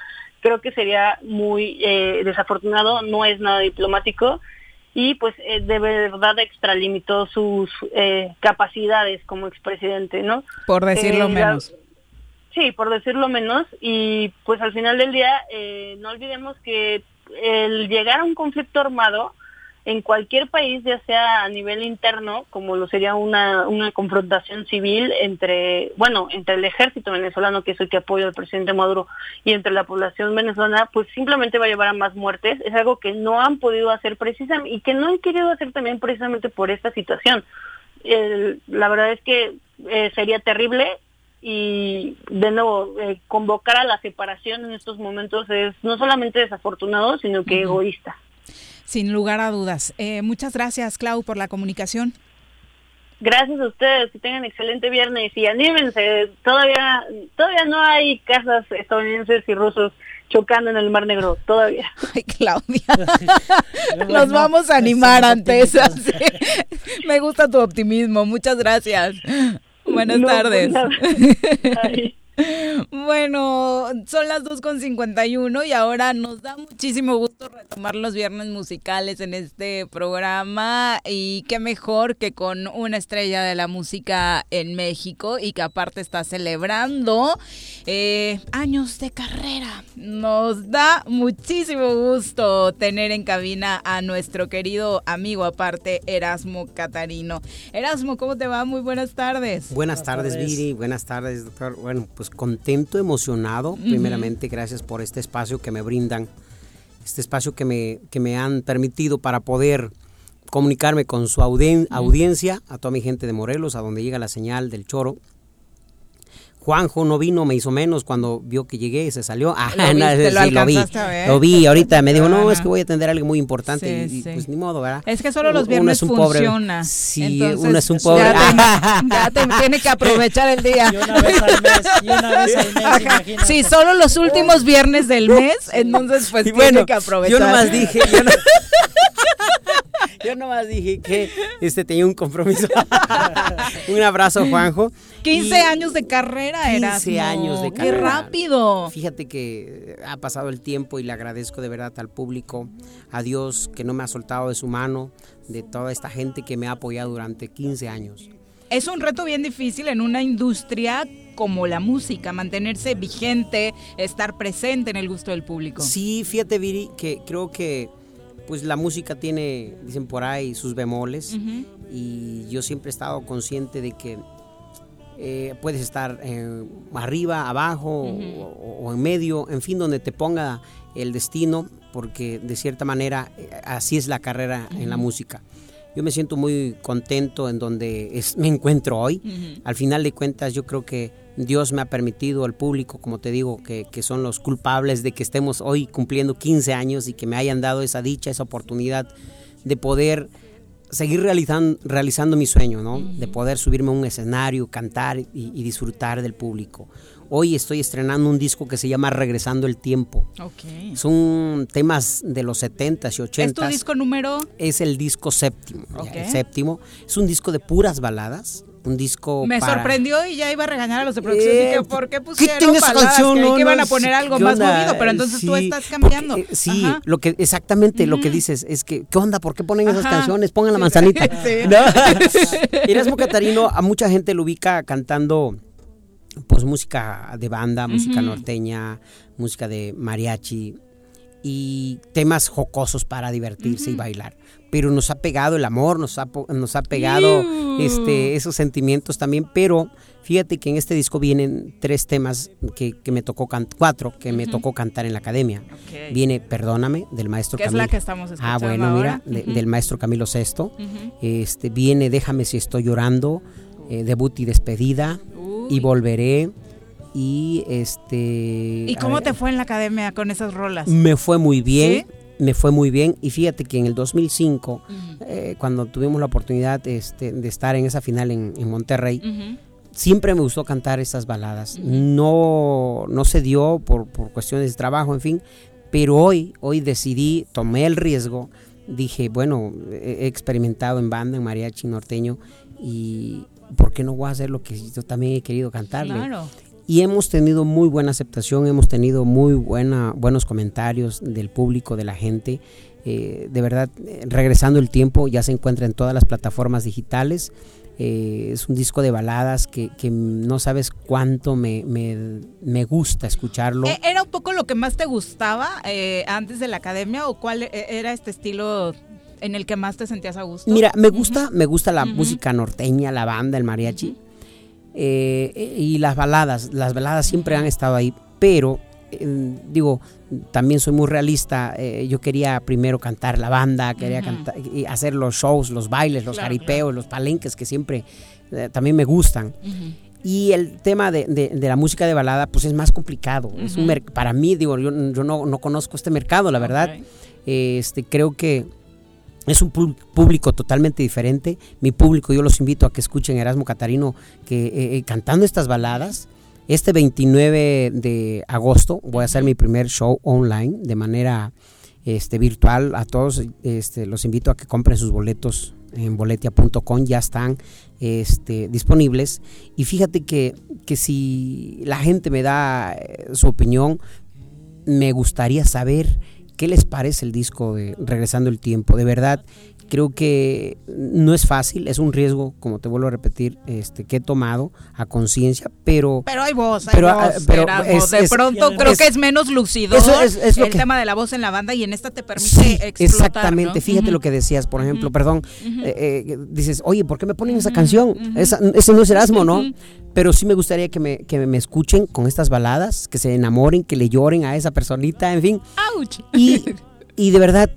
creo que sería muy eh, desafortunado, no es nada diplomático y pues eh, de verdad extralimitó sus eh, capacidades como expresidente, ¿no? Por decirlo menos. Sí, por decirlo menos y pues al final del día no olvidemos que el llegar a un conflicto armado en cualquier país, ya sea a nivel interno, como lo sería una, una confrontación civil entre, bueno, entre el ejército venezolano, que es el que apoya al presidente Maduro, y entre la población venezolana, pues simplemente va a llevar a más muertes. Es algo que no han podido hacer precisamente y que no han querido hacer también precisamente por esta situación. la verdad es que eh, sería terrible y de nuevo eh, convocar a la separación en estos momentos es no solamente desafortunado, sino que egoísta. Sin lugar a dudas. Eh, muchas gracias, Clau, por la comunicación. Gracias a ustedes, que tengan excelente viernes y anímense, todavía todavía no hay casas estadounidenses y rusos chocando en el Mar Negro, todavía. Ay, Claudia, nos vamos a animar ante eso. Me gusta tu optimismo, muchas gracias. Buenas pues tardes. Bueno, son las 2.51 y ahora nos da muchísimo gusto retomar los viernes musicales en este programa y qué mejor que con una estrella de la música en México y que aparte está celebrando eh, años de carrera. Nos da muchísimo gusto tener en cabina a nuestro querido amigo aparte Erasmo Catarino. Erasmo, ¿cómo te va? Muy buenas tardes. Buenas, tardes, Viri. Buenas tardes, doctor. Bueno, pues pues, contento, emocionado, primeramente gracias por este espacio que me brindan, este espacio que me, que me han permitido para poder comunicarme con su audiencia, a toda mi gente de Morelos, a donde llega la señal del choro, Juanjo no vino, me hizo menos cuando vio que llegué y se salió. Ah, lo, lo, vi. Lo vi ahorita. Me dijo, no, es que voy a atender algo muy importante. y, pues ni modo, ¿verdad? Es que solo los viernes funciona. Sí, uno es un pobre. Ya, te, tiene que aprovechar el día. Y una vez al mes, y una vez al mes, imagínate. Sí, solo los últimos viernes del mes, entonces pues tiene que aprovechar. Yo nomás dije, yo, no, yo nomás dije que este tenía un compromiso. un abrazo, Juanjo. 15 años de carrera, era. 15 años de carrera. ¡Qué rápido! Fíjate que ha pasado el tiempo y le agradezco de verdad al público, a Dios que no me ha soltado de su mano, de toda esta gente que me ha apoyado durante 15 años. es un reto bien difícil en una industria como la música, mantenerse vigente, estar presente en el gusto del público. Sí, fíjate Viri, que creo que pues la música tiene, dicen por ahí, sus bemoles. Y yo siempre he estado consciente de que eh, puedes estar eh, arriba, abajo o, en medio, en fin, donde te ponga el destino, porque de cierta manera eh, así es la carrera en la música. Yo me siento muy contento en donde me encuentro hoy. Al final de cuentas, yo creo que Dios me ha permitido al público, como te digo, que, que, son los culpables de que estemos hoy cumpliendo 15 años y que me hayan dado esa dicha, esa oportunidad de poder seguir realizando, realizando mi sueño, ¿no? De poder subirme a un escenario, cantar y, disfrutar del público. Hoy estoy estrenando un disco que se llama Regresando el Tiempo. Okay. Son temas de los 70s y 80s. ¿Es tu disco número? Es el disco séptimo. el séptimo. Es un disco de puras baladas un disco Me sorprendió y ya iba a regañar a los de producción. Dije, ¿por qué pusieron ¿qué canción? que, iban a poner algo más movido, pero entonces tú estás cambiando. Eh, sí, lo que exactamente lo que dices es que ¿qué onda? ¿Por qué ponen esas canciones? Pongan la manzanita. Erasmo Catarino a mucha gente lo ubica cantando pues música de banda, música norteña, música de mariachi y temas jocosos para divertirse y bailar. Pero nos ha pegado el amor, nos ha, nos ha pegado este, esos sentimientos también, pero fíjate que en este disco vienen tres temas que, me tocó cantar, cuatro que me tocó cantar en la academia. Viene Perdóname, del maestro Camilo. es la que estamos escuchando Ah, bueno, mira, del maestro Camilo VI. este, viene Déjame si estoy llorando, eh, debut y despedida, y volveré y este ¿Y cómo te fue en la academia con esas rolas? Me fue muy bien me fue muy bien. Y fíjate que en el 2005, eh, cuando tuvimos la oportunidad este, de estar en esa final en, Monterrey, siempre me gustó cantar esas baladas. No, no se dio por, por, cuestiones de trabajo, en fin, pero hoy, hoy decidí, tomé el riesgo, dije, bueno, he experimentado en banda, en mariachi norteño, y ¿por qué no voy a hacer lo que yo también he querido cantarle? Claro y hemos tenido muy buena aceptación, hemos tenido muy buena, buenos comentarios del público, de la gente. Eh, de verdad, eh, regresando el tiempo, ya se encuentra en todas las plataformas digitales. Eh, es un disco de baladas que, que no sabes cuánto me, me, gusta escucharlo. ¿Era un poco lo que más te gustaba antes de la academia o cuál era este estilo en el que más te sentías a gusto? Mira, me gusta, me gusta la música norteña, la banda, el mariachi. Eh, y las baladas, las baladas siempre han estado ahí, pero eh, digo, también soy muy realista, eh, yo quería primero cantar la banda, quería cantar, y hacer los shows, los bailes, los jaripeos, los palenques que siempre también me gustan. Y el tema de, la música de balada, pues es más complicado. es un para mí, digo, yo, yo no, no, conozco este mercado, la verdad. Este, creo que es un público totalmente diferente. Mi público, yo los invito a que escuchen Erasmo Catarino que, eh, eh, cantando estas baladas. Este 29 de agosto voy a hacer mi primer show online de manera este, virtual. A todos este, los invito a que compren sus boletos en boletia.com. Ya están este, disponibles. Y fíjate que, que si la gente me da eh, su opinión, me gustaría saber ¿Qué les parece el disco de Regresando el Tiempo? De verdad, creo que no es fácil, es un riesgo, como te vuelvo a repetir, este que he tomado a conciencia, pero pero hay voz, hay pero, voz, ah, de pronto creo que es menos lucidor el tema de la voz en la banda y en esta te permite explotar, exactamente. Fíjate lo que decías, por ejemplo, perdón, eh, eh, dices, oye, ¿por qué me ponen esa canción? ese no es Erasmo, ¿no? Pero sí me gustaría que me, que me escuchen con estas baladas, que se enamoren, que le lloren a esa personita, en fin. Y, y de verdad,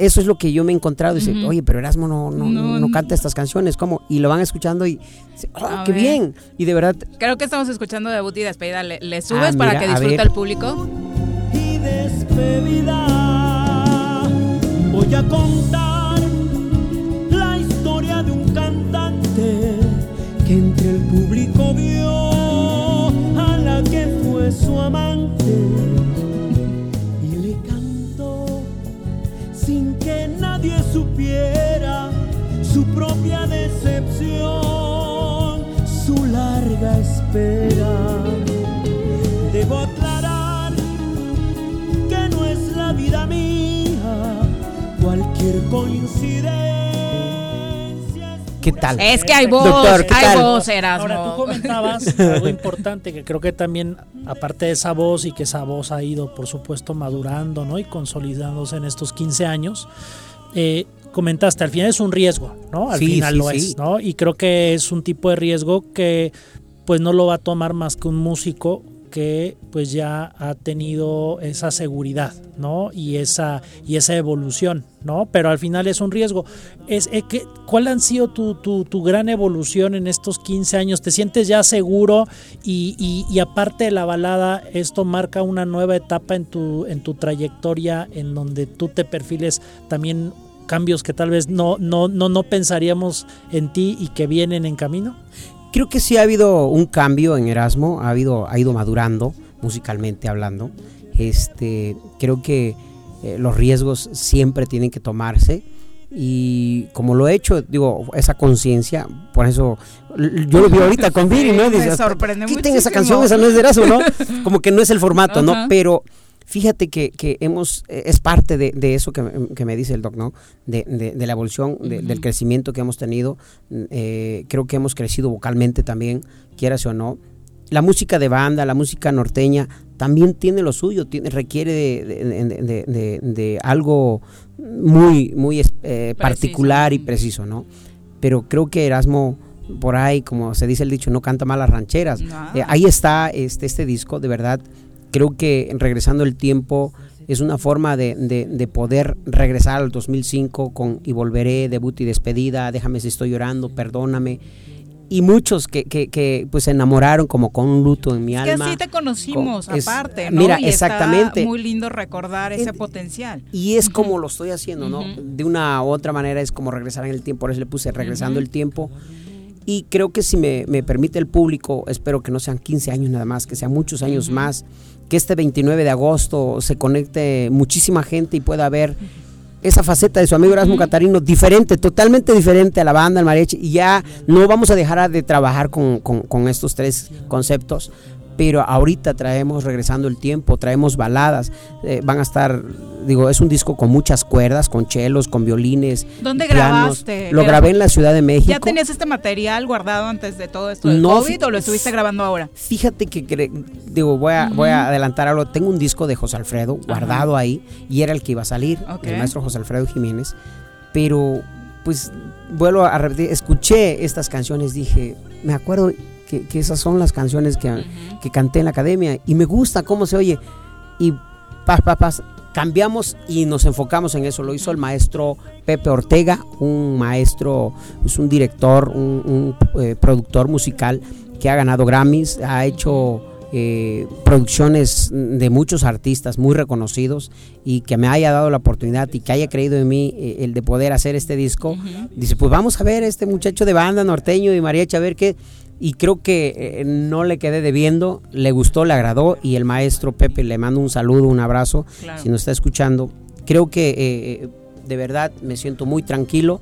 eso es lo que yo me he encontrado. Dice, oye, pero Erasmo no, no, no, canta estas canciones, ¿cómo? Y lo van escuchando y, oh, qué bien. Y de verdad. Creo que estamos escuchando debut y despedida. ¿Le, le subes ah, para que disfrute el público? Y despedida. Voy a contar la historia de un cantante que entre el público vio a la que fue su amante su propia decepción, su larga espera. Debo aclarar que no es la vida mía cualquier coincidencia. ¿Qué tal? Es que hay voz, Doctor, ¿qué hay tal? voz, Erasmo. Ahora, tú comentabas algo importante que creo que también, aparte de esa voz y que esa voz ha ido, por supuesto, madurando ¿no? y consolidándose en estos 15 años, eh, comentaste, al final es un riesgo, ¿no? Al Sí, final sí, lo sí. es, ¿no? Y creo que es un tipo de riesgo que pues no lo va a tomar más que un músico que pues ya ha tenido esa seguridad, ¿no? Y esa y esa evolución, ¿no? Pero al final es un riesgo. Es, eh, que, ¿Cuál han sido tu, tu, tu gran evolución en estos 15 años? ¿Te sientes ya seguro? Y, y, y aparte de la balada, esto marca una nueva etapa en tu, en tu trayectoria en donde tú te perfiles también cambios que tal vez no, no, no, no pensaríamos en ti y que vienen en camino? Creo que sí ha habido un cambio en Erasmo, ha habido, ha ido madurando musicalmente hablando. Este, creo que eh, los riesgos siempre tienen que tomarse y como lo he hecho, digo, esa conciencia, por eso yo lo vi ahorita con Viri, ¿no? Sí, me Dice, sorprende quiten esa muchísimo". canción, esa no es de Erasmo, ¿no? Como que no es el formato, ¿no? Pero fíjate que, que hemos, eh, es parte de, de eso que, me- que me dice el doc, ¿no? De, de- de la evolución, del crecimiento que hemos tenido. Eh, creo que hemos crecido vocalmente también, quieras o no. La música de banda, la música norteña, también tiene lo suyo, tiene, requiere de, algo muy, muy eh, particular y preciso, ¿no? Pero creo que Erasmo, por ahí, como se dice el dicho, no canta mal las rancheras. Ah. Eh, ahí está este, este disco, de verdad. Creo que regresando el tiempo es una forma de, de- de poder regresar al 2005 con Y volveré, debut y despedida, déjame si estoy llorando, perdóname. Y muchos que, que, que, pues se enamoraron como con un luto en mi Es que alma. así te conocimos, Con- es- aparte, ¿no? mira, Y está exactamente. muy lindo recordar ese potencial. Y es como lo estoy haciendo, ¿no? De una u otra manera es como regresar en el tiempo, por eso le puse regresando el tiempo. Y creo que si me, me permite el público, espero que no sean 15 años nada más, que sean muchos años más, que este 29 de agosto se conecte muchísima gente y pueda ver esa faceta de su amigo Erasmo Catarino diferente, totalmente diferente a la banda, al mariachi, y ya no vamos a dejar de trabajar con, con- con estos tres conceptos, pero ahorita traemos regresando el tiempo, traemos baladas, eh, van a estar, digo, es un disco con muchas cuerdas, con chelos, con violines. ¿Dónde pianos. grabaste? Lo grabé en la Ciudad de México. ¿Ya tenías este material guardado antes de todo esto del No, COVID o lo estuviste grabando ahora? Fíjate que, digo, voy a, voy a adelantar algo. Tengo un disco de José Alfredo guardado ahí y era el que iba a salir, el maestro José Alfredo Jiménez. Pero, pues, vuelvo a repetir, escuché estas canciones, dije, me acuerdo que, que esas son las canciones que, que canté en la academia y me gusta cómo se oye. Y paz, paz, paz, cambiamos y nos enfocamos en eso. Lo hizo el maestro Pepe Ortega, un maestro, es un director, un, un, eh, productor musical que ha ganado Grammys, ha hecho eh, producciones de muchos artistas muy reconocidos y que me haya dado la oportunidad y que haya creído en mí eh, el de poder hacer este disco. Dice, pues vamos a ver este muchacho de banda norteño y mariachi, a ver qué. Y creo que eh, no le quedé debiendo, le gustó, le agradó y el maestro Pepe le mando un saludo, un abrazo, Claro. si nos está escuchando. Creo que de verdad me siento muy tranquilo.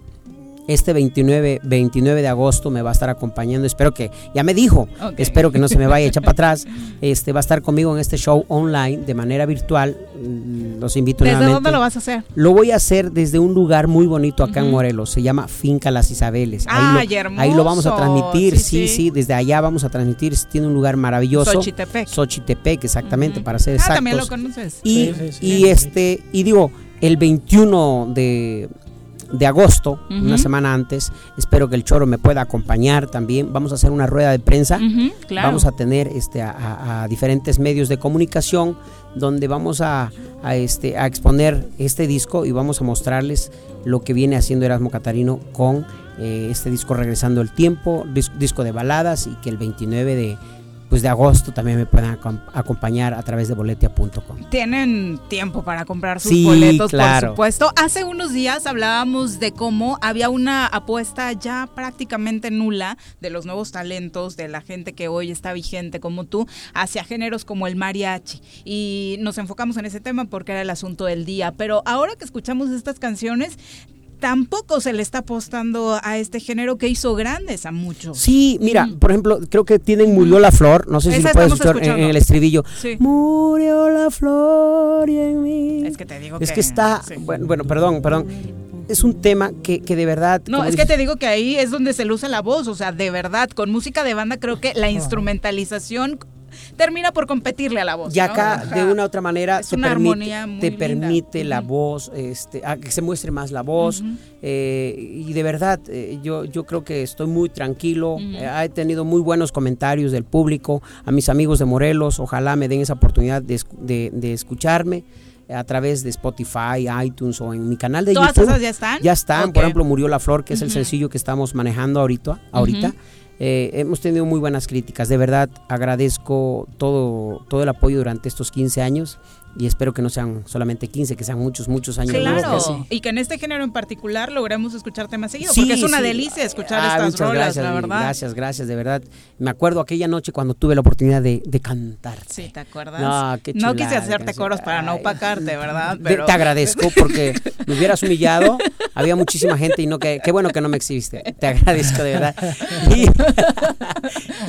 Este 29, 29 de agosto me va a estar acompañando. Espero que, ya me dijo, espero que no se me vaya a echar para atrás. Este va a estar conmigo en este show online de manera virtual. Mm, Los invito ¿Desde nuevamente. dónde lo vas a hacer? Lo voy a hacer desde un lugar muy bonito acá en. Morelos. Se llama Finca Las Isabeles. Ay, ahí, lo, ahí lo vamos a transmitir. Sí, Sí, sí. sí, desde allá vamos a transmitir. Tiene un lugar maravilloso. Xochitepec. Xochitepec, exactamente, para ser Ah, exactos. también lo conoces. Y, Sí, sí, sí. y este, y digo, el 21 de, de agosto, una semana antes, espero que el choro me pueda acompañar también. Vamos a hacer una rueda de prensa. Claro. Vamos a tener este, a, a- a diferentes medios de comunicación donde vamos a, a, este, a exponer este disco y vamos a mostrarles lo que viene haciendo Erasmo Catarino con eh, este disco Regresando el Tiempo, dis- disco de baladas y que el 29 de, pues, de agosto también me puedan acom- acompañar a través de boletia.com. Tienen tiempo para comprar sus Sí, boletos, claro. por supuesto. Hace unos días hablábamos de cómo había una apuesta ya prácticamente nula de los nuevos talentos, de la gente que hoy está vigente como tú, hacia géneros como el mariachi. Y nos enfocamos en ese tema porque era el asunto del día. Pero ahora que escuchamos estas canciones, tampoco se le está apostando a este género que hizo grandes a muchos. Sí, mira, por ejemplo, creo que tienen Murió la Flor, no sé si lo puedes escuchar en, el estribillo. Sí. Murió la flor y en mí. Es que te digo Es que- que está, sí. bueno, bueno, perdón, perdón. es un tema que, que de verdad... No, es que te digo que ahí es donde se luce la voz, o sea, de verdad, con música de banda creo que la instrumentalización termina por competirle a la voz. Y acá, de una u otra manera, Es te una permite, armonía muy te linda. permite la voz, este, a que se muestre más la voz. eh, y de verdad, eh, yo, yo creo que estoy muy tranquilo. Eh, he tenido muy buenos comentarios del público. A mis amigos de Morelos, ojalá me den esa oportunidad de, de- de escucharme a través de Spotify, iTunes o en mi canal de ¿Todas YouTube. esas ya están? Ya están. Por ejemplo, Murió la Flor, que es el sencillo que estamos manejando ahorita. Eh, hemos tenido muy buenas críticas. De verdad, agradezco todo, todo el apoyo durante estos 15 años y espero que no sean solamente 15, que sean muchos, muchos años. más. Claro, y que en este género en particular logremos escucharte más seguido, Sí, porque es una sí. delicia escuchar Ah, estas muchas rolas, gracias, la verdad. Gracias, gracias, de verdad. Me acuerdo aquella noche cuando tuve la oportunidad de, de cantar. Sí, ¿te acuerdas? No, qué no quise chulada, hacerte coros para no opacarte, ¿verdad? De- Pero... Te agradezco porque me hubieras humillado. Había muchísima gente y no que qué bueno que no me exhibiste. Te agradezco de verdad. Y,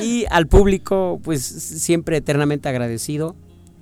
y al público, pues siempre eternamente agradecido.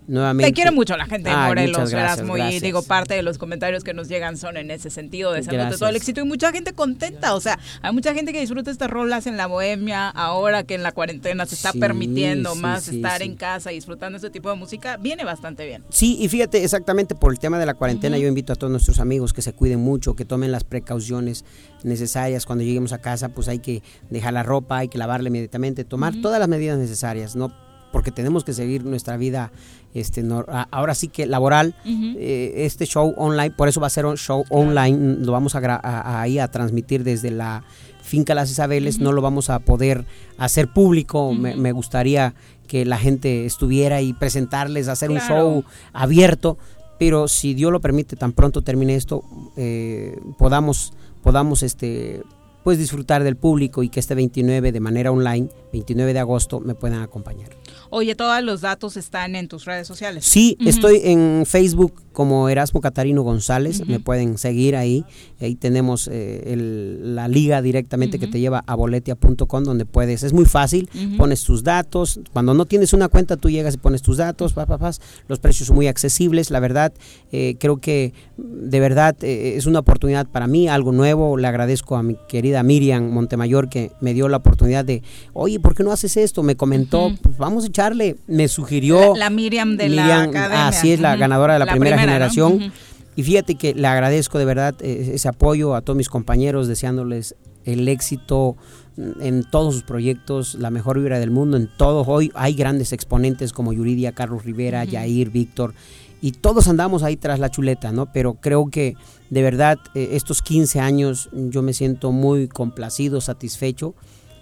Nuevamente. Te quiere mucho la gente de Ay, Morelos, gracias, Erasmo, y gracias. digo, parte de los comentarios que nos llegan son en ese sentido, deseándote todo el éxito y mucha gente contenta, o sea, hay mucha gente que disfruta estas rolas en la bohemia, ahora que en la cuarentena se está Sí, permitiendo sí, más sí, estar en casa y disfrutando este tipo de música, viene bastante bien. Sí, y fíjate, exactamente por el tema de la cuarentena, yo invito a todos nuestros amigos que se cuiden mucho, que tomen las precauciones necesarias. Cuando lleguemos a casa, pues hay que dejar la ropa, hay que lavarla inmediatamente, tomar todas las medidas necesarias, ¿no? Porque tenemos que seguir nuestra vida, este, a- ahora sí que laboral. Eh, este show online, por eso va a ser un show online, lo vamos a, a- a- ahí a transmitir desde la finca Las Isabeles, no lo vamos a poder hacer público, me, me gustaría que la gente estuviera y presentarles, hacer un show abierto, pero si Dios lo permite, tan pronto termine esto, eh, podamos, podamos este, pues disfrutar del público y que este 29 de manera online, 29 de agosto, me puedan acompañar. Oye, todos los datos están en tus redes sociales. Sí, estoy en Facebook como Erasmo Catarino González, me pueden seguir ahí. Ahí tenemos eh, el- la liga directamente que te lleva a boletia.com donde puedes, es muy fácil, pones tus datos, cuando no tienes una cuenta tú llegas y pones tus datos, pa, pa, los precios son muy accesibles, la verdad, eh, creo que de verdad eh, es una oportunidad para mí, algo nuevo, le agradezco a mi querida Miriam Montemayor que me dio la oportunidad de, oye, ¿por qué no haces esto? Me comentó, pues vamos a echarle, me sugirió... La, la Miriam de la Miriam, academia. Así es, la ganadora de la, primera, ¿no? generación. Y fíjate que le agradezco de verdad eh, ese apoyo a todos mis compañeros, deseándoles el éxito en todos sus proyectos, la mejor vibra del mundo, en todos. Hoy hay grandes exponentes como Yuridia, Carlos Rivera, Ujú. Yair, Víctor, y todos andamos ahí tras la chuleta, ¿no? Pero creo que de verdad eh, estos 15 años yo me siento muy complacido, satisfecho,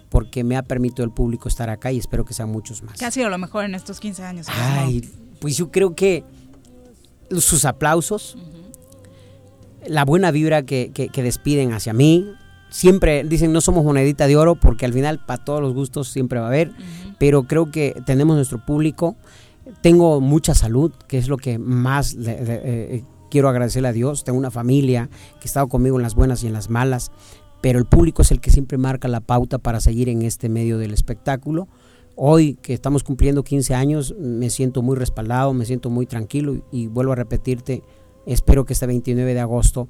porque me ha permitido el público estar acá y espero que sean muchos más. ¿Qué ha sido lo mejor en estos 15 años? Ay, pues yo creo que sus aplausos, la buena vibra que, que- que despiden hacia mí. Siempre dicen no somos monedita de oro porque al final para todos los gustos siempre va a haber, pero creo que tenemos nuestro público. Tengo mucha salud, que es lo que más le- le- eh, quiero agradecerle a Dios. Tengo una familia que ha estado conmigo en las buenas y en las malas, pero el público es el que siempre marca la pauta para seguir en este medio del espectáculo. Hoy que estamos cumpliendo 15 años, me siento muy respaldado, me siento muy tranquilo y, vuelvo a repetirte, espero que este 29 de agosto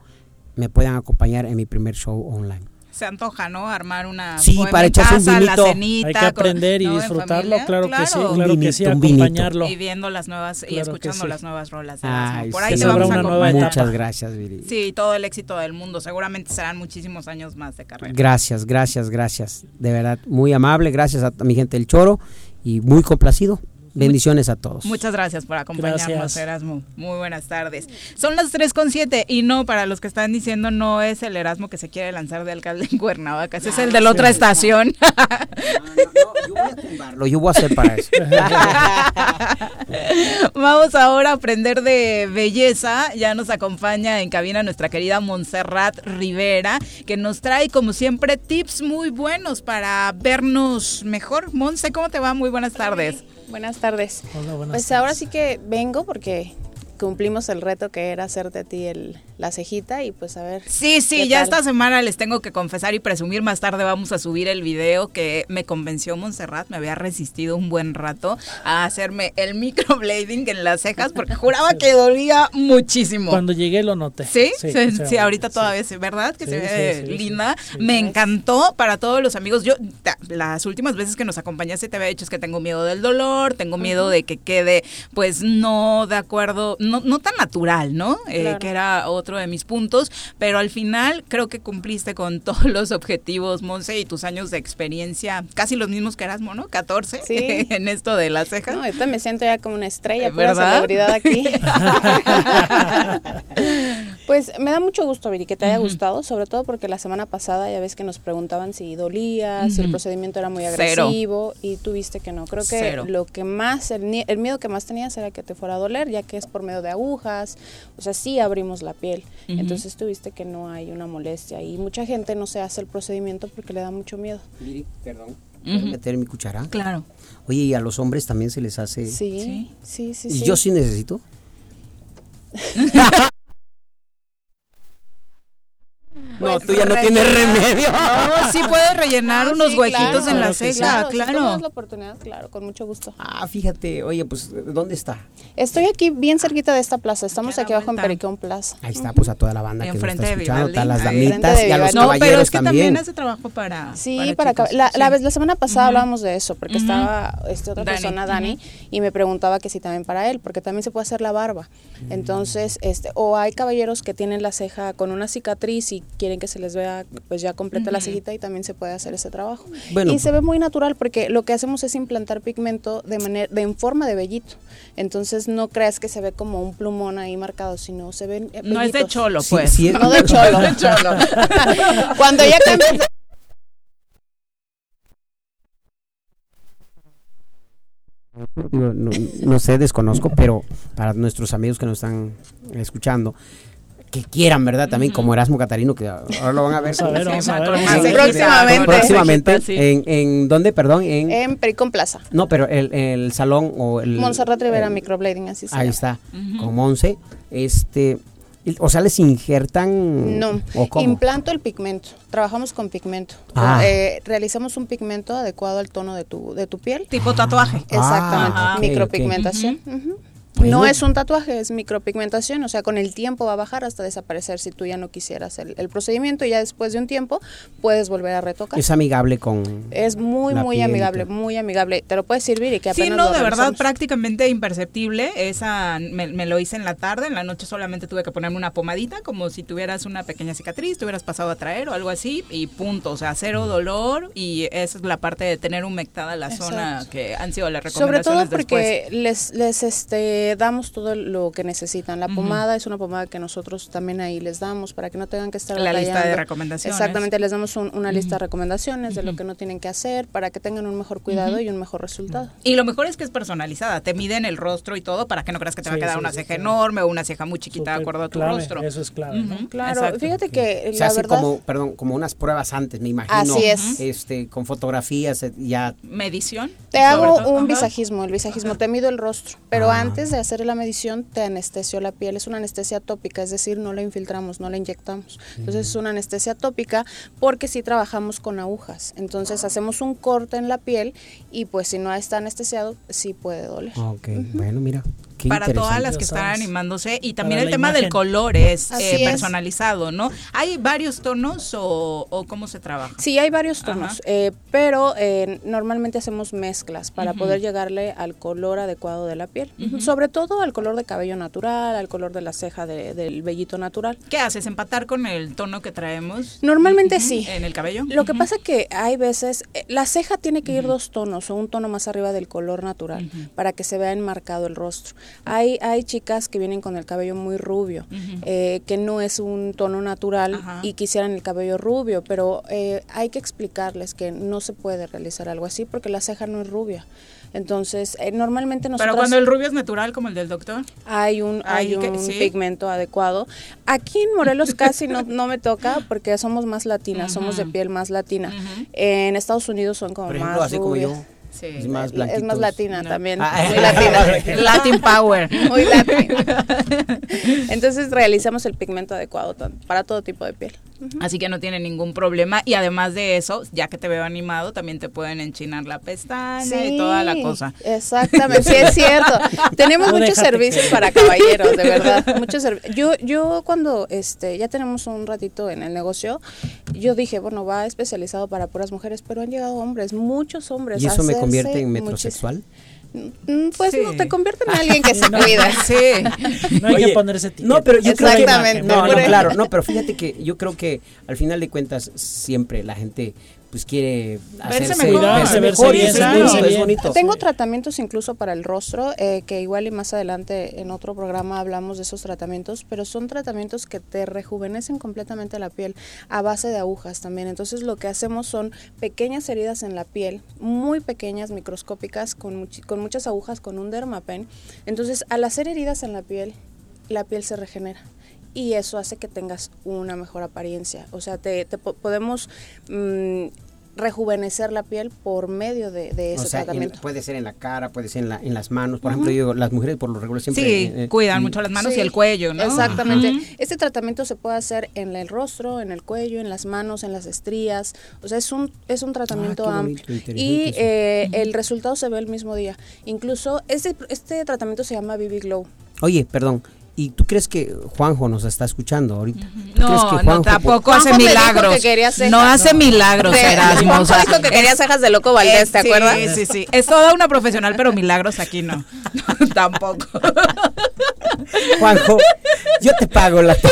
me puedan acompañar en mi primer show online. Se antoja, ¿no? Armar una Sí, bohemia para echarse un vinito. la cenita. Hay que con- aprender y disfrutarlo, claro que sí, Un claro que sí, un vinito. acompañarlo. Y viendo las nuevas y Claro escuchando sí. las nuevas rolas. de. Ay, Por ahí te vamos a una nueva. Muchas gracias, Viri. Sí, todo el éxito del mundo. Seguramente serán muchísimos años más de carrera. Gracias, gracias, gracias. De verdad, muy amable, gracias a mi gente del Choro y muy complacido. Bendiciones a todos. Muchas gracias por acompañarnos, Gracias. Erasmo. Muy buenas tardes. Son las 3 con 7 y no, para los que están diciendo, no es el Erasmo que se quiere lanzar de alcalde en Cuernavaca, ese es el de la otra estación. Lo yo voy a hacer para eso. Vamos ahora a aprender de belleza. Ya nos acompaña en cabina nuestra querida Montserrat Rivera, que nos trae, como siempre, tips muy buenos para vernos mejor. Monse, ¿cómo te va? Muy buenas tardes. Buenas tardes. Hola, buenas Pues ahora sí que vengo porque cumplimos el reto que era hacerte a ti el, la cejita y pues a ver. Sí, sí, ya tal. esta semana les tengo que confesar y presumir, más tarde vamos a subir el video que me convenció Montserrat, me había resistido un buen rato a hacerme el microblading en las cejas porque juraba que dolía muchísimo. Cuando llegué lo noté. ¿Sí? Sí, sí, sí, ahorita todavía es verdad que Sí, se sí, ve sí, sí, linda. Me encantó para todos los amigos. Yo, las últimas veces que nos acompañaste te había dicho es que tengo miedo del dolor, tengo miedo de que quede, pues, no de acuerdo, no, no tan natural, ¿no? Eh, Claro. que era otro de mis puntos, pero al final creo que cumpliste con todos los objetivos, Monse, y tus años de experiencia, casi los mismos que Erasmo, ¿no? 14 Sí. en esto de las cejas. No, ahorita me siento ya como una estrella, pura ¿Verdad? celebridad aquí. pues me da mucho gusto, Viri, que te haya gustado, sobre todo porque la semana pasada ya ves que nos preguntaban si dolía, si el procedimiento era muy Cero. agresivo y tú viste que no. Creo que Cero. lo que más, el, nie- el miedo que más tenías era que te fuera a doler, ya que es por medio de agujas, o sea, sí abrimos la piel. Entonces tú viste que no hay una molestia y mucha gente no se hace el procedimiento porque le da mucho miedo. Miri, perdón. Ujú. ¿Puedo meter mi cuchara? Claro. Oye, ¿y a los hombres también se les hace? Sí, sí, sí, ¿Y sí. yo sí necesito? No, tú ya no tienes remedio. No, sí puedes rellenar Ah, unos sí, huequitos claro, en la claro sí. ceja, Si claro. me das la oportunidad, claro, con mucho gusto. Ah, fíjate, oye, pues, ¿dónde está? Estoy aquí bien cerquita de esta plaza. Estamos aquí abajo en Pericón Plaza. Ahí está, pues, a toda la banda que nos está de escuchando, a las damitas y a los no, pero caballeros es que también. también. hace trabajo para. Sí, para, acá- la, la vez la semana pasada hablábamos de eso, porque estaba este, otra Dani, persona, Dani, y me preguntaba que si también para él, porque también se puede hacer la barba. Mm. Entonces, este, o hay caballeros que tienen la ceja con una cicatriz y quieren que se les vea pues ya completa la cejita y también se puede hacer ese trabajo. Bueno. y se ve muy natural porque lo que hacemos es implantar pigmento de manera de en forma de vellito. Entonces no creas que se ve como un plumón ahí marcado, sino se ven eh, No es de cholo, Sí, pues. sí es- No de cholo. No de cholo. Cuando ya cambias de Digo, no, no sé, desconozco, pero para nuestros amigos que nos están escuchando, que quieran, ¿verdad? También como Erasmo Catarino, que ahora lo van a ver. Vamos a ver, vamos a. Próximamente. Próximamente. Sí. En, en dónde, perdón? En, en Pericón Plaza. no, pero el, el salón o el... Montserrat Rivera el- Microblading, así se Ahí está, con Monse. Este, o sea, les injertan... No, ¿O cómo? implanto el pigmento. Trabajamos con pigmento. Ah. Eh, realizamos un pigmento adecuado al tono de tu, de tu piel. Tipo tatuaje. Exactamente, Ah, micropigmentación. ok. Ujú. Bueno. No es un tatuaje, es micropigmentación, o sea, con el tiempo va a bajar hasta desaparecer si tú ya no quisieras el, el procedimiento y ya después de un tiempo puedes volver a retocar. Es amigable con... Es muy, la muy piel amigable, todo. muy amigable. Te lo puedes servir y que Sí, apenas no, lo de verdad, prácticamente imperceptible. Esa me, me lo hice en la tarde, en la noche solamente tuve que ponerme una pomadita, como si tuvieras una pequeña cicatriz, te hubieras pasado a traer o algo así, y punto. O sea, cero dolor, y esa es la parte de tener humectada la zona que han sido las Sobre todo recomendaciones porque les, les este, damos todo lo que necesitan. La pomada es una pomada que nosotros también ahí les damos para que no tengan que estar La lista de batallando. recomendaciones. Exactamente, les damos un- una lista de recomendaciones de lo que no tienen que hacer para que tengan un mejor cuidado y un mejor resultado. Y lo mejor es que es personalizada, te miden el rostro y todo para que no creas que te va a Sí, quedar sí, una sí, ceja enorme o una ceja muy chiquita de acuerdo a tu clave, rostro. eso es clave, Claro, exacto. fíjate que Se la hace verdad... como, perdón, como unas pruebas antes, me imagino. Así es. Este, con fotografías, eh, ya... Medición. Te hago todo. un Ajá. visajismo, el visajismo, te mido el rostro, pero Ah. antes de hacer la medición te anestesió la piel, es una anestesia tópica, es decir, no la infiltramos, no la inyectamos. Entonces es una anestesia tópica porque sí trabajamos con agujas, entonces hacemos un corte en la piel y pues si no está anestesiado sí puede doler. Ok, bueno, mira. Qué para todas las que están sabes. animándose y también Para el tema del color es eh, es. personalizado, ¿no? ¿Hay varios tonos o, o cómo se trabaja? Sí, hay varios tonos, eh, pero eh, normalmente hacemos mezclas para poder llegarle al color adecuado de la piel, sobre todo al color de cabello natural, al color de la ceja de- del vellito natural. ¿Qué haces? ¿Empatar con el tono que traemos? Normalmente sí. ¿En el cabello? Lo que pasa que hay veces, eh, la ceja tiene que ir dos tonos o un tono más arriba del color natural para que se vea enmarcado el rostro. Hay, hay chicas que vienen con el cabello muy rubio, eh, que no es un tono natural Ajá. y quisieran el cabello rubio, pero eh, hay que explicarles que no se puede realizar algo así porque la ceja no es rubia. Entonces, eh, normalmente nosotros Pero cuando el rubio es natural como el del doctor. hay un, hay un sí. pigmento adecuado. Aquí en Morelos casi no, no me toca porque somos más latinas, somos de piel más latina. En Estados Unidos son como Por ejemplo, más así como rubias. Es más Es blanquito. más latina también. Ah, muy latina. Latin Power. Muy latina. Entonces realizamos el pigmento adecuado para todo tipo de piel. Así que no tiene ningún problema. Y además de eso, ya que te veo animado, también te pueden enchinar la pestaña y toda la cosa. Exactamente, sí es cierto. Tenemos muchos servicios que- para caballeros, de verdad. Muchos yo yo cuando este ya tenemos un ratito en el negocio, yo dije, bueno, va especializado para puras mujeres, pero han llegado hombres, muchos hombres. ¿Y a me hacerse convierte en metrosexual? Mm, Pues no, te convierte en alguien que se no, cuida. Sí. No hay Oye, que ponerse etiqueta. No, pero yo creo que Exactamente. no, no, claro, no, pero fíjate que yo creo que al final de cuentas siempre la gente pues quiere hacerse mejor. verse Verse mejor y bien, es bonito. Tengo tratamientos incluso para el rostro, eh, que igual y más adelante en otro programa hablamos de esos tratamientos, pero son tratamientos que te rejuvenecen completamente la piel a base de agujas también. Entonces lo que hacemos son pequeñas heridas en la piel, muy pequeñas, microscópicas, con, muchi- con muchas agujas, con un dermapen. Entonces al hacer heridas en la piel, la piel se regenera. Y eso hace que tengas una mejor apariencia. O sea, te, te po- podemos mm, rejuvenecer la piel por medio de, de ese O sea, en- tratamiento. puede ser en la cara, puede ser en, la, en las manos. Por ejemplo, yo digo, las mujeres por lo regular siempre... Sí, eh, cuidan mm, mucho las manos Sí, y el cuello, ¿no? Exactamente. Este tratamiento se puede hacer en el rostro, en el cuello, en las manos, en las estrías. O sea, es un, es un tratamiento qué amplio. bonito, Y eso. eh, el resultado se ve el mismo día. Incluso este, este tratamiento se llama BB Glow. Oye, perdón. ¿Y tú crees que Juanjo nos está escuchando ahorita? ¿Tú crees No, que no, Juanjo- tampoco Juanjo hace me dijo milagros. que cejas. No hace milagros, De- Erasmo. Juanjo dijo que quería es- cejas de Loco Valdés, es- ¿te sí, acuerdas? Sí, sí, Es toda una profesional, pero milagros aquí no. tampoco. Juanjo, yo te pago la...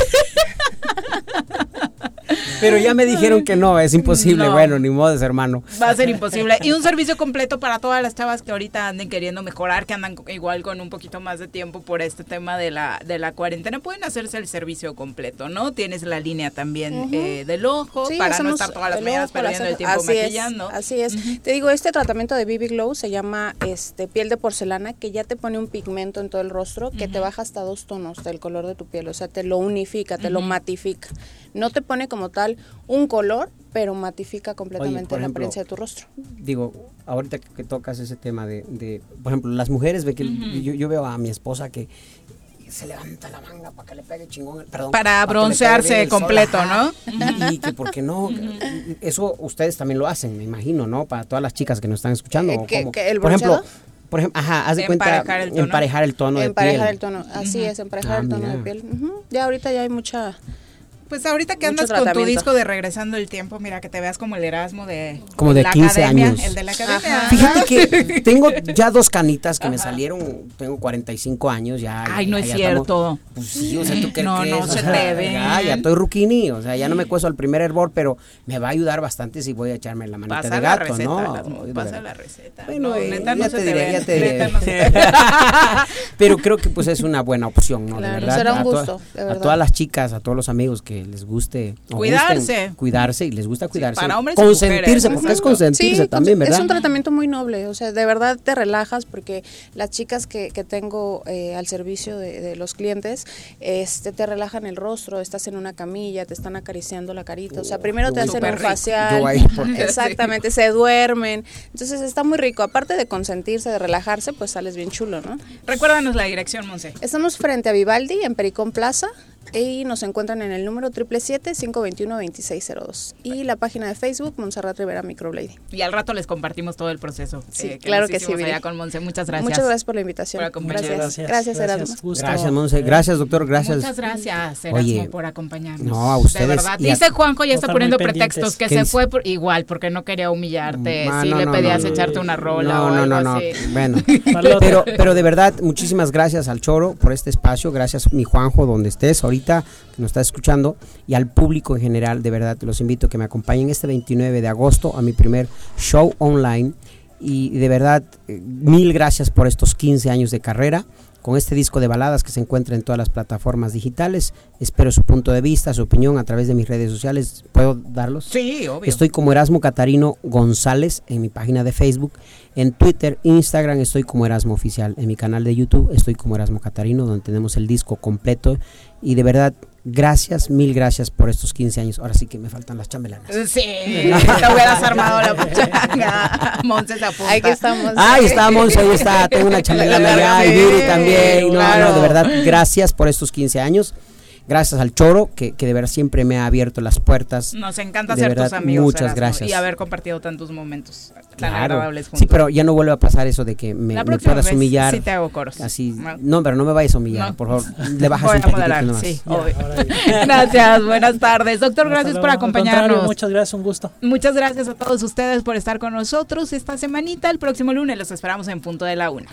Pero ya me dijeron que no, es imposible. No. Bueno, ni modo, hermano. Va a ser imposible. Y un servicio completo para todas las chavas que ahorita anden queriendo mejorar, que andan igual con un poquito más de tiempo por este tema de la, de la cuarentena. Pueden hacerse el servicio completo, ¿no? Tienes la línea también eh, del ojo Sí, para no estar todas las el mañanas perdiendo el cejas. tiempo Así es, maquillando. así es. Te digo, este tratamiento de BB Glow se llama este piel de porcelana, que ya te pone un pigmento en todo el rostro que te baja hasta dos tonos del color de tu piel. O sea, te lo unifica, te lo matifica. No te pone como tal un color, pero matifica completamente la ejemplo, apariencia de tu rostro. Digo, ahorita que, tocas ese tema de, de, por ejemplo, las mujeres, ve que yo, yo veo a mi esposa que se levanta la manga para que le pegue chingón, perdón. Para broncearse sol, completo, ajá. ¿no? Y, y que, ¿por qué no? Eso ustedes también lo hacen, me imagino, ¿no? Para todas las chicas que nos están escuchando. Eh, ¿o ¿que- cómo? que el por ejemplo, por ejemplo, ajá, haz de cuenta Emparejar el tono. emparejar el tono de emparejar piel. el tono, así es, emparejar Ah, el tono mira. de piel. Ya ahorita ya hay mucha... Pues ahorita que andas con tu disco de Regresando el Tiempo, mira que te veas como el Erasmo de, Como de la 15 academia, años. El de la academia. Fíjate que tengo ya dos canitas que me salieron, tengo 45 años ya. Ay, ya- no ya es estamos- cierto. pues sí, o sea, ¿tú qué No, crees? no O se sea, te ve. Ya, ya estoy ruquini, o sea, ya no me cueso al primer hervor, pero me va a ayudar bastante si voy a echarme la manita Pasa de la gato, receta, ¿no? Pasa la receta. Bueno, no, eh, neta no ya se te te diré, ya te diré. te ve. Pero creo que pues es una buena opción, ¿no? Claro, de verdad. será un gusto, de a todas las chicas, a todos los amigos que les guste o Cuidarse. gusten cuidarse y les gusta cuidarse. para hombres consentirse, porque es consentirse Sí, también. Es un tratamiento muy noble, o sea, de verdad te relajas porque las chicas que, que tengo eh, al servicio de, de los clientes, este, te relajan el rostro, estás en una camilla, te están acariciando la carita, o sea, primero te hacen un facial, exactamente, se duermen, entonces está muy rico, aparte de consentirse, de relajarse, pues sales bien chulo, ¿no? Recuérdanos la dirección, Monse. Estamos frente a Vivaldi, en Pericón Plaza, y nos encuentran en el número 777-521-2602. Y la página de Facebook, Montserrat Rivera Microblade. Y al rato les compartimos todo el proceso. Sí, eh, claro que sí, allá con Monse. Muchas gracias. Muchas gracias por la invitación. Por acompañarnos. Gracias, gracias, Erasmo. Gracias, Monse. Gracias, doctor. Gracias. Muchas gracias, Erasmo, Oye, por acompañarnos. no, a ustedes De verdad. Dice Juanjo, ya está poniendo pretextos, que ¿Qué se fue por, igual, porque no quería humillarte. Ah, si no, le no, pedías no, no. echarte una rola No, o no, algo no, no. así. Bueno, pero, pero de verdad, muchísimas gracias al Choro por este espacio. Gracias, mi Juanjo, donde estés ahorita, que nos estás escuchando. Y al público en general, de verdad, los invito a que me acompañen este 29 de agosto a mi primer show online. Y de verdad, eh, mil gracias por estos 15 años de carrera. Con este disco de baladas que se encuentra en todas las plataformas digitales. Espero su punto de vista, su opinión a través de mis redes sociales. ¿Puedo darlos? Sí, obvio. Estoy como Erasmo Catarino González en mi página de Facebook. En Twitter, Instagram estoy como Erasmo Oficial. En mi canal de YouTube estoy como Erasmo Catarino, donde tenemos el disco completo. Y de verdad, Gracias, mil gracias por estos 15 años. Ahora sí que me faltan las chambelanas. Sí, te hubieras armado la puchanga. Monse se apunta. Aquí estamos. Ahí está Monse, ahí está. Tengo una chambelana allá y Viri también. No, no, de verdad, gracias por estos 15 años. Gracias al Choro, que, que de verdad siempre me ha abierto las puertas. Nos encanta De ser verdad, tus amigos. Muchas Erasmo, gracias. Y haber compartido tantos momentos tan Claro. agradables juntos. Sí, pero ya no vuelve a pasar eso de que me, La me puedas vez humillar. sí te hago coros. Así. No. No, pero no me vayas a humillar, No. por favor. Le bajas Voy un a moderar, nomás. sí, obvio. Gracias, buenas tardes. Doctor, gracias por acompañarnos. Muchas gracias, un gusto. Muchas gracias a todos ustedes por estar con nosotros esta semanita. El próximo lunes los esperamos en punto de la una.